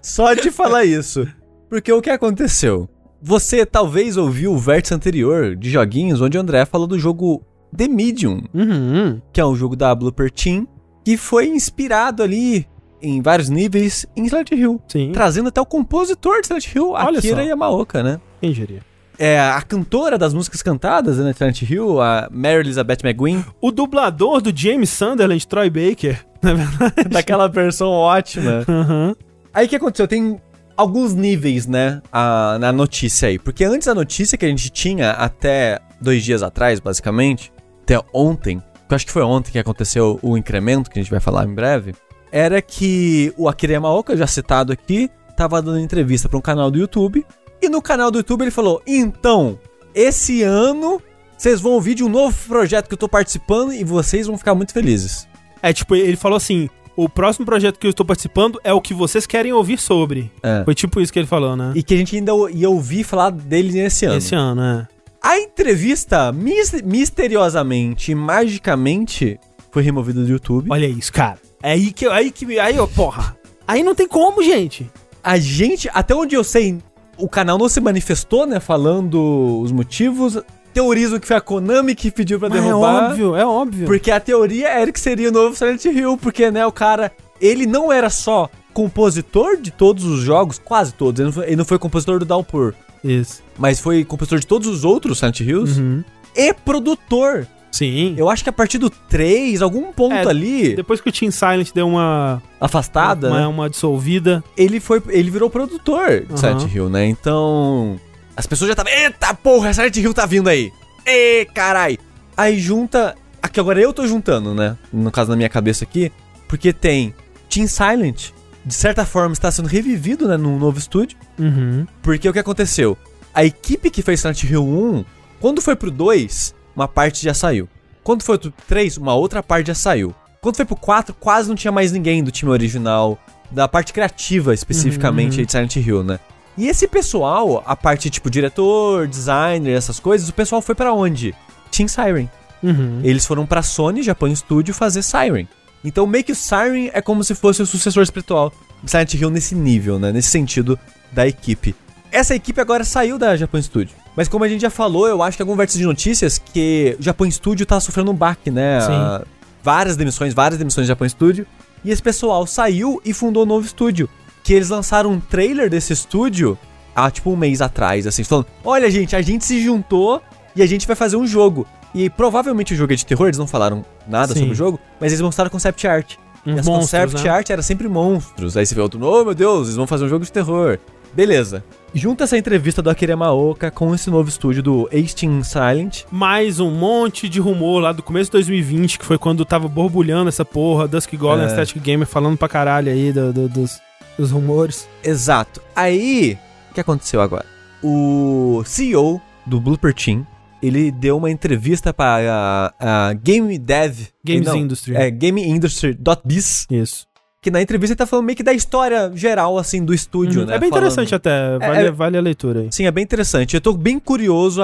Só de falar isso. Porque o que aconteceu? Você talvez ouviu o vértice anterior de joguinhos onde o André falou do jogo The Medium, Uhum. que é um jogo da Blooper Team, que foi inspirado ali em vários níveis em Silent Hill. Sim. Trazendo até o compositor de Silent Hill, Olha Akira só. Yamaoka, né? Quem diria? É a cantora das músicas cantadas né, de Silent Hill, a Mary Elizabeth McGuinn, O dublador do James Sunderland, Troy Baker. (laughs) Na verdade. daquela versão ótima. Uhum. Aí o que aconteceu? Tem alguns níveis, né, a- na notícia aí. Porque antes da notícia que a gente tinha até dois dias atrás, basicamente, até ontem, que eu acho que foi ontem que aconteceu o incremento, que a gente vai falar em breve, era que o Akira Yamaoka, já citado aqui, tava dando entrevista para um canal do YouTube. E no canal do YouTube ele falou: Então, esse ano vocês vão ouvir de um novo projeto que eu tô participando e vocês vão ficar muito felizes. É, tipo, ele falou assim: o próximo projeto que eu estou participando é o que vocês querem ouvir sobre. É. Foi tipo isso que ele falou, né? E que a gente ainda ia ouvir falar dele nesse ano. Esse ano, é. A entrevista, mis- misteriosamente e magicamente, foi removida do YouTube. Olha isso, cara. É aí que. Aí que. Aí, ó, porra. Aí não tem como, gente. A gente, até onde eu sei, o canal não se manifestou, né? Falando os motivos. Teorizam que foi a Konami que pediu pra Mas é derrubar. óbvio, é óbvio. Porque a teoria era que seria o novo Silent Hill. Porque, né, o cara. Ele não era só compositor de todos os jogos, quase todos. Ele não foi, ele não foi compositor do Downpour. Isso. mas foi compositor de todos os outros Silent Hills Uhum. e produtor. Sim. Eu acho que a partir do 3, algum ponto É, ali, Depois que o Team Silent deu uma, afastada, uma, né? uma dissolvida. ele foi ele virou produtor de Aham. Silent Hill, né? Então, as pessoas já estavam, eita porra, Silent Hill tá vindo aí. Ê, carai. Aí junta, aqui agora eu tô juntando, né? No caso na minha cabeça aqui, porque tem Team Silent, de certa forma está sendo revivido, né, num novo estúdio, Uhum. porque o que aconteceu? A equipe que fez Silent Hill 1, quando foi pro 2, uma parte já saiu. Quando foi pro 3, uma outra parte já saiu. Quando foi pro 4, quase não tinha mais ninguém do time original, da parte criativa especificamente Uhum. aí de Silent Hill, né? E esse pessoal, a parte tipo diretor, designer, essas coisas, o pessoal foi pra onde? Team Siren. Uhum. Eles foram pra Sony, Japan Studio, fazer Siren. Então meio que o Siren é como se fosse o sucessor espiritual de Silent Hill nesse nível, né? Nesse sentido da equipe. Essa equipe agora saiu da Japan Studio. Mas como a gente já falou, eu acho que algum vértice de notícias que o Japan Studio tá sofrendo um baque, né? Sim. Várias demissões, várias demissões do Japan Studio. E esse pessoal saiu e fundou um novo estúdio. Que eles lançaram um trailer desse estúdio há tipo um mês atrás, assim, falando: Olha, gente, a gente se juntou e a gente vai fazer um jogo. E provavelmente o jogo é de terror, eles não falaram nada Sim. sobre o jogo, mas eles mostraram concept art. Uns e as monstros, concept né? art era sempre monstros. Aí você vê outro, oh meu Deus, eles vão fazer um jogo de terror. Beleza. Junta essa entrevista do Akira Maoka com esse novo estúdio do Ace Silent. Mais um monte de rumor lá do começo de 2020, que foi quando tava borbulhando essa porra, Dusk Golem, É. Aesthetic Gamer, falando pra caralho aí do- do- dos, dos rumores. Exato. Aí, o que aconteceu agora? O CEO do Blooper Team, ele deu uma entrevista para a, a Game Dev... Games não, Industry. É, GameIndustry.biz, Isso. que na entrevista ele tá falando meio que da história geral, assim, do estúdio, Uhum. né? É bem Falando- interessante até, vale, é- vale a leitura aí. Sim, é bem interessante. Eu tô bem curioso,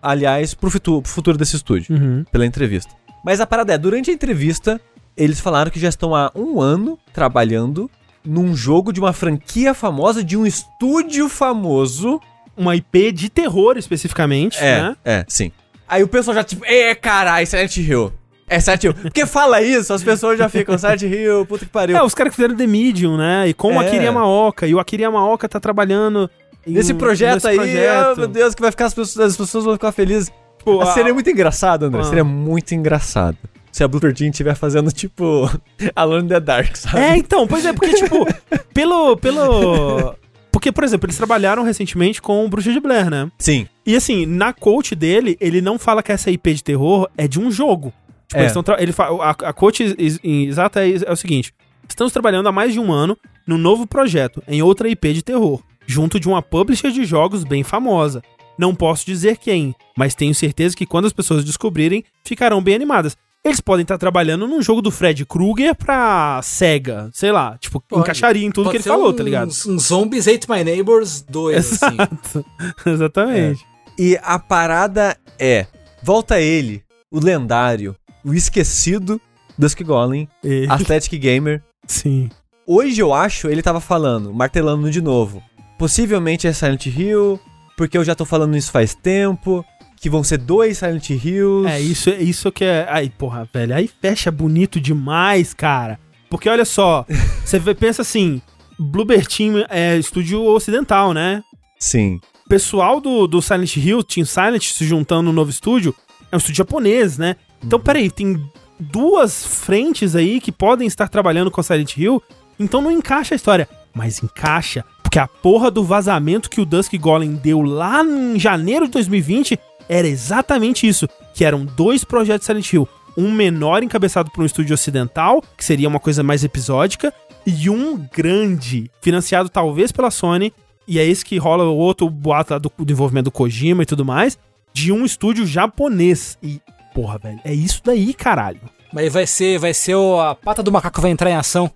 aliás, pro futuro, pro futuro desse estúdio, Uhum. pela entrevista. Mas a parada é, durante a entrevista, eles falaram que já estão há um ano trabalhando num jogo de uma franquia famosa, de um estúdio famoso. Uma IP de terror especificamente, né? é, sim. Aí o pessoal já tipo, é caralho, Silent Hill. É Silent Hill. Porque fala isso, as pessoas já ficam, Silent Hill, puta que pariu. É, os caras que fizeram The Medium, né? E com o É. Akira Yamaoka. E o Akira Yamaoka tá trabalhando em- Nesse projeto nesse aí, projeto. oh, meu Deus, que vai ficar, as pessoas, as pessoas vão ficar felizes. Pô, a- Seria muito engraçado, André. Ah. Seria muito engraçado. Se a Blooper Team estiver fazendo, tipo, (laughs) Alone in the Dark, sabe? É, então, pois é, porque, (laughs) tipo, pelo. pelo. Porque, por exemplo, eles trabalharam recentemente com o Bruxa de Blair, né? Sim. E assim, na coach dele, ele não fala que essa IP de terror é de um jogo. Tipo, É. tra- ele fala, a, a coach exata é, é o seguinte: estamos trabalhando há mais de um ano num novo projeto, em outra IP de terror, junto de uma publisher de jogos bem famosa. Não posso dizer quem, mas tenho certeza que quando as pessoas descobrirem, ficarão bem animadas. Eles podem estar trabalhando num jogo do Fred Krueger pra SEGA, sei lá, tipo, Pode. encaixaria em tudo que ele Pode ser falou, um, tá ligado? Um Zombies Hate My Neighbors 2, assim. Exato. (laughs) Exatamente. E a parada é: volta ele, o lendário, o esquecido Dusk Golem, E- Athletic Gamer. Sim. Hoje eu acho, ele tava falando, martelando de novo. Possivelmente é Silent Hill, porque eu já tô falando isso faz tempo. Que vão ser dois Silent Hills. É, isso, isso que é. Aí, porra, velho, aí fecha bonito demais, cara. Porque olha só, (laughs) você pensa assim: Bluebird Team é estúdio ocidental, né? Sim. O pessoal do, do Silent Hill, Team Silent, se juntando no novo estúdio, é um estúdio japonês, né? Então, peraí, tem duas frentes aí que podem estar trabalhando com Silent Hill, então não encaixa a história. Mas encaixa, porque a porra do vazamento que o Dusk Golem deu lá em janeiro de 2020 era exatamente isso, que eram dois projetos Silent Hill. Um menor encabeçado por um estúdio ocidental, que seria uma coisa mais episódica, e um grande, financiado talvez pela Sony, e é esse que rola o outro boato lá do, do envolvimento do Kojima e tudo mais, de um estúdio japonês. E, porra, velho, é isso daí, caralho. Mas vai ser, vai ser o, a pata do macaco vai entrar em ação.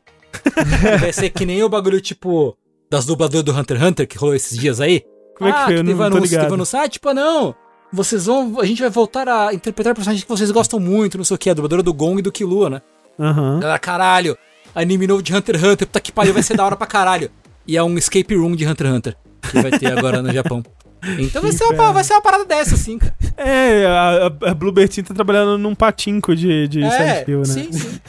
(laughs) vai ser que nem o bagulho, tipo, das dubladoras do Hunter x Hunter que rolou esses dias aí. Como é que ah, foi? Eu que não teve tô anúncio, ligado. teve anúncio. Ah, tipo, ah, não. Vocês vão. A gente vai voltar a interpretar personagens que vocês gostam muito, não sei o que. A dubladora do Gong e do Killua, né? Aham. Ela, caralho, anime novo de Hunter x Hunter, puta que pariu, vai ser da hora pra caralho. E é um escape room de Hunter x Hunter, que vai ter agora no Japão. Então vai ser, uma, vai ser uma parada dessa, assim, cara. É, a, a, Team tá trabalhando num patinco de, de É, Silent Hill, né? sim, sim.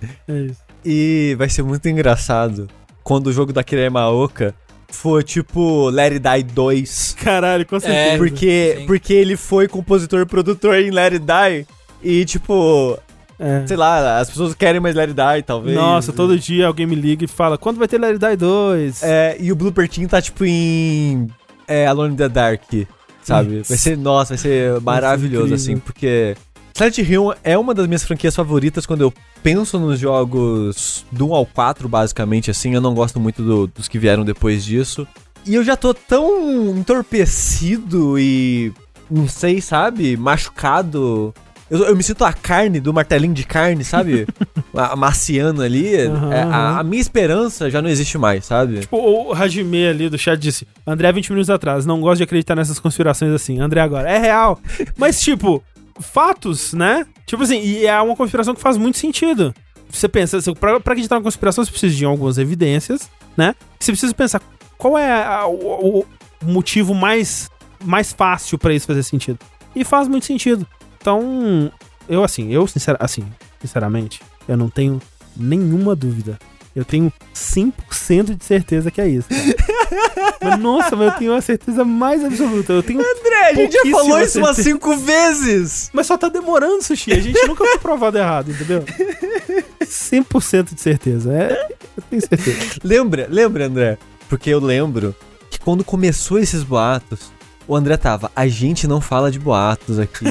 (laughs) É isso. E vai ser muito engraçado quando o jogo da Akira Yamaoka for tipo Let It Die 2. Caralho, com certeza. É, Porque, sim. porque ele foi compositor e produtor em Let It Die. E, tipo, É. sei lá, as pessoas querem mais It Die, talvez. Nossa, todo dia alguém me liga e fala, quando vai ter It Die 2? É, e o Blooper Team tá, tipo, em é, Alone in the Dark, sabe? Vai ser, nossa, vai ser maravilhoso, assim, porque Silent Hill é uma das minhas franquias favoritas quando eu penso nos jogos do 1 ao 4, basicamente, assim. Eu não gosto muito do- dos que vieram depois disso. E eu já tô tão entorpecido e, não sei, sabe? Machucado. Eu, eu me sinto a carne do martelinho de carne, sabe? (laughs) a, ali. Aham, É, a, a minha esperança já não existe mais, sabe? Tipo, o Hajime ali do chat disse: André, 20 minutos atrás, não gosto de acreditar nessas conspirações assim. André agora, é real. (laughs) Mas, tipo, fatos, né? Tipo assim, e é uma conspiração que faz muito sentido. Você pensa, assim, pra, pra acreditar na conspiração, você precisa de algumas evidências, né? Você precisa pensar qual é a- o, o motivo mais, mais fácil pra isso fazer sentido. E faz muito sentido. Então, eu assim, eu sincera, assim, sinceramente, eu não tenho nenhuma dúvida. Eu tenho 100% de certeza que é isso. (laughs) mas, nossa, mas eu tenho a certeza mais absoluta. Eu tenho. André, a gente já falou isso umas cinco vezes. Mas só tá demorando, Sushi. A gente nunca foi provado errado, entendeu? 100% de certeza. É, eu tenho certeza. Lembra, lembra, André? Porque eu lembro que quando começou esses boatos, o André tava, a gente não fala de boatos aqui.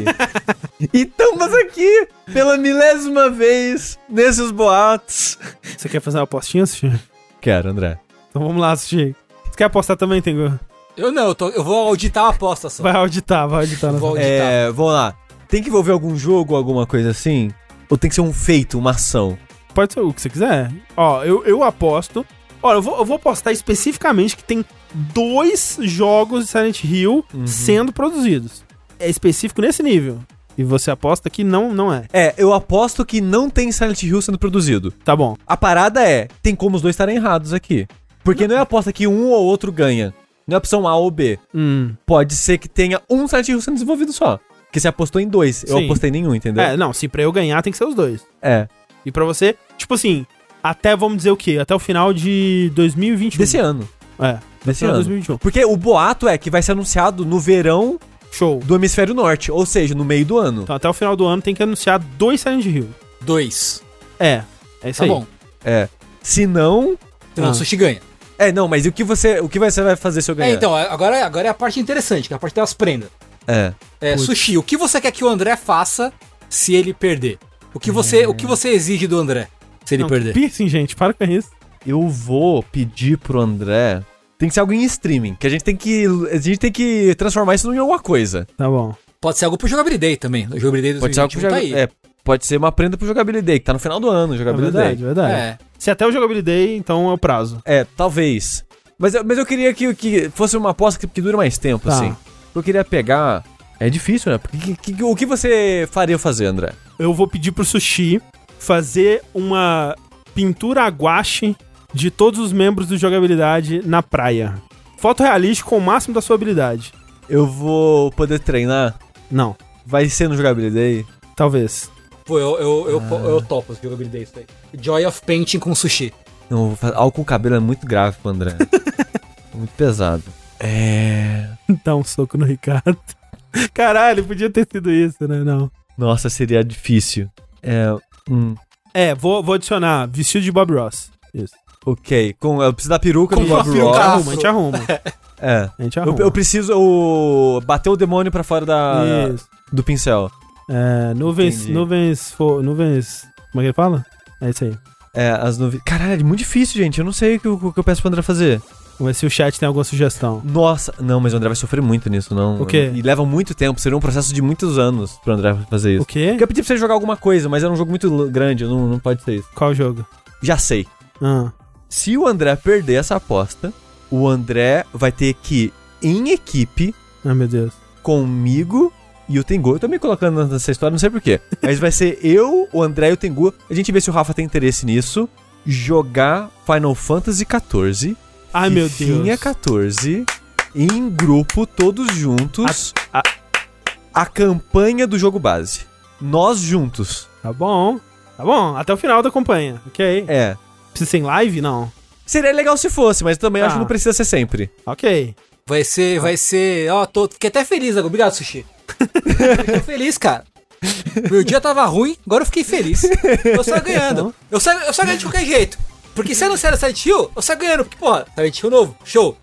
(laughs) e estamos aqui pela milésima vez nesses boatos. Você quer fazer uma apostinha, Sushi? Quero, André. Então vamos lá, Sushi. Você quer apostar também, Tengu? Eu não, eu, tô- eu vou auditar a aposta só. Vai auditar, vai auditar. Vou Nossa... auditar. É, vamos lá. Tem que envolver algum jogo, alguma coisa assim? Ou tem que ser um feito, uma ação? Pode ser o que você quiser. Ó, eu, eu aposto. Olha, eu vou, eu vou apostar especificamente que tem dois jogos de Silent Hill Uhum. sendo produzidos. É específico nesse nível. E você aposta que não, não é. É, eu aposto que não tem Silent Hill sendo produzido. Tá bom. A parada é, tem como os dois estarem errados aqui. Porque não é aposta que um ou outro ganha. Não é opção A ou B. Hum. Pode ser que tenha um Silent Hill sendo desenvolvido só. Porque você apostou em dois. Eu Sim. apostei em nenhum, entendeu? É, não, se pra eu ganhar tem que ser os dois. É. E pra você, tipo assim, até vamos dizer o quê? Até o final de 2021. Desse ano. É, Desse final de ano. 2021. Porque o boato é que vai ser anunciado no verão Show. do hemisfério norte. Ou seja, no meio do ano. Então até o final do ano tem que anunciar dois Silent Hill. Dois. É, é isso Tá aí. bom. É. Se não. Senão Ah. o sushi ganha. É, não, mas e o que você, o que você vai fazer se eu ganhar? É, então, agora, agora é a parte interessante, que é a parte das prendas. É. É, sushi, o que você quer que o André faça se ele perder? O que você, o que você exige do André se ele Não, perder? Piercing, gente, para com isso. Eu vou pedir pro André. Tem que ser algo em streaming. Que a gente tem que. A gente tem que transformar isso em alguma coisa. Tá bom. Pode ser algo pro Jogabilidade também. O Jogabilidade Pode ser algo 2021 pro tá aí. É, pode ser uma prenda pro jogabilidade, que tá no final do ano, É jogabilidade. verdade, verdade. É. Se até o Jogabilidade, então é o prazo. É, talvez. Mas, eu- mas eu queria que, que fosse uma aposta que, que dure mais tempo, Tá. assim. Eu queria pegar. É difícil, né? Porque, que- que- o que você faria eu fazer, André? Eu vou pedir pro Sushi fazer uma pintura aguache de todos os membros do jogabilidade na praia. Foto realística com o máximo da sua habilidade. Eu vou poder treinar? Não, Vai ser no jogabilidade? talvez. Pô, eu, eu, eu, eu topo esse Jogabilidade isso aí. Joy of Painting com sushi. Não, algo com cabelo é muito grave pro André. (laughs) muito pesado. É. (laughs) Dá um soco no Ricardo. Caralho, podia ter sido isso, né? Não. Nossa, seria difícil. É. Hum, É, vou, vou adicionar vestido de Bob Ross. Isso. ok. Com, eu preciso da peruca Com do Bob Ross. Arruma, a gente arruma. (laughs) É. A gente Eu, arruma. eu preciso o, bater o demônio pra fora da, Isso. do pincel. É, nuvens, Entendi. nuvens, fo- nuvens, como é que ele fala? É isso aí. É, as nuvens. Caralho, é muito difícil, gente. Eu não sei o que, eu- o que eu peço pro André fazer. Vamos ver se o chat tem alguma sugestão. Nossa, não, mas o André vai sofrer muito nisso, não. O quê? E leva muito tempo, seria um processo de muitos anos pro André fazer isso. O quê? Porque eu pedi pra você jogar alguma coisa, mas era um jogo muito grande, não, não pode ser isso. Qual jogo? Já sei. Ah, Se o André perder essa aposta, o André vai ter que, em equipe, ai meu Deus. comigo e o Tengu. Eu tô me colocando nessa história, não sei porquê. (laughs) Mas vai ser eu, o André e o Tengu. A gente vê se o Rafa tem interesse nisso. Jogar Final Fantasy XIV. Ai meu Deus. 14. Em grupo, todos juntos. A- A, campanha do jogo base. Nós juntos. Tá bom. Tá bom, até o final da campanha. Ok. É. Precisa ser em live? Não. Seria legal se fosse, mas também acho Ah. que não precisa ser sempre. Ok. Vai ser, vai ser. Ó, tô, fiquei até feliz agora. Obrigado, Sushi. (laughs) Fiquei feliz, cara. Meu dia tava ruim, agora eu fiquei feliz. Eu saio (laughs) ganhando. Eu saio, eu saio ganhando de qualquer jeito. Porque se anunciar Silent Hill, eu saio ganhando. Porque, porra, Silent Hill novo, show.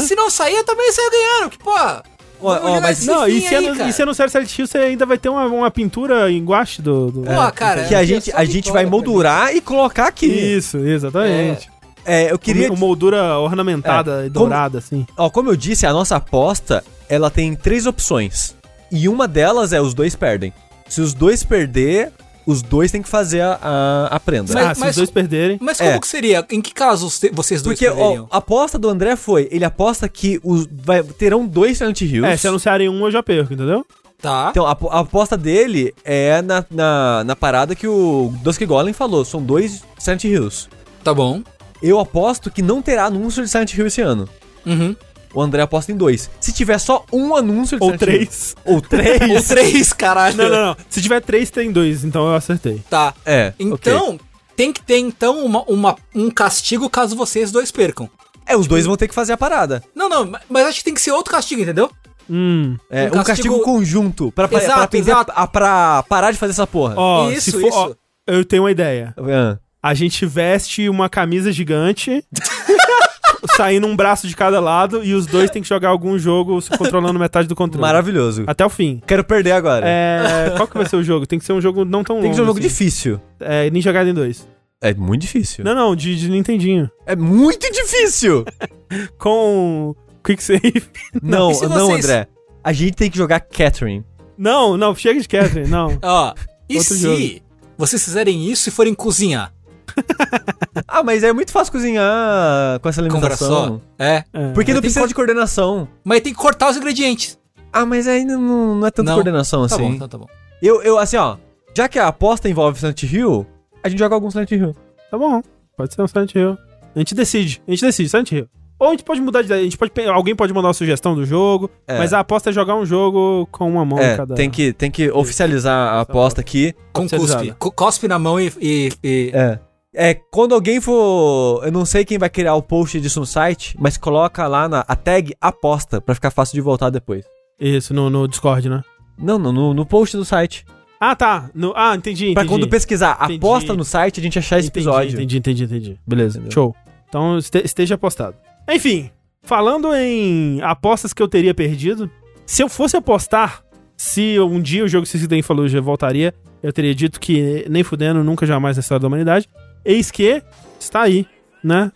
Se não sair, eu também saio ganhando. Porque, porra. Ó, ó, mas Não, e se, aí, cara. e se anunciar Silent Hill, você ainda vai ter uma, uma pintura em guache do... do... Pô, cara, que a é gente, só a gente vai moldurar e colocar aqui. Isso, exatamente. É, eu queria. Uma moldura ornamentada É, e como- dourada, assim. Ó, como eu disse, a nossa aposta, ela tem três opções. E uma delas é os dois perdem. Se os dois perder, os dois têm que fazer a, a, a prenda. Mas- ah, se mas- os dois perderem... Mas como É. que seria? Em que casos te- vocês dois Porque perderiam? a aposta do André foi, ele aposta que os, vai, terão dois Silent Hills. É, se anunciarem um, eu já perco, entendeu? Tá. Então, a, a aposta dele é na, na, na parada que o Dusk Golem falou. São dois Silent Hills. Tá bom. Eu aposto que não terá anúncio de Silent Hill esse ano. Uhum. O André aposta em dois. Se tiver só um anúncio de Ou três. Ou (laughs) três. Ou três, caralho. Não, não, não. Se tiver três, tem dois, então eu acertei. Tá. É. Então, tem que ter então uma, uma- um castigo caso vocês dois percam. É, os dois vão ter que fazer a parada. Não, não, ma- mas acho que tem que ser outro castigo, entendeu? Hum. É, Um um castigo, castigo conjunto. Pra, pra, Exato, pra, aprender a- exato. a- pra parar de fazer essa porra. Ó, Isso, se for, ó, isso. eu tenho uma ideia. Ah. A gente veste uma camisa gigante, (laughs) saindo um braço de cada lado, e os dois têm que jogar algum jogo se controlando metade do controle. Maravilhoso. Até o fim. Quero perder agora. É, qual que vai ser o jogo? Tem que ser um jogo não tão longo. Tem que ser um jogo assim. difícil. É, Ninja Gaiden 2. É muito difícil. Não, não, de, de Nintendinho. É muito difícil! (laughs) Com Quick Save. não, não, vocês- André. A gente tem que jogar Catherine. Não, não, chega de Catherine, não. Ó, e Outro se jogo. vocês fizerem isso e forem cozinhar? (laughs) Ah, mas é muito fácil cozinhar com essa Com alimentação. É. É. Porque não Tem precisa cor- de coordenação. Mas tem que cortar os ingredientes. Ah, mas ainda não, não é tanta Não. coordenação Tá assim. bom, então tá bom. Eu, eu, assim, ó. Já que a aposta envolve Silent Hill, a gente joga algum Silent Hill. Tá bom, pode ser um Silent Hill. A gente decide, a gente decide, Silent Hill. Ou a gente pode mudar de ideia, a gente pode, alguém pode mandar uma sugestão do jogo, É. mas a aposta é jogar um jogo com uma mão É, cada. tem que, tem que oficializar a aposta aqui. Com cuspe. Cospe na mão e. e- e- É. É, quando alguém for. Eu não sei quem vai criar o post disso no site, mas coloca lá na a tag aposta pra ficar fácil de voltar depois. Isso, no, no Discord, né? Não, no, no, no post do site. Ah, tá. No, ah, entendi, entendi. Pra quando pesquisar Entendi. aposta no site, a gente achar esse entendi, episódio. Entendi, entendi, entendi. Beleza, Entendeu? show. Então este- esteja apostado. Enfim, falando em apostas que eu teria perdido, se eu fosse apostar se um dia o jogo Suicide em Fallujah voltaria, eu teria dito que nem fudendo, nunca jamais na história da humanidade. Eis que está aí, né?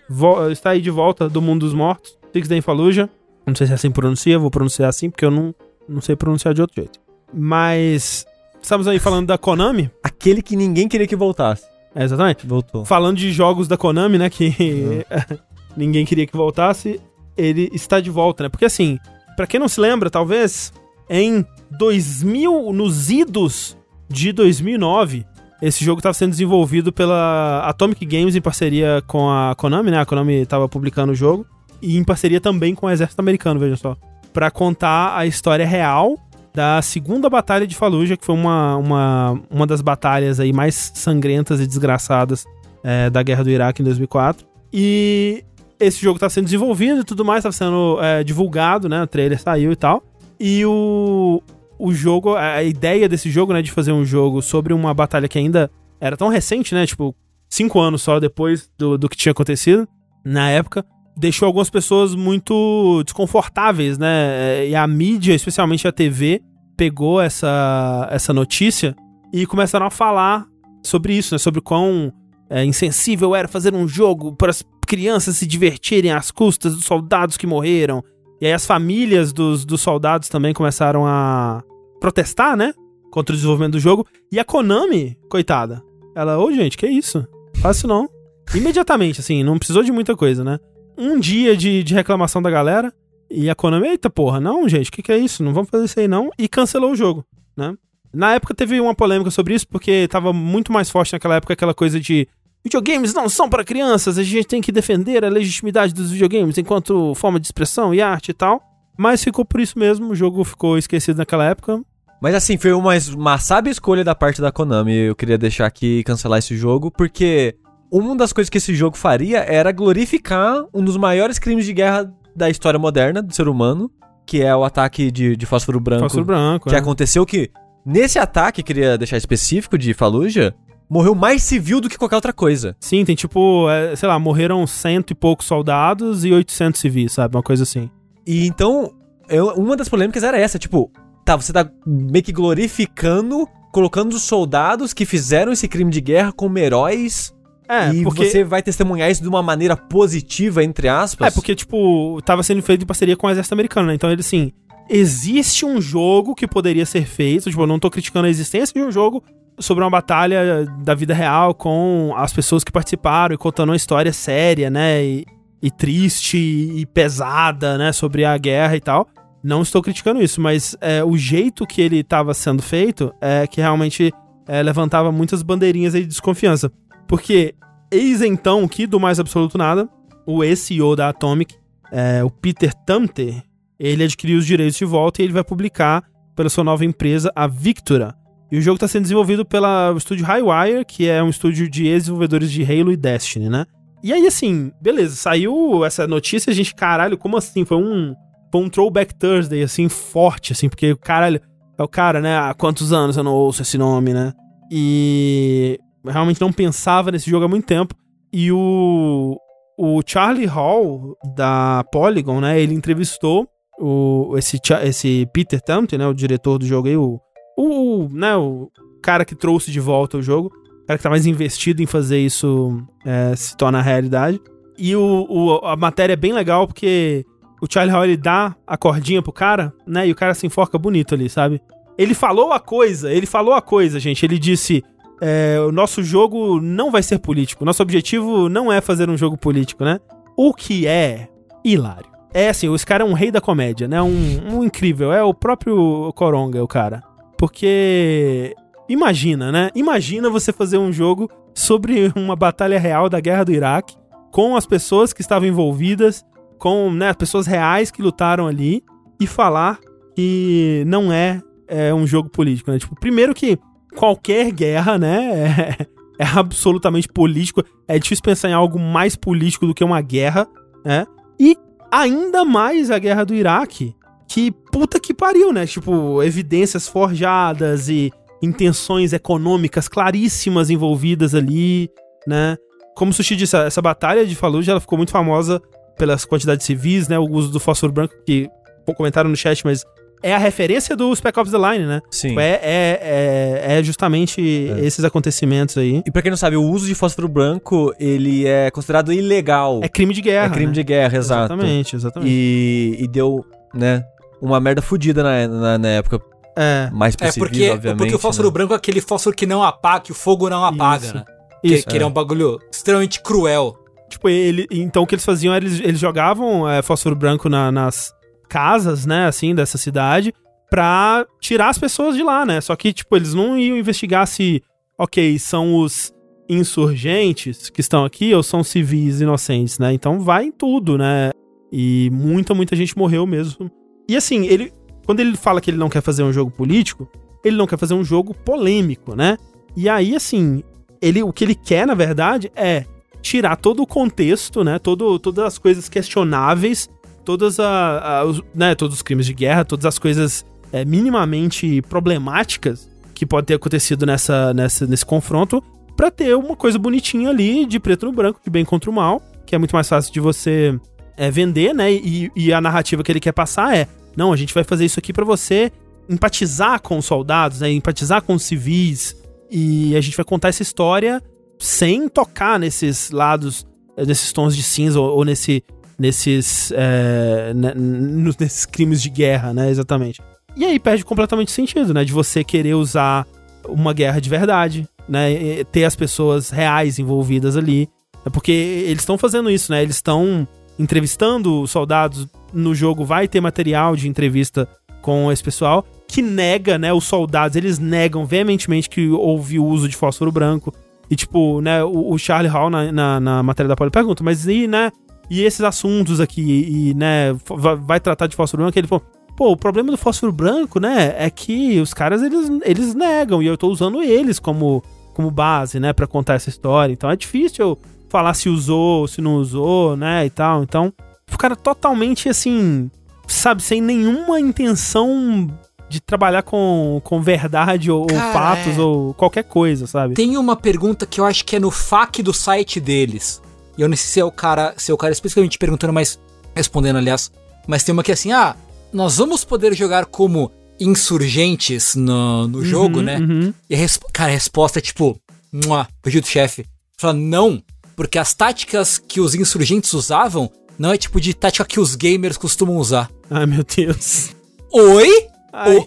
Está aí de volta do mundo dos mortos. Six Day Fallujah. Não sei se assim pronuncia, vou pronunciar assim porque eu não, não sei pronunciar de outro jeito. Mas estamos aí falando da Konami. (laughs) Aquele que ninguém queria que voltasse. É, exatamente. Voltou. Falando de jogos da Konami, né? Que (laughs) ninguém queria que voltasse. Ele está de volta, né? Porque assim, pra quem não se lembra, talvez em 2000, nos idos de 2009, esse jogo estava sendo desenvolvido pela Atomic Games em parceria com a Konami, né? A Konami estava publicando o jogo e em parceria também com o Exército Americano, veja só, Pra contar a história real da segunda batalha de Fallujah, que foi uma, uma, uma das batalhas aí mais sangrentas e desgraçadas é, da Guerra do Iraque em 2004. E esse jogo tá sendo desenvolvido e tudo mais, tá sendo é, divulgado, né? O trailer saiu e tal. E o, o jogo, a ideia desse jogo, né, de fazer um jogo sobre uma batalha que ainda era tão recente, né? Tipo, cinco anos só depois do, do que tinha acontecido na época, deixou algumas pessoas muito desconfortáveis, né? E a mídia, especialmente a TV, pegou essa, essa notícia e começaram a falar sobre isso, né? Sobre quão é, insensível era fazer um jogo para as crianças se divertirem às custas dos soldados que morreram. E aí as famílias dos, dos soldados também começaram a protestar, né? Contra o desenvolvimento do jogo. E a Konami, coitada, ela, ô gente, que isso? Fácil não. Imediatamente, assim, não precisou de muita coisa, né? Um dia de, de reclamação da galera. E a Konami, eita porra, não, gente, o que, que é isso? Não vamos fazer isso aí não. E cancelou o jogo, né? Na época teve uma polêmica sobre isso, porque tava muito mais forte naquela época aquela coisa de videogames não são para crianças, a gente tem que defender a legitimidade dos videogames enquanto forma de expressão e arte e tal. Mas ficou por isso mesmo, o jogo ficou esquecido naquela época. Mas assim, foi uma, uma sábia escolha da parte da Konami. Eu queria deixar aqui cancelar esse jogo, porque uma das coisas que esse jogo faria era glorificar um dos maiores crimes de guerra da história moderna do ser humano, que é o ataque de, de fósforo branco. Fósforo branco, que é. aconteceu que, nesse ataque, queria deixar específico de Fallujah, morreu mais civil do que qualquer outra coisa. Sim, tem tipo, é, sei lá, morreram cento e poucos soldados e 800 civis, sabe? Uma coisa assim. E então, eu- uma das polêmicas era essa, tipo, tá, você tá meio que glorificando, colocando os soldados que fizeram esse crime de guerra como heróis, É, e porque... você vai testemunhar isso de uma maneira positiva, entre aspas. É, porque, tipo, tava sendo feito em parceria com o exército americano, né? Então, ele, assim, existe um jogo que poderia ser feito, tipo, eu não tô criticando a existência de um jogo sobre uma batalha da vida real com as pessoas que participaram e contando uma história séria, né? E, e triste e pesada, né? Sobre a guerra e tal. Não estou criticando isso, mas é, o jeito que ele estava sendo feito é que realmente é, levantava muitas bandeirinhas de desconfiança. Porque, eis então que, do mais absoluto nada, o ex-CEO da Atomic, é, o Peter Tamter, ele adquiriu os direitos de volta e ele vai publicar pela sua nova empresa, a Victora. E o jogo está sendo desenvolvido pela estúdio Highwire, que é um estúdio de ex-desenvolvedores de Halo e Destiny, né? E aí, assim, beleza, saiu essa notícia, a gente, caralho, como assim? Foi um, foi um throwback Thursday, assim, forte, assim, porque, caralho, é o cara, né? Há quantos anos eu não ouço esse nome, né? E realmente não pensava nesse jogo há muito tempo. E o, o Charlie Hall, da Polygon, né? Ele entrevistou o, esse, esse Peter Tamter, né? O diretor do jogo aí, o, o, né, o cara que trouxe de volta o jogo. O cara que tá mais investido em fazer isso é, se tornar realidade. E o, o- a matéria é bem legal porque o Charlie Hall ele dá a cordinha pro cara, né? E o cara se enforca bonito ali, sabe? Ele falou a coisa, ele falou a coisa, gente. Ele disse: é, o nosso jogo não vai ser político. Nosso objetivo não é fazer um jogo político, né? O que é hilário. É assim, esse cara é um rei da comédia, né? Um, um incrível. É o próprio Coronga, o cara. Porque. Imagina, né? Imagina você fazer um jogo sobre uma batalha real da guerra do Iraque, com as pessoas que estavam envolvidas, com né, as pessoas reais que lutaram ali, e falar que não é, é um jogo político, né? Tipo, primeiro que qualquer guerra, né, é, (laughs) é absolutamente político. É difícil pensar em algo mais político do que uma guerra, né? E ainda mais a guerra do Iraque, que puta que pariu, né? Tipo, evidências forjadas e intenções econômicas claríssimas envolvidas ali, né? Como o Sushi disse, essa batalha de Fallujah ela ficou muito famosa pelas quantidades de civis, né? O uso do fósforo branco, que comentaram no chat, mas é a referência do Spec Ops The Line, né? Sim. É, é, é, é justamente esses acontecimentos aí. E pra quem não sabe, o uso de fósforo branco, ele é considerado ilegal. É crime de guerra. É crime né? de guerra, exato. Exatamente, exatamente. E, e deu, né, uma merda fodida na, na, na época. É. Mais É porque, obviamente. porque o fósforo né? branco é aquele fósforo que não apaga, que o fogo não apaga, Isso. né? Que, Isso. que ele é um bagulho extremamente cruel. Tipo, ele, então o que eles faziam era eles, eles jogavam é, fósforo branco na- nas casas, né, assim, dessa cidade, pra tirar as pessoas de lá, né? Só que, tipo, eles não iam investigar se, ok, são os insurgentes que estão aqui ou são civis inocentes, né? Então vai em tudo, né? E muita, muita gente morreu mesmo. E assim, ele. Quando ele fala que ele não quer fazer um jogo político, ele não quer fazer um jogo polêmico, né? E aí, assim, ele, o que ele quer, na verdade, é tirar todo o contexto, né? Todo, todas as coisas questionáveis, todas a, a- os, né, todos os crimes de guerra, todas as coisas é, minimamente problemáticas que podem ter acontecido nessa, nessa, nesse confronto, pra ter uma coisa bonitinha ali, de preto no branco, de bem contra o mal, que é muito mais fácil de você é, vender, né? E, e a narrativa que ele quer passar é: não, a gente vai fazer isso aqui pra você empatizar com os soldados, né? Empatizar com os civis. E a gente vai contar essa história sem tocar nesses lados, eh, nesses tons de cinza ou, ou nesse, nesses, é, (laughs) nesses crimes de guerra, né? Exatamente. E aí perde completamente o sentido, né? De você querer usar uma guerra de verdade, né? e Ter as pessoas reais envolvidas ali. É porque eles estão fazendo isso, né? Eles estão entrevistando os soldados. No jogo vai ter material de entrevista com esse pessoal que nega, né? Os soldados, eles negam veementemente que houve o uso de fósforo branco. E, tipo, né, o, o Charlie Hall na, na, na matéria da Poli pergunta, mas e, né, e esses assuntos aqui, e, né, vai, vai tratar de fósforo branco? Ele falou, pô, o problema do fósforo branco, né, é que os caras, eles, eles negam, e eu tô usando eles como, como base, né, para contar essa história. Então é difícil eu falar se usou, se não usou, né, e tal. Então, o cara totalmente assim, sabe, sem nenhuma intenção de trabalhar com, com verdade ou, Cara, fatos é. ou qualquer coisa, sabe? Tem uma pergunta que eu acho que é no FAQ do site deles. E eu não sei se é o cara, se é o cara especificamente perguntando, mas respondendo, aliás. Mas tem uma que é assim: ah, nós vamos poder jogar como insurgentes no, no jogo, Uhum, né? uhum. E a res- cara, a resposta é tipo, mua, beijo do chefe. Fala, não, porque as táticas que os insurgentes usavam não é tipo de tática que os gamers costumam usar. Ai, meu Deus. Oi?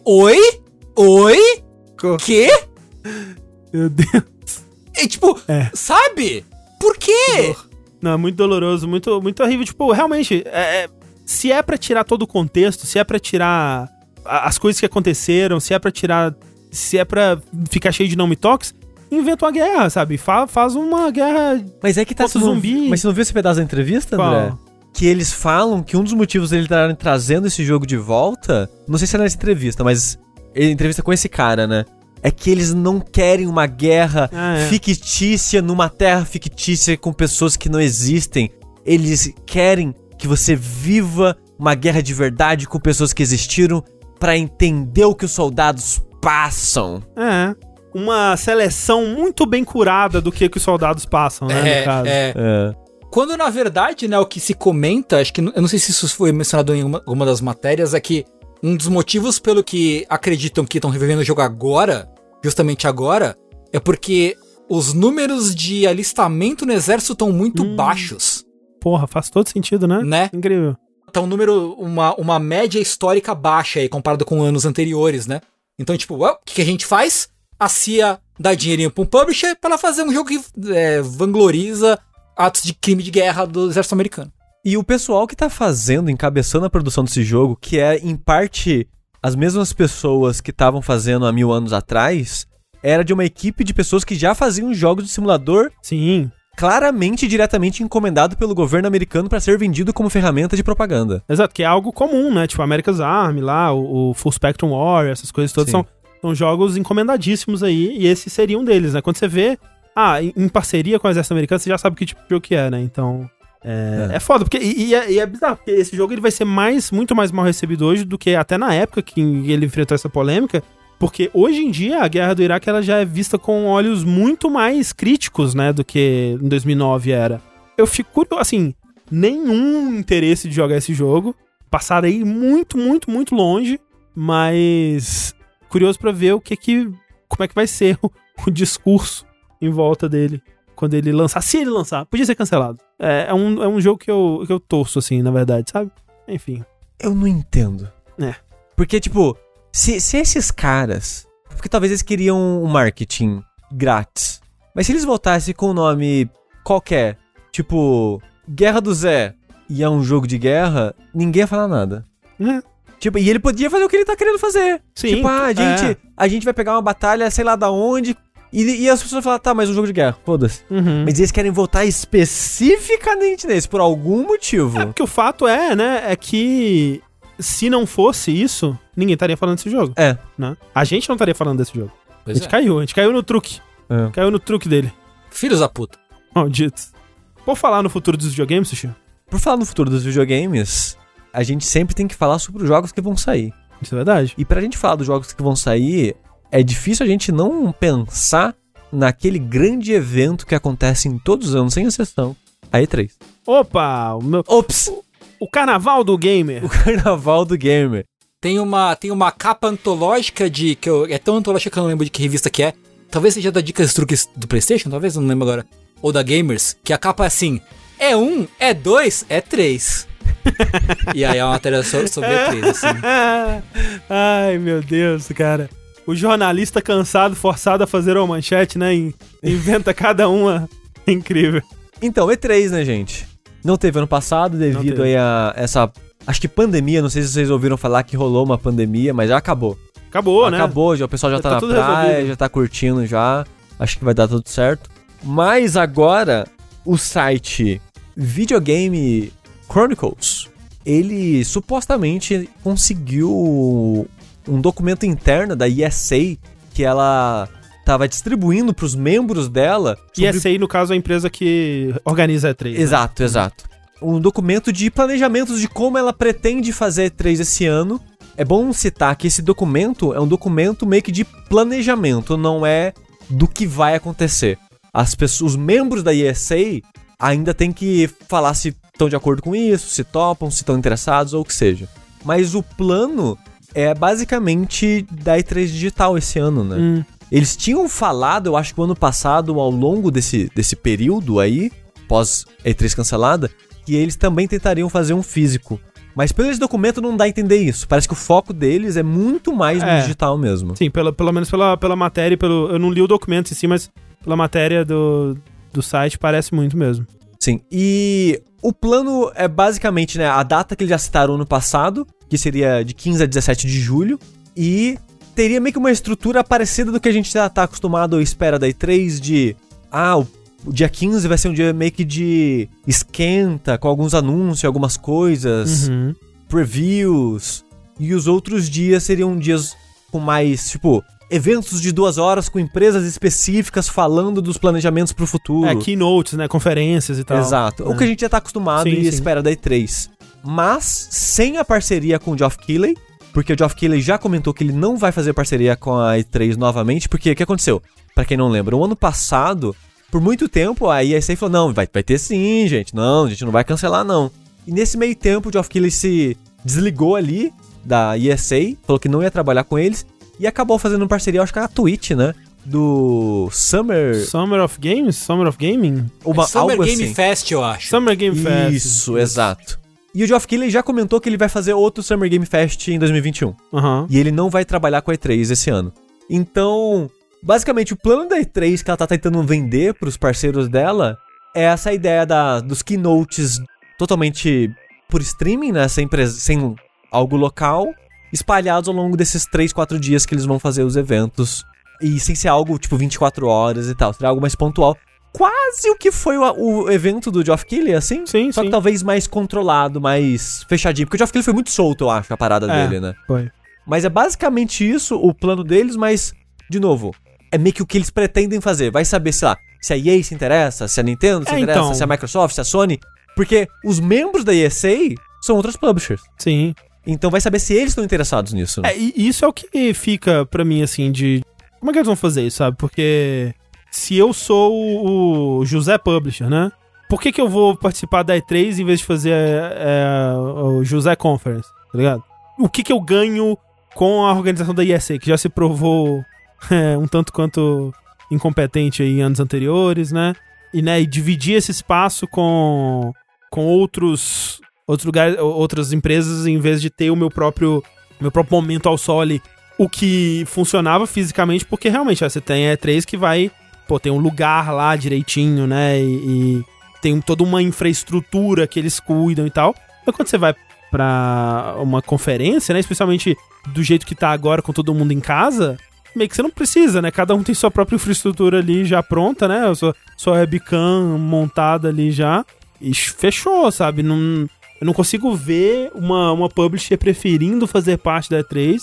O- oi? Oi? co- Quê? meu Deus. É tipo, É. sabe? Por quê? Não, é muito doloroso, muito, muito horrível. Tipo, realmente, é- é- se é pra tirar todo o contexto, se é pra tirar as coisas que aconteceram, se é pra tirar. Se é pra ficar cheio de não me toques, inventa uma guerra, sabe? Fa- faz uma guerra. Mas é que tá Contra não- zumbi. Mas você não viu esse pedaço da entrevista, André? Qual? Que eles falam que um dos motivos deles estarem trazendo esse jogo de volta, não sei se é nessa entrevista, mas ele entrevista com esse cara, né? É que eles não querem uma guerra Ah, é. fictícia numa terra fictícia com pessoas que não existem. Eles querem que você viva uma guerra de verdade com pessoas que existiram pra entender o que os soldados passam. É. Uma seleção muito bem curada do que, que os soldados passam, né? É, no caso. é. É. Quando na verdade, né, o que se comenta, acho que eu não sei se isso foi mencionado em uma, uma das matérias, é que um dos motivos pelo que acreditam que estão revivendo o jogo agora, justamente agora, é porque os números de alistamento no exército estão muito Hum. baixos, Porra, faz todo sentido, né? né? Incrível. Tá um número, uma, uma média histórica baixa aí, comparado com anos anteriores, né? Então, tipo, o que, que a gente faz? A CIA dá dinheirinho pra um publisher pra ela fazer um jogo que é, vangloriza atos de crime de guerra do exército americano. E o pessoal que tá fazendo, encabeçando a produção desse jogo, que é em parte as mesmas pessoas que estavam fazendo há mil anos atrás, era de uma equipe de pessoas que já faziam jogos de simulador Sim. claramente e diretamente encomendado pelo governo americano para ser vendido como ferramenta de propaganda. Exato, que é algo comum, né? Tipo, America's Army lá, o, o Full Spectrum War, essas coisas todas Sim. são, são jogos encomendadíssimos aí, e esse seria um deles, né? Quando você vê, ah, em, parceria com o exército americano, você já sabe que tipo de jogo que é, né? Então, é, É. é foda, porque, e, e é, e é bizarro, porque esse jogo ele vai ser mais, muito mais mal recebido hoje do que até na época que ele enfrentou essa polêmica, porque hoje em dia a guerra do Iraque ela já é vista com olhos muito mais críticos, né, do que em 2009 era. Eu fico curioso, assim, nenhum interesse de jogar esse jogo, passarei muito, muito, muito longe, mas curioso pra ver o que que como é que vai ser o, o discurso em volta dele quando ele lançar, se ele lançar, podia ser cancelado. É, é um, é um jogo que eu, que eu torço, assim, na verdade, sabe? Enfim. Eu não entendo. É. Porque, tipo, se, se esses caras. Porque talvez eles queriam um marketing grátis. Mas se eles voltassem com o nome qualquer, tipo, Guerra do Zé, e é um jogo de guerra, ninguém ia falar nada. É. Tipo, e ele podia fazer o que ele tá querendo fazer. Sim, tipo, ah, a gente, é. a gente vai pegar uma batalha, sei lá da onde. E, e as pessoas falam, tá, mas um jogo de guerra, foda-se. Uhum. Mas eles querem voltar especificamente nesse, por algum motivo. É, porque o fato é, né, é que se não fosse isso, ninguém estaria falando desse jogo, É. né? A gente não estaria falando desse jogo. A Pois gente é. caiu, a gente caiu no truque. É. Caiu no truque dele. Filhos da puta. Malditos. Por falar no futuro dos videogames, Sushi, Por falar no futuro dos videogames, a gente sempre tem que falar sobre os jogos que vão sair. isso é verdade. E pra gente falar dos jogos que vão sair, é difícil a gente não pensar naquele grande evento que acontece em todos os anos, sem exceção. A E3. Opa, o, meu, Ops! o carnaval do gamer. O carnaval do gamer. Tem uma, tem uma capa antológica de. que eu, É tão antológica que eu não lembro de que revista que é. Talvez seja da Dicas e Truques do PlayStation, talvez, eu não lembro agora. Ou da Gamers, que a capa é assim: é um, é dois, é três. (laughs) e aí é uma matéria so- sobre a três, assim. (laughs) Ai, meu Deus, cara. O jornalista cansado, forçado a fazer uma manchete, né? in- Inventa cada uma. (laughs) Incrível. Então, E3, né, gente? Não teve ano passado devido aí a essa. Acho que pandemia, não sei se vocês ouviram falar que rolou uma pandemia, mas já acabou. Acabou, né? Acabou, já, o pessoal já, Já tá, tá na praia, resolvido. já tá curtindo já. Acho que vai dar tudo certo. Mas agora, o site Videogame Chronicles, ele supostamente conseguiu um documento interno da ESA que ela tava distribuindo pros membros dela. E essa aí, no caso, é a empresa que organiza a E3. né? Exato, exato. Um documento de planejamentos de como ela pretende fazer E3 esse ano. É bom citar que esse documento é um documento meio que de planejamento, não é do que vai acontecer. As pessoas, os membros da ESA ainda tem que falar se estão de acordo com isso, se topam, se estão interessados ou o que seja. Mas o plano é basicamente da E3 digital esse ano, né? Hum. Eles tinham falado, eu acho que o ano passado, ao longo desse, desse período aí, pós E3 cancelada, que eles também tentariam fazer um físico. Mas pelo esse documento não dá a entender isso. Parece que o foco deles é muito mais no É. digital mesmo. Sim, pelo, pelo menos pela, pela matéria, pelo, eu não li o documento em si, mas pela matéria do, do site parece muito mesmo. Sim. E o plano é basicamente né, a data que eles já citaram no passado, que seria de 15 a 17 de julho, e teria meio que uma estrutura parecida do que a gente já tá acostumado ou espera da E3 de ah, o, o dia 15 vai ser um dia meio que de esquenta, com alguns anúncios, algumas coisas, Uhum. previews, e os outros dias seriam dias com mais, tipo, eventos de duas horas com empresas específicas falando dos planejamentos pro futuro. É, keynotes, né? Conferências e tal. Exato. O É. que a gente já tá acostumado Sim, e sim. espera da E3. Mas sem a parceria com o Geoff Keighley, porque o Geoff Keighley já comentou que ele não vai fazer parceria com a E3 novamente, porque o que aconteceu? Pra quem não lembra, o ano passado, por muito tempo, a ESA falou, não, vai, vai ter sim, gente, não, a gente não vai cancelar não. E nesse meio tempo, o Geoff Keighley se desligou ali da ESA, falou que não ia trabalhar com eles, e acabou fazendo parceria, acho que na Twitch, né? Do Summer... Summer of Games? Summer of Gaming? Uma, É Summer Game assim. Fest, eu acho. Summer Game Fest. Isso, exato. E o Geoff Keighley já comentou que ele vai fazer outro Summer Game Fest em 2021. Aham. E ele não vai trabalhar com a E3 esse ano. Então, basicamente, o plano da E3 que ela tá tentando vender pros parceiros dela é essa ideia da, dos keynotes totalmente por streaming, né? Sem, pres- sem algo local, espalhados ao longo desses 3, 4 dias que eles vão fazer os eventos. E sem ser algo tipo 24 horas e tal, seria algo mais pontual. Quase o que foi o, o evento do Geoff Keighley, assim. Sim, Só sim. que talvez mais controlado, mais fechadinho. Porque o Geoff Keighley foi muito solto, eu acho, a parada É. dele, né? Foi. Mas é basicamente isso o plano deles, mas, de novo, é meio que o que eles pretendem fazer. Vai saber, sei lá, se a EA se interessa, se a Nintendo se É, interessa, então. se a Microsoft, se a Sony. Porque os membros da ESA são outros publishers. Sim. Então vai saber se eles estão interessados nisso. né? É, e isso é o que fica pra mim, assim, de. Como é que eles vão fazer isso, sabe? Porque se eu sou o, José Publisher, né? Por que, que eu vou participar da E3 em vez de fazer é, o José Conference, tá ligado? O que, que eu ganho com a organização da ISA, que já se provou (laughs) é, um tanto quanto incompetente aí em anos anteriores, né? E, né, e dividir esse espaço com, com outros, outros lugares, outras empresas, em vez de ter o meu próprio, meu próprio momento ao sol ali. O que funcionava fisicamente, porque realmente você tem a E3 que vai, pô, tem um lugar lá direitinho, né? E, e tem toda uma infraestrutura que eles cuidam e tal. Mas quando você vai pra uma conferência, né? Especialmente do jeito que tá agora com todo mundo em casa, meio que você não precisa, né? Cada um tem sua própria infraestrutura ali já pronta, né? Sua, sua webcam montada ali já. E fechou, sabe? Não, eu não consigo ver uma, uma publisher preferindo fazer parte da E3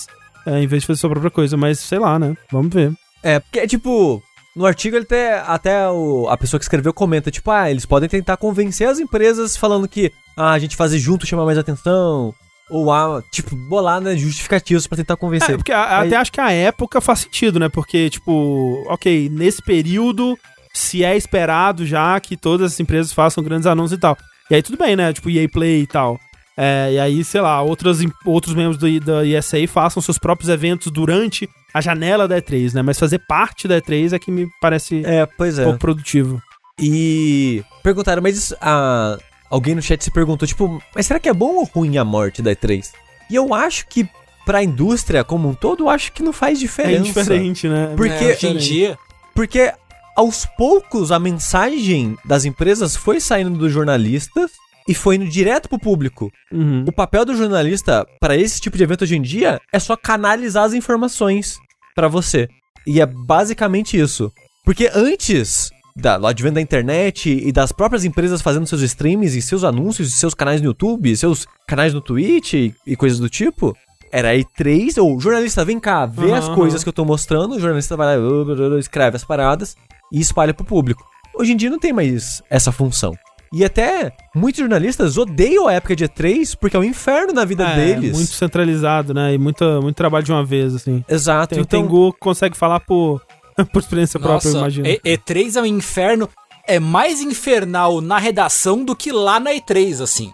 é, em vez de fazer sua própria coisa. Mas sei lá, né? Vamos ver. É, porque é tipo. No artigo ele até, até o- a pessoa que escreveu comenta, tipo, ah, eles podem tentar convencer as empresas falando que ah, a gente fazer junto chama mais atenção. Ou ah, tipo, bolar né, justificativos pra tentar convencer. É, porque a- Aí- até acho que a época faz sentido, né? Porque, tipo, ok, nesse período, se é esperado já que todas as empresas façam grandes anúncios e tal. E aí tudo bem, né? Tipo, EA Play e tal. É, e aí, sei lá, outras, em- outros membros do, da ESA façam seus próprios eventos durante a janela da E3, né? Mas fazer parte da E3 é que me parece É, pois é. pouco produtivo. E perguntaram, mas isso- ah, alguém no chat se perguntou, tipo, mas será que é bom ou ruim a morte da E3? E eu acho que pra indústria como um todo, eu acho que não faz É diferença. indiferente, né? Porque- É, hoje em dia, Porque aos poucos a mensagem das empresas foi saindo dos jornalistas e foi indo direto pro público. Uhum. O papel do jornalista para esse tipo de evento hoje em dia é só canalizar as informações pra você. E é basicamente isso. Porque antes da, do advento da internet e das próprias empresas fazendo seus streams e seus anúncios, e seus canais no YouTube, seus canais no Twitch e, e coisas do tipo, era E3, ou jornalista, vem cá, vê Uhum, as coisas que eu tô mostrando, o jornalista vai lá, escreve as paradas e espalha pro público. Hoje em dia não tem mais essa função. E até muitos jornalistas odeiam a época de E3 porque é um inferno na vida É, deles. muito centralizado, né? E muita, muito trabalho de uma vez, assim. Exato. Tem, então, tem Gu que consegue falar por, (laughs) por experiência própria, eu Nossa, imagino. E- E3 é um inferno. É mais infernal na redação do que lá na E3, assim.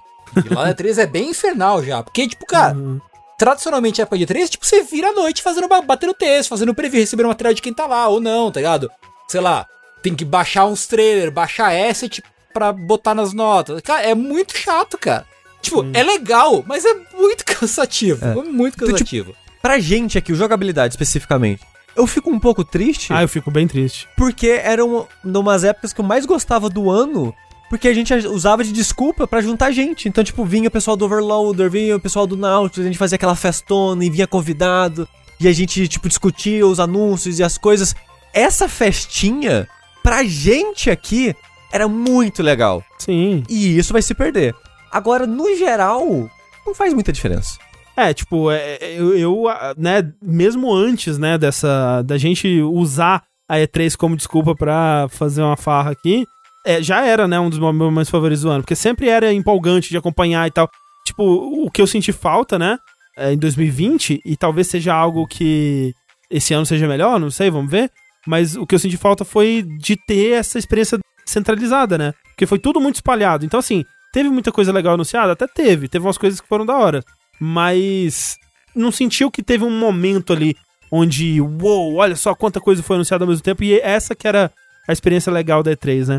E lá na E3 é bem infernal já. Porque, tipo, cara, Uhum. Tradicionalmente a época de E3, tipo, você vira à noite fazendo, ba- batendo texto, fazendo preview, recebendo material de quem tá lá, ou não, tá ligado? Sei lá, tem que baixar uns trailers, baixar asset pra botar nas notas. Cara, é muito chato, cara. Tipo, é legal, mas é muito (laughs) cansativo. É, muito Então, tipo, cansativo. pra gente aqui, o jogabilidade especificamente, eu fico um pouco triste Ah, eu fico bem triste. porque eram umas épocas que eu mais gostava do ano, porque a gente usava de desculpa pra juntar gente. Então, tipo, vinha o pessoal do Overloader, vinha o pessoal do Nautilus, a gente fazia aquela festona e vinha convidado, e a gente, tipo, discutia os anúncios e as coisas. Essa festinha, pra gente aqui, era muito legal. Sim. E isso vai se perder. Agora, no geral, não faz muita diferença. É, tipo, é, é, eu, eu, né, mesmo antes, né, dessa, da gente usar a E3 como desculpa pra fazer uma farra aqui, é, já era, né, um dos meus momentos favoritos do ano, porque sempre era empolgante de acompanhar e tal. Tipo, o que eu senti falta, né, é, em 2020, e talvez seja algo que esse ano seja melhor, não sei, vamos ver, mas o que eu senti falta foi de ter essa experiência centralizada, né, porque foi tudo muito espalhado. Então, assim, teve muita coisa legal anunciada? Até teve, teve umas coisas que foram da hora mas não sentiu que teve um momento ali onde, uou, olha só quanta coisa foi anunciada ao mesmo tempo, e essa que era a experiência legal da E3, né?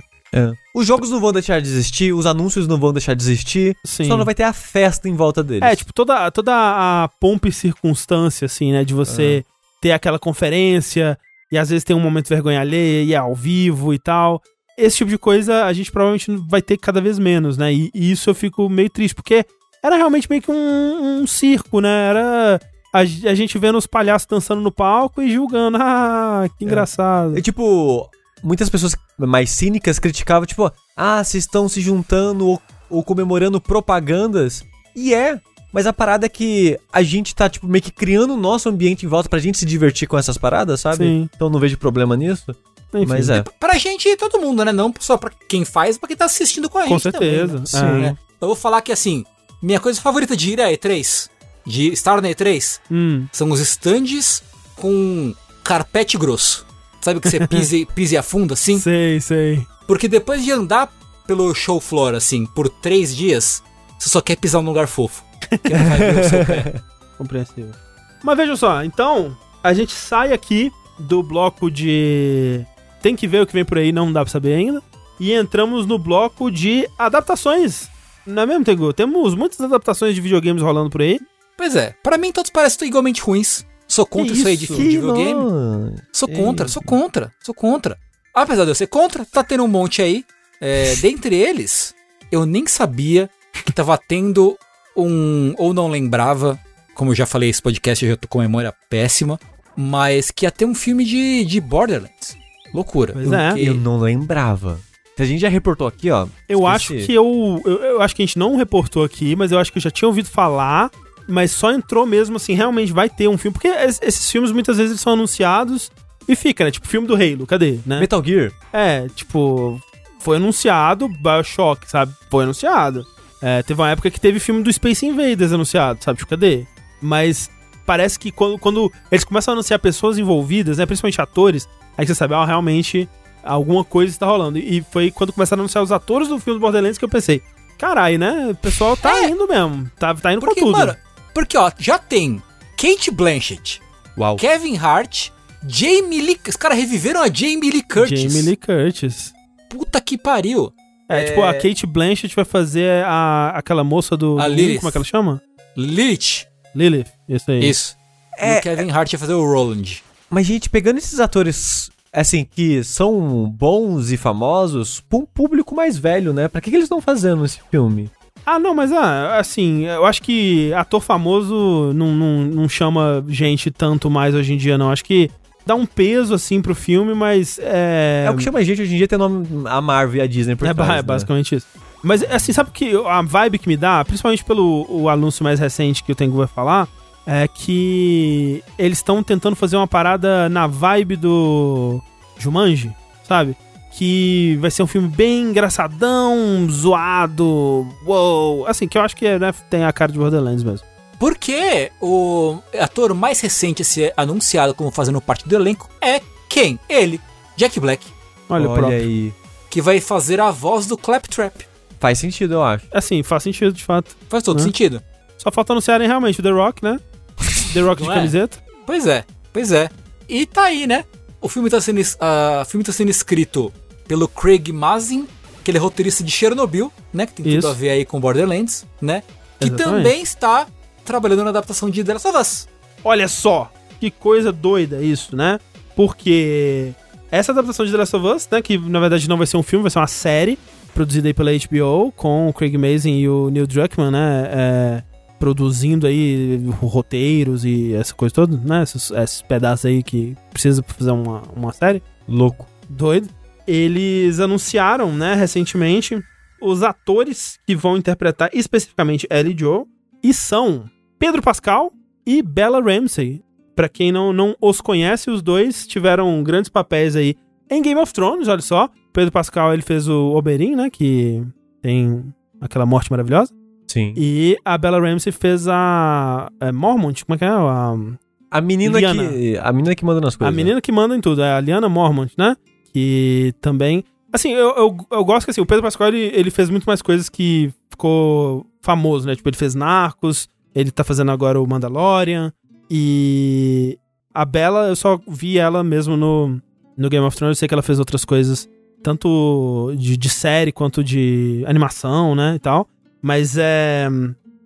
Os jogos não vão deixar de existir, os anúncios não vão deixar de existir, Sim. só não vai ter a festa em volta deles. É, tipo, toda, toda a pompa e circunstância, assim, né, de você ter aquela conferência, e às vezes tem um momento de vergonha alheia, e é ao vivo e tal. Esse tipo de coisa a gente provavelmente vai ter cada vez menos, né? E, e isso eu fico meio triste, porque era realmente meio que um, um circo, né? Era a, a gente vendo os palhaços dançando no palco e julgando. (laughs) Ah, que engraçado. E tipo, muitas pessoas mais cínicas criticavam, tipo, ah, vocês estão se juntando ou, ou comemorando propagandas. E é, mas a parada é que a gente tá, tipo, meio que criando o nosso ambiente em volta pra gente se divertir com essas paradas, sabe? Sim. Então não vejo problema nisso. Enfim. Mas é. Pra gente e todo mundo, né? Não só pra quem faz, pra quem tá assistindo com a Com gente certeza. também. né? Sim. né? Eu vou falar que, assim, minha coisa favorita de ir à E3, de estar na E3, Hum, são os stands com carpete grosso. Sabe que você pise, (laughs) pise a fundo, assim? sei, sei. Porque depois de andar pelo show floor, assim, por três dias, você só quer pisar num lugar fofo. Que não vai ver o seu pé. (laughs) Compreensível. Mas veja só, então, a gente sai aqui do bloco de. Tem que ver o que vem por aí, não dá pra saber ainda. E entramos no bloco de adaptações. Não é mesmo, Tengu? Temos muitas adaptações de videogames rolando por aí. Pois é, pra mim todos parecem igualmente ruins. Sou contra isso aí de, isso? de videogame. não. Sou contra, sou contra, sou contra. Apesar de eu ser contra, tá tendo um monte aí. É, (laughs) dentre eles, eu nem sabia que tava tendo um. Ou não lembrava, como eu já falei, esse podcast eu já tô com memória péssima. Mas que ia ter um filme de, de Borderlands. Loucura. Pois é. Eu não lembrava. A gente já reportou aqui, ó. Eu Esqueci. acho que eu, eu. eu acho que a gente não reportou aqui, mas eu acho que eu já tinha ouvido falar. Mas só entrou mesmo assim, realmente vai ter um filme. Porque es- esses filmes muitas vezes eles são anunciados e fica, né? Tipo, filme do Halo, cadê? Né? Metal Gear. É, tipo, foi anunciado Bioshock, sabe? Foi anunciado. É, teve uma época que teve filme do Space Invaders anunciado, sabe? Tipo, cadê? Mas parece que quando, quando eles começam a anunciar pessoas envolvidas, né? Principalmente atores, aí você sabe, ah, realmente alguma coisa está rolando. E foi quando começaram a anunciar os atores do filme do Borderlands que eu pensei, carai, né? O pessoal tá É. indo mesmo. Tá, tá indo Porque, com tudo. mano, porque ó, já tem Kate Blanchett, Uau. Kevin Hart, Jamie Lee. Os caras reviveram a Jamie Lee Curtis. Jamie Lee Curtis. Puta que pariu. É, tipo, a Kate Blanchett vai fazer a, aquela moça do. A Lilith. Como é que ela chama? Lilith. Lilith. Isso aí. Isso. É, e o Kevin Hart ia fazer o Roland. Mas, gente, pegando esses atores, assim, que são bons e famosos, pra um público mais velho, né? Pra que, que eles estão fazendo esse filme? Ah, não, mas ah, assim, eu acho que ator famoso não, não, não chama gente tanto mais hoje em dia, não. Acho que dá um peso, assim, pro filme, mas é. É, o que chama gente hoje em dia tem nome a Marvel e a Disney por É, é né? basicamente isso. Mas, assim, sabe que a vibe que me dá, principalmente pelo o anúncio mais recente que o Tengu vai falar, é que eles estão tentando fazer uma parada na vibe do Jumanji, sabe? Que vai ser um filme bem engraçadão, zoado, uou. Assim, que eu acho que né, tem a cara de Borderlands mesmo. Porque o ator mais recente a ser anunciado como fazendo parte do elenco é quem? Ele, Jack Black, Olha, o Olha próprio. aí. que vai fazer a voz do Claptrap. Faz sentido, eu acho. Assim, faz sentido de fato. Faz todo Né? sentido. Só falta anunciarem realmente o The Rock, né? The Rock de é? camiseta. Pois é, pois é. E tá aí, né? O filme tá sendo, o filme tá sendo escrito pelo Craig Mazin, que ele é roteirista de Chernobyl, né? Que tem Isso. tudo a ver aí com Borderlands, né? Que Exatamente. também está trabalhando na adaptação de The Last of Us. Olha só, que coisa doida isso, né? Porque essa adaptação de The Last of Us, né, que na verdade não vai ser um filme, vai ser uma série produzida aí pela HBO com o Craig Mazin e o Neil Druckmann, né, é, produzindo aí roteiros e essa coisa toda, né, esses, esses pedaços aí que precisa pra fazer uma, uma série. Louco. Doido. Eles anunciaram, né, recentemente, os atores que vão interpretar especificamente Ellie Joe, e são Pedro Pascal e Bella Ramsey. Pra quem não, não os conhece, os dois tiveram grandes papéis aí em Game of Thrones, olha só. Pedro Pascal, ele fez o Oberyn, né, que tem aquela morte maravilhosa. Sim. E a Bella Ramsey fez a é, Mormont, como é que é? A, A menina Liana. que. A menina que manda nas A coisas. menina que manda em tudo, é a Liana Mormont, né? Que também. Assim, eu, eu, eu gosto que assim, o Pedro Pascal ele, ele fez muito mais coisas que ficou famoso, né? Tipo, ele fez Narcos, ele tá fazendo agora o Mandalorian. E a Bella, eu só vi ela mesmo no, no Game of Thrones. Eu sei que ela fez outras coisas, tanto de, de série quanto de animação, né? E tal. Mas é.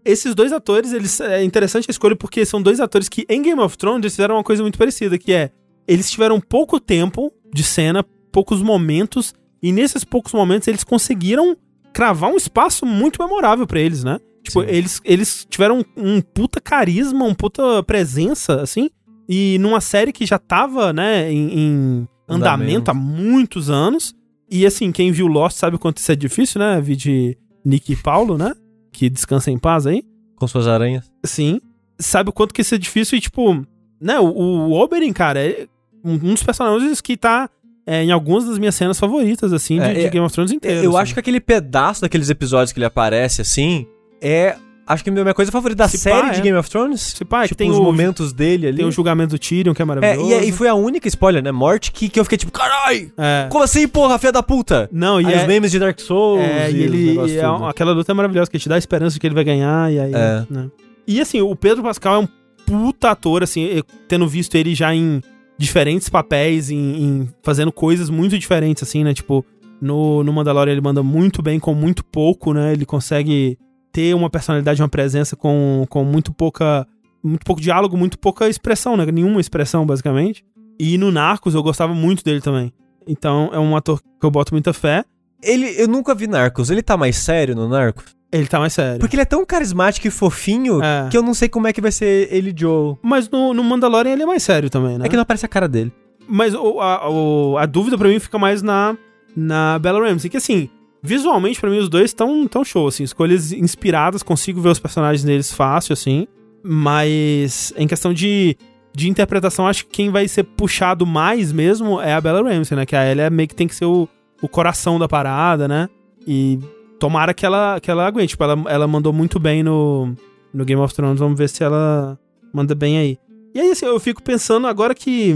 Esses dois atores, eles é interessante a escolha porque são dois atores que em Game of Thrones fizeram uma coisa muito parecida, que é eles tiveram pouco tempo de cena, poucos momentos, e nesses poucos momentos eles conseguiram cravar um espaço muito memorável pra eles, né? Tipo, Sim. eles, eles tiveram um puta carisma, um puta presença, assim, e numa série que já tava, né, em, em andamento há muitos anos. E assim, quem viu Lost sabe o quanto isso é difícil, né? Vi de Nick e Paulo, né? Que descansa em paz aí. Com suas aranhas. Sim. Sabe o quanto que isso é difícil e, tipo, né? O, o Oberyn, cara, é um um dos personagens que tá é, em algumas das minhas cenas favoritas, assim, de, É, de é, Game of Thrones inteiro. eu assim. acho que aquele pedaço daqueles episódios que ele aparece, assim, é. Acho que a minha coisa favorita da Se série pá, de é. Game of Thrones. Se pá, é tipo, tem os o- momentos dele ali. Tem o julgamento do Tyrion, que é É, maravilhoso. e, é- e foi a única spoiler, né? Morte que, que eu fiquei tipo, carai! É. Como assim, porra, filha da puta? Não, e Aí é, os memes de Dark Souls. é, e ele. e é aquela luta é maravilhosa, que te dá a esperança de que ele vai ganhar, e aí. É. né? E assim, o Pedro Pascal é um puta ator, assim, tendo visto ele já em diferentes papéis, em, em fazendo coisas muito diferentes, assim, né? Tipo, no, no Mandalorian ele manda muito bem com muito pouco, né? Ele consegue ter uma personalidade, uma presença com, com muito pouca. Muito pouco diálogo, muito pouca expressão, né? Nenhuma expressão, basicamente. E no Narcos eu gostava muito dele também. Então é um ator que eu boto muita fé. Ele, eu nunca vi Narcos. Ele tá mais sério no Narcos? Ele tá mais sério. Porque ele é tão carismático e fofinho É. que eu não sei como é que vai ser ele e Joe. Mas no, no Mandalorian ele é mais sério também, né? É que não aparece a cara dele. Mas o- a, o- a dúvida pra mim fica mais na, na Bella Ramsey. Que assim, visualmente pra mim os dois tão, tão show, assim. Escolhas inspiradas, consigo ver os personagens deles fácil, assim. Mas em questão de, de interpretação, acho que quem vai ser puxado mais mesmo é a Bella Ramsey, né? Que a Ellie é meio que tem que ser o, o coração da parada, né? E tomara que ela, que ela aguente. Tipo, ela, ela mandou muito bem no, no Game of Thrones. Vamos ver se ela manda bem aí. E aí, assim, eu fico pensando agora que,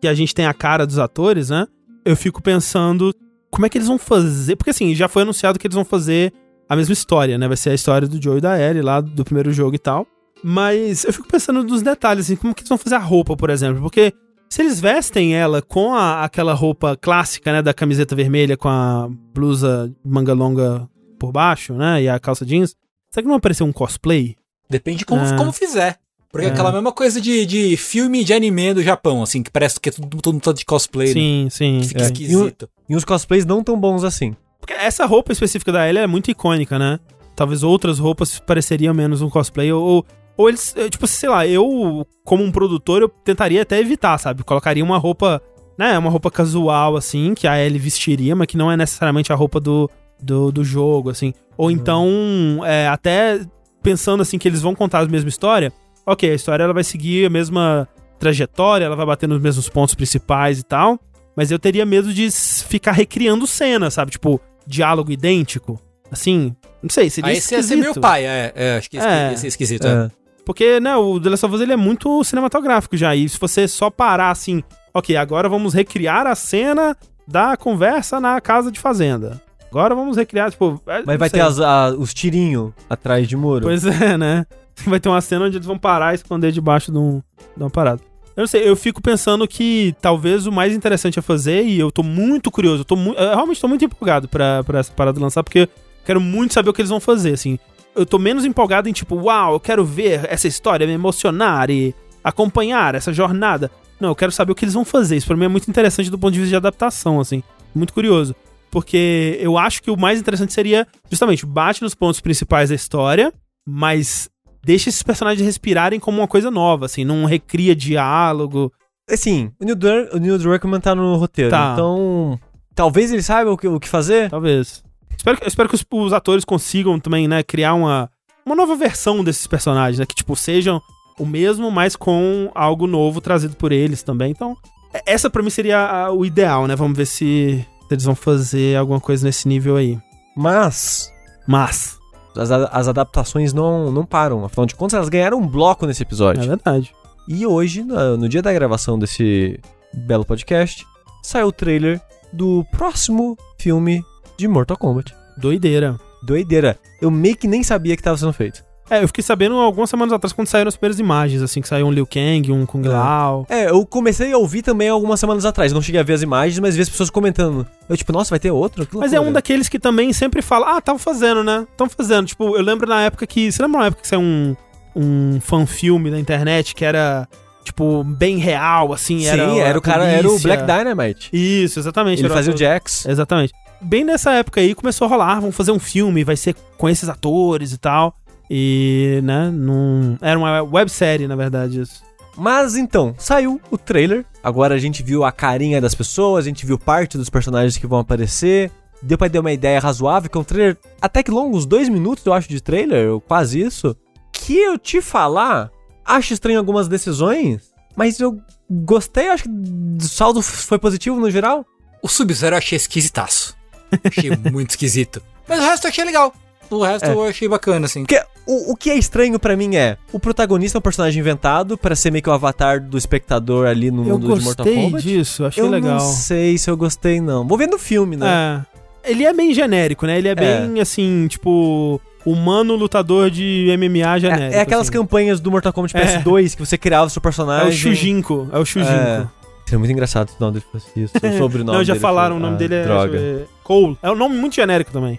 que a gente tem a cara dos atores, né? Eu fico pensando como é que eles vão fazer. Porque assim, já foi anunciado que eles vão fazer a mesma história, né? Vai ser a história do Joe e da Ellie lá do primeiro jogo e tal. Mas eu fico pensando nos detalhes, assim, como que eles vão fazer a roupa, por exemplo. Porque se eles vestem ela com a- aquela roupa clássica, né? Da camiseta vermelha com a blusa manga longa por baixo, né? E a calça jeans. Será que não vai aparecer um cosplay? Depende de como, É. como fizer. Porque É. é aquela mesma coisa de, de filme de anime do Japão, assim, que parece que é tudo, todo mundo tá de cosplay, né? Sim, sim. Que fica É. esquisito. E uns cosplays não tão bons assim. Porque essa roupa específica da Ellie é muito icônica, né? Talvez outras roupas pareceriam menos um cosplay. Ou, ou eles, eh, tipo, sei lá, eu, como um produtor, eu tentaria até evitar, sabe? Colocaria uma roupa, né? Uma roupa casual, assim, que a Ellie vestiria, mas que não é necessariamente a roupa do, do, do jogo, assim. Ou então, é, até pensando, assim, que eles vão contar a mesma história, ok, a história ela vai seguir a mesma trajetória, ela vai bater nos mesmos pontos principais e tal, mas eu teria medo de ficar recriando cena, sabe? Tipo, diálogo idêntico. Assim, não sei, seria Aí esse ia ser esquisito. meu pai, é, é, acho que esse É. ia ser esquisito. é. É. Porque, né, o The Last of Us ele é muito cinematográfico já. E se você só parar assim, ok, agora vamos recriar a cena da conversa na casa de fazenda. Agora vamos recriar, tipo. é, Mas vai sei. ter as- a- os tirinhos atrás de muro. Pois é, né? (laughs) Vai ter uma cena onde eles vão parar e esconder debaixo de, um, de uma parada. Eu não sei, eu fico pensando que talvez o mais interessante a fazer, e eu tô muito curioso, eu, tô mu eu realmente tô muito empolgado pra, pra essa parada lançar, porque eu quero muito saber o que eles vão fazer, assim. Eu tô menos empolgado em tipo, uau, eu quero ver essa história, me emocionar e acompanhar essa jornada. Não, eu quero saber o que eles vão fazer. Isso pra mim é muito interessante do ponto de vista de adaptação, assim. Muito curioso. Porque eu acho que o mais interessante seria, justamente, bate nos pontos principais da história, mas deixa esses personagens respirarem como uma coisa nova, assim, não recria diálogo. Assim, o Neil, Dur o Neil Druckmann tá no roteiro, Tá. então... Talvez ele saiba o que, o que fazer. Talvez. Espero, que- espero que os, os atores consigam também, né, criar uma, uma nova versão desses personagens, né? Que, tipo, sejam o mesmo, mas com algo novo trazido por eles também. Então, é- essa pra mim seria a- o ideal, né? Vamos ver se eles vão fazer alguma coisa nesse nível aí. Mas Mas, as, as adaptações não, não param. Afinal de contas, elas ganharam um bloco nesse é episódio. verdade. E hoje, no, no dia da gravação desse belo podcast, saiu o trailer do próximo filme de Mortal Kombat. Doideira. Doideira. Eu meio que nem sabia que tava sendo feito. É, eu fiquei sabendo algumas semanas atrás quando saíram as primeiras imagens, assim, que saiu um Liu Kang, um Kung É. Lao. É, eu comecei a ouvir também algumas semanas atrás. Não cheguei a ver as imagens, mas vi as pessoas comentando. Eu, tipo, nossa, vai ter outro? Mas é um daqueles que também sempre fala, ah, tava fazendo, né? Tão fazendo. Tipo, eu lembro na época que. Você lembra na época que saiu um, um fanfilme na internet que era, tipo, bem real, assim? Sim, era, era, o cara, era o polícia. Black Dynamite. Isso, exatamente. Ele fazia o Jax. Exatamente. Bem nessa época aí começou a rolar, vamos fazer um filme, vai ser com esses atores e tal. E, né, não. Era uma websérie, na verdade, isso. Mas então, saiu o trailer. Agora a gente viu a carinha das pessoas, a gente viu parte dos personagens que vão aparecer. Deu pra ter uma ideia razoável, que é um trailer até que longo, uns dois minutos, eu acho, de trailer, ou quase isso. Que eu te falar, acho estranho algumas decisões, mas eu gostei, acho que o saldo foi positivo no geral. O Sub-Zero eu achei esquisitaço. Achei (laughs) muito esquisito. Mas o resto eu achei legal. O resto É. eu achei bacana, assim. Porque o, o que é estranho pra mim é, o protagonista é um personagem inventado pra ser meio que o avatar do espectador ali no Eu mundo de Mortal gostei Kombat. disso, achei eu legal. não sei se eu gostei, não. Vou ver no filme, né? É. Ele é bem genérico, né? Ele é, bem, assim, tipo, humano lutador de MMA genérico. É, é aquelas assim. campanhas do Mortal Kombat É. PS2 que você criava o seu É personagem. o Shujinko, é o Shujinko. É. Seria muito engraçado se o nome dele fosse isso. O sobrenome Não, já dele falaram, fosse- o nome Ah, dele é, Droga. ver, Cole. É um nome muito genérico também.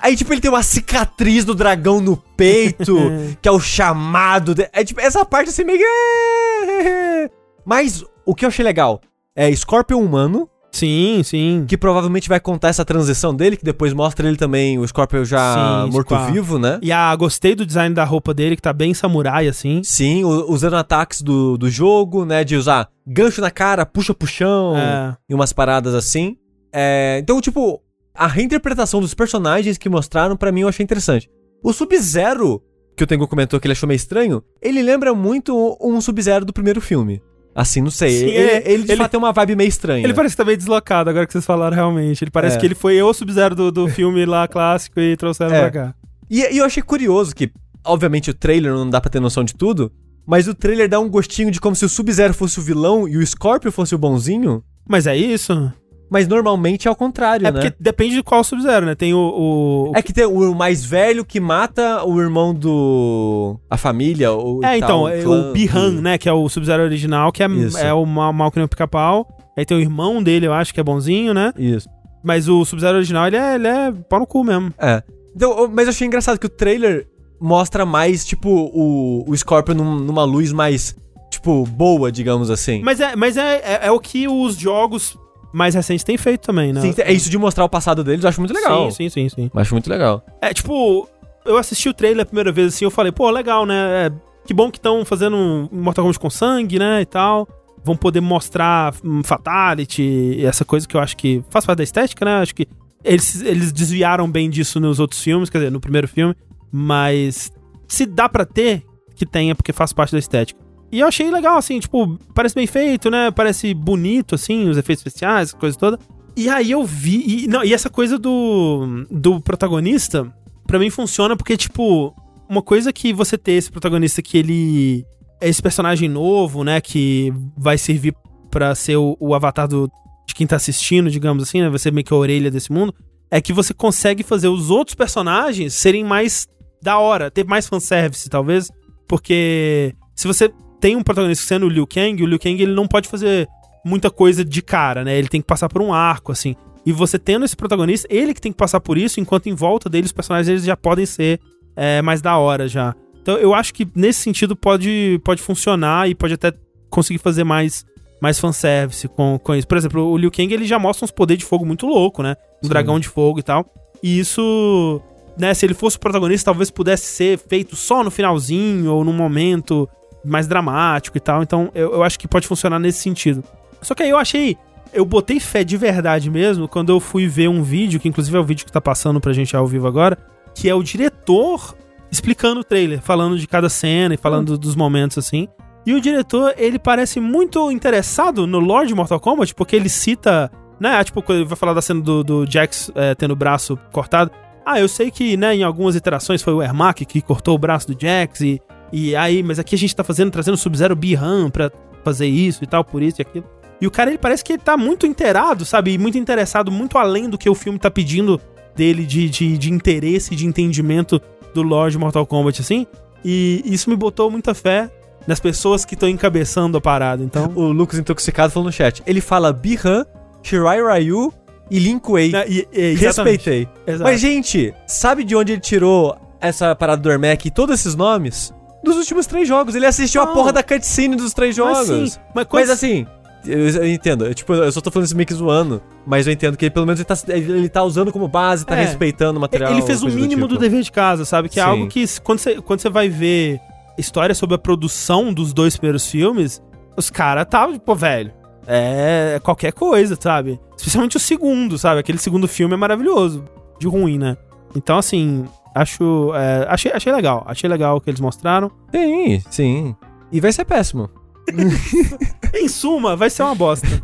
Aí, tipo, ele tem uma cicatriz do dragão no peito, (laughs) que é o chamado. de- É tipo, essa parte assim meio. que- Mas o que eu achei legal é Scorpion humano, Sim, sim. que provavelmente vai contar essa transição dele, que depois mostra ele também, o Scorpion já morto-vivo, né? E a, gostei do design da roupa dele, que tá bem samurai, assim. Sim, usando ataques do, do jogo, né? De usar gancho na cara, puxa puxão É. e umas paradas assim. É, então, tipo, a reinterpretação dos personagens que mostraram, pra mim, eu achei interessante. O Sub-Zero, que o Tengu comentou que ele achou meio estranho, ele lembra muito um Sub-Zero do primeiro filme. Assim, não sei. Sim, ele, é, ele de ele- fato tem uma vibe meio estranha. Ele parece que tá meio deslocado, agora que vocês falaram realmente. Ele parece É. que ele foi o Sub-Zero do, do filme lá clássico e trouxeram É. pra cá. E, e eu achei curioso que, obviamente, o trailer não dá pra ter noção de tudo, mas o trailer dá um gostinho de como se o Sub-Zero fosse o vilão e o Scorpio fosse o bonzinho. Mas é isso? Mas normalmente é ao contrário, É né? porque depende de qual Sub-Zero, né? Tem o. o- É que tem o mais velho que mata o irmão do. a família. O, É, então, tal, é o Bihan, tudo. né? Que é o Sub-Zero original, que é, Isso. é o mal, mal que nem o pica-pau. Aí tem o irmão dele, eu acho, que é bonzinho, né? Isso. Mas o Sub-Zero original, ele é, ele é pau no cu mesmo. É. Então, mas eu achei engraçado que o trailer mostra mais, tipo, o, o Scorpion num- numa luz mais, tipo, boa, digamos assim. Mas é, mas é, é, é o que os jogos mais recentes têm feito também, né? Sim, é isso de mostrar o passado deles, eu acho muito legal. Sim, sim, sim, sim. Eu Acho muito legal. É, tipo, eu assisti o trailer a primeira vez assim, eu falei, pô, legal, né? É, que bom que estão fazendo um Mortal Kombat com sangue, né? E tal. Vão poder mostrar um, Fatality e essa coisa que eu acho que faz parte da estética, né? Acho que eles, eles desviaram bem disso nos outros filmes, quer dizer, no primeiro filme. Mas se dá pra ter, que tenha, porque faz parte da estética. E eu achei legal, assim, tipo, parece bem feito, né? Parece bonito, assim, os efeitos especiais, coisa toda. E aí eu vi. E, não, e essa coisa do, do protagonista, pra mim funciona porque, tipo, uma coisa que você ter esse protagonista que ele é esse personagem novo, né? Que vai servir para ser o, o avatar do, de quem tá assistindo, digamos assim, né? Ser meio que a orelha desse mundo. É que você consegue fazer os outros personagens serem mais da hora, ter mais fanservice, talvez. Porque se você tem um protagonista sendo o Liu Kang, o Liu Kang ele não pode fazer muita coisa de cara, né? Ele tem que passar por um arco, assim. E você tendo esse protagonista, ele que tem que passar por isso, enquanto em volta dele os personagens eles já podem ser é, mais da hora já. Então eu acho que nesse sentido pode, pode funcionar e pode até conseguir fazer mais, mais fanservice com, com isso. Por exemplo, o Liu Kang ele já mostra uns poderes de fogo muito louco, né? Um Sim. dragão de fogo e tal. E isso, né, se ele fosse o protagonista, talvez pudesse ser feito só no finalzinho ou num momento mais dramático e tal. Então eu, eu acho que pode funcionar nesse sentido. Só que aí eu achei. Eu botei fé de verdade mesmo quando eu fui ver um vídeo, que inclusive é o vídeo que tá passando pra gente ao vivo agora, que é o diretor explicando o trailer, falando de cada cena e falando dos momentos assim. E o diretor, ele parece muito interessado no Lord Mortal Kombat, porque ele cita, né, tipo, quando ele vai falar da cena do, do Jax é, tendo o braço cortado. Ah, eu sei que, né, em algumas iterações foi o Ermac que cortou o braço do Jax e, e aí, mas aqui a gente tá fazendo, trazendo Sub-Zero B-RAM pra fazer isso e tal, por isso e aquilo. E o cara, ele parece que ele tá muito inteirado, sabe? E muito interessado, muito além do que o filme tá pedindo dele de, de, de interesse, de entendimento do Lord Mortal Kombat, assim. E isso me botou muita fé nas pessoas que estão encabeçando a parada, então... O Lucas Intoxicado falou no chat. Ele fala Bihan, Shirai Ryu e Link Wei. e, e, Respeitei. Exato. Mas, gente, sabe de onde ele tirou essa parada do Ermac e todos esses nomes? Dos últimos três jogos. Ele assistiu Não. a porra da cutscene dos três jogos. Mas, sim, mas, mas assim, eu, eu, entendo. Eu, tipo, eu só tô falando isso meio que zoando. Mas eu entendo que pelo menos ele tá, ele tá usando como base, tá é. respeitando o material. Ele fez o mínimo do, tipo. do, dever de casa, sabe? Que é Sim. algo que quando você, quando você vai ver história sobre a produção dos dois primeiros filmes, os caras estavam, tipo, velho. É qualquer coisa, sabe? Especialmente o segundo, sabe? Aquele segundo filme é maravilhoso. De ruim, né? Então, assim, acho. É, achei, achei legal. Achei legal o que eles mostraram. Sim, sim. E vai ser péssimo. (laughs) em suma, vai ser uma bosta.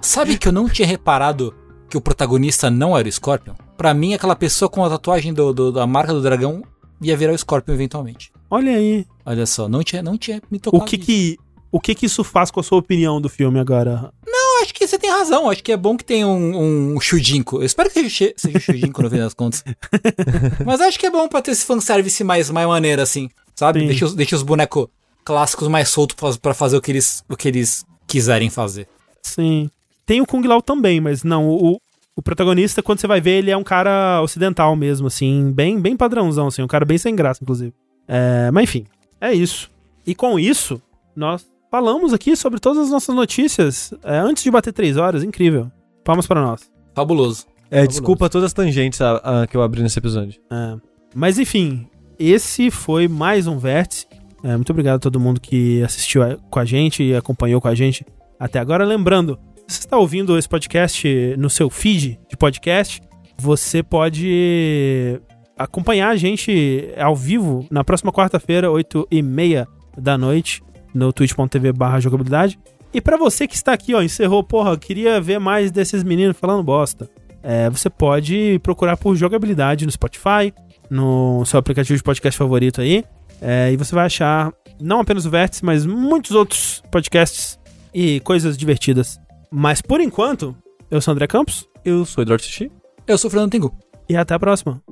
Sabe que eu não tinha reparado que o protagonista não era o Scorpion? Pra mim, aquela pessoa com a tatuagem do, do, da marca do dragão ia virar o Scorpion eventualmente. Olha aí. Olha só, não tinha, não tinha me tocado. O que que, o que que isso faz com a sua opinião do filme agora? Não, acho que você tem razão. Acho que é bom que tenha um, um Shujinko. Eu espero que seja, seja o Shujinko no fim das contas. (laughs) Mas acho que é bom pra ter esse fanservice mais, mais maneiro, assim. Sabe? Deixa, deixa os bonecos clássicos mais soltos para fazer o que, eles, o que eles quiserem fazer. Sim. Tem o Kung Lao também, mas não, o, o protagonista, quando você vai ver, ele é um cara ocidental mesmo, assim, bem, bem padrãozão, assim, um cara bem sem graça, inclusive. É, mas enfim, é isso. E com isso, nós falamos aqui sobre todas as nossas notícias é, antes de bater três horas, incrível. Palmas para nós. Fabuloso. É, Fabuloso. desculpa todas as tangentes a, a, que eu abri nesse episódio. É. Mas enfim, esse foi mais um vértice. É, muito obrigado a todo mundo que assistiu com a gente e acompanhou com a gente até agora. Lembrando, se você está ouvindo esse podcast no seu feed de podcast, você pode acompanhar a gente ao vivo na próxima quarta-feira, 8 e meia da noite, no twitch.tv barra jogabilidade. E para você que está aqui, ó, encerrou, porra, queria ver mais desses meninos falando bosta. É, você pode procurar por jogabilidade no Spotify, no seu aplicativo de podcast favorito aí. É, e você vai achar não apenas o Vértice, mas muitos outros podcasts e coisas divertidas. Mas por enquanto, eu sou o André Campos. Eu sou o Eduardo Sushi. Eu sou o Fernando Tengu. E até a próxima.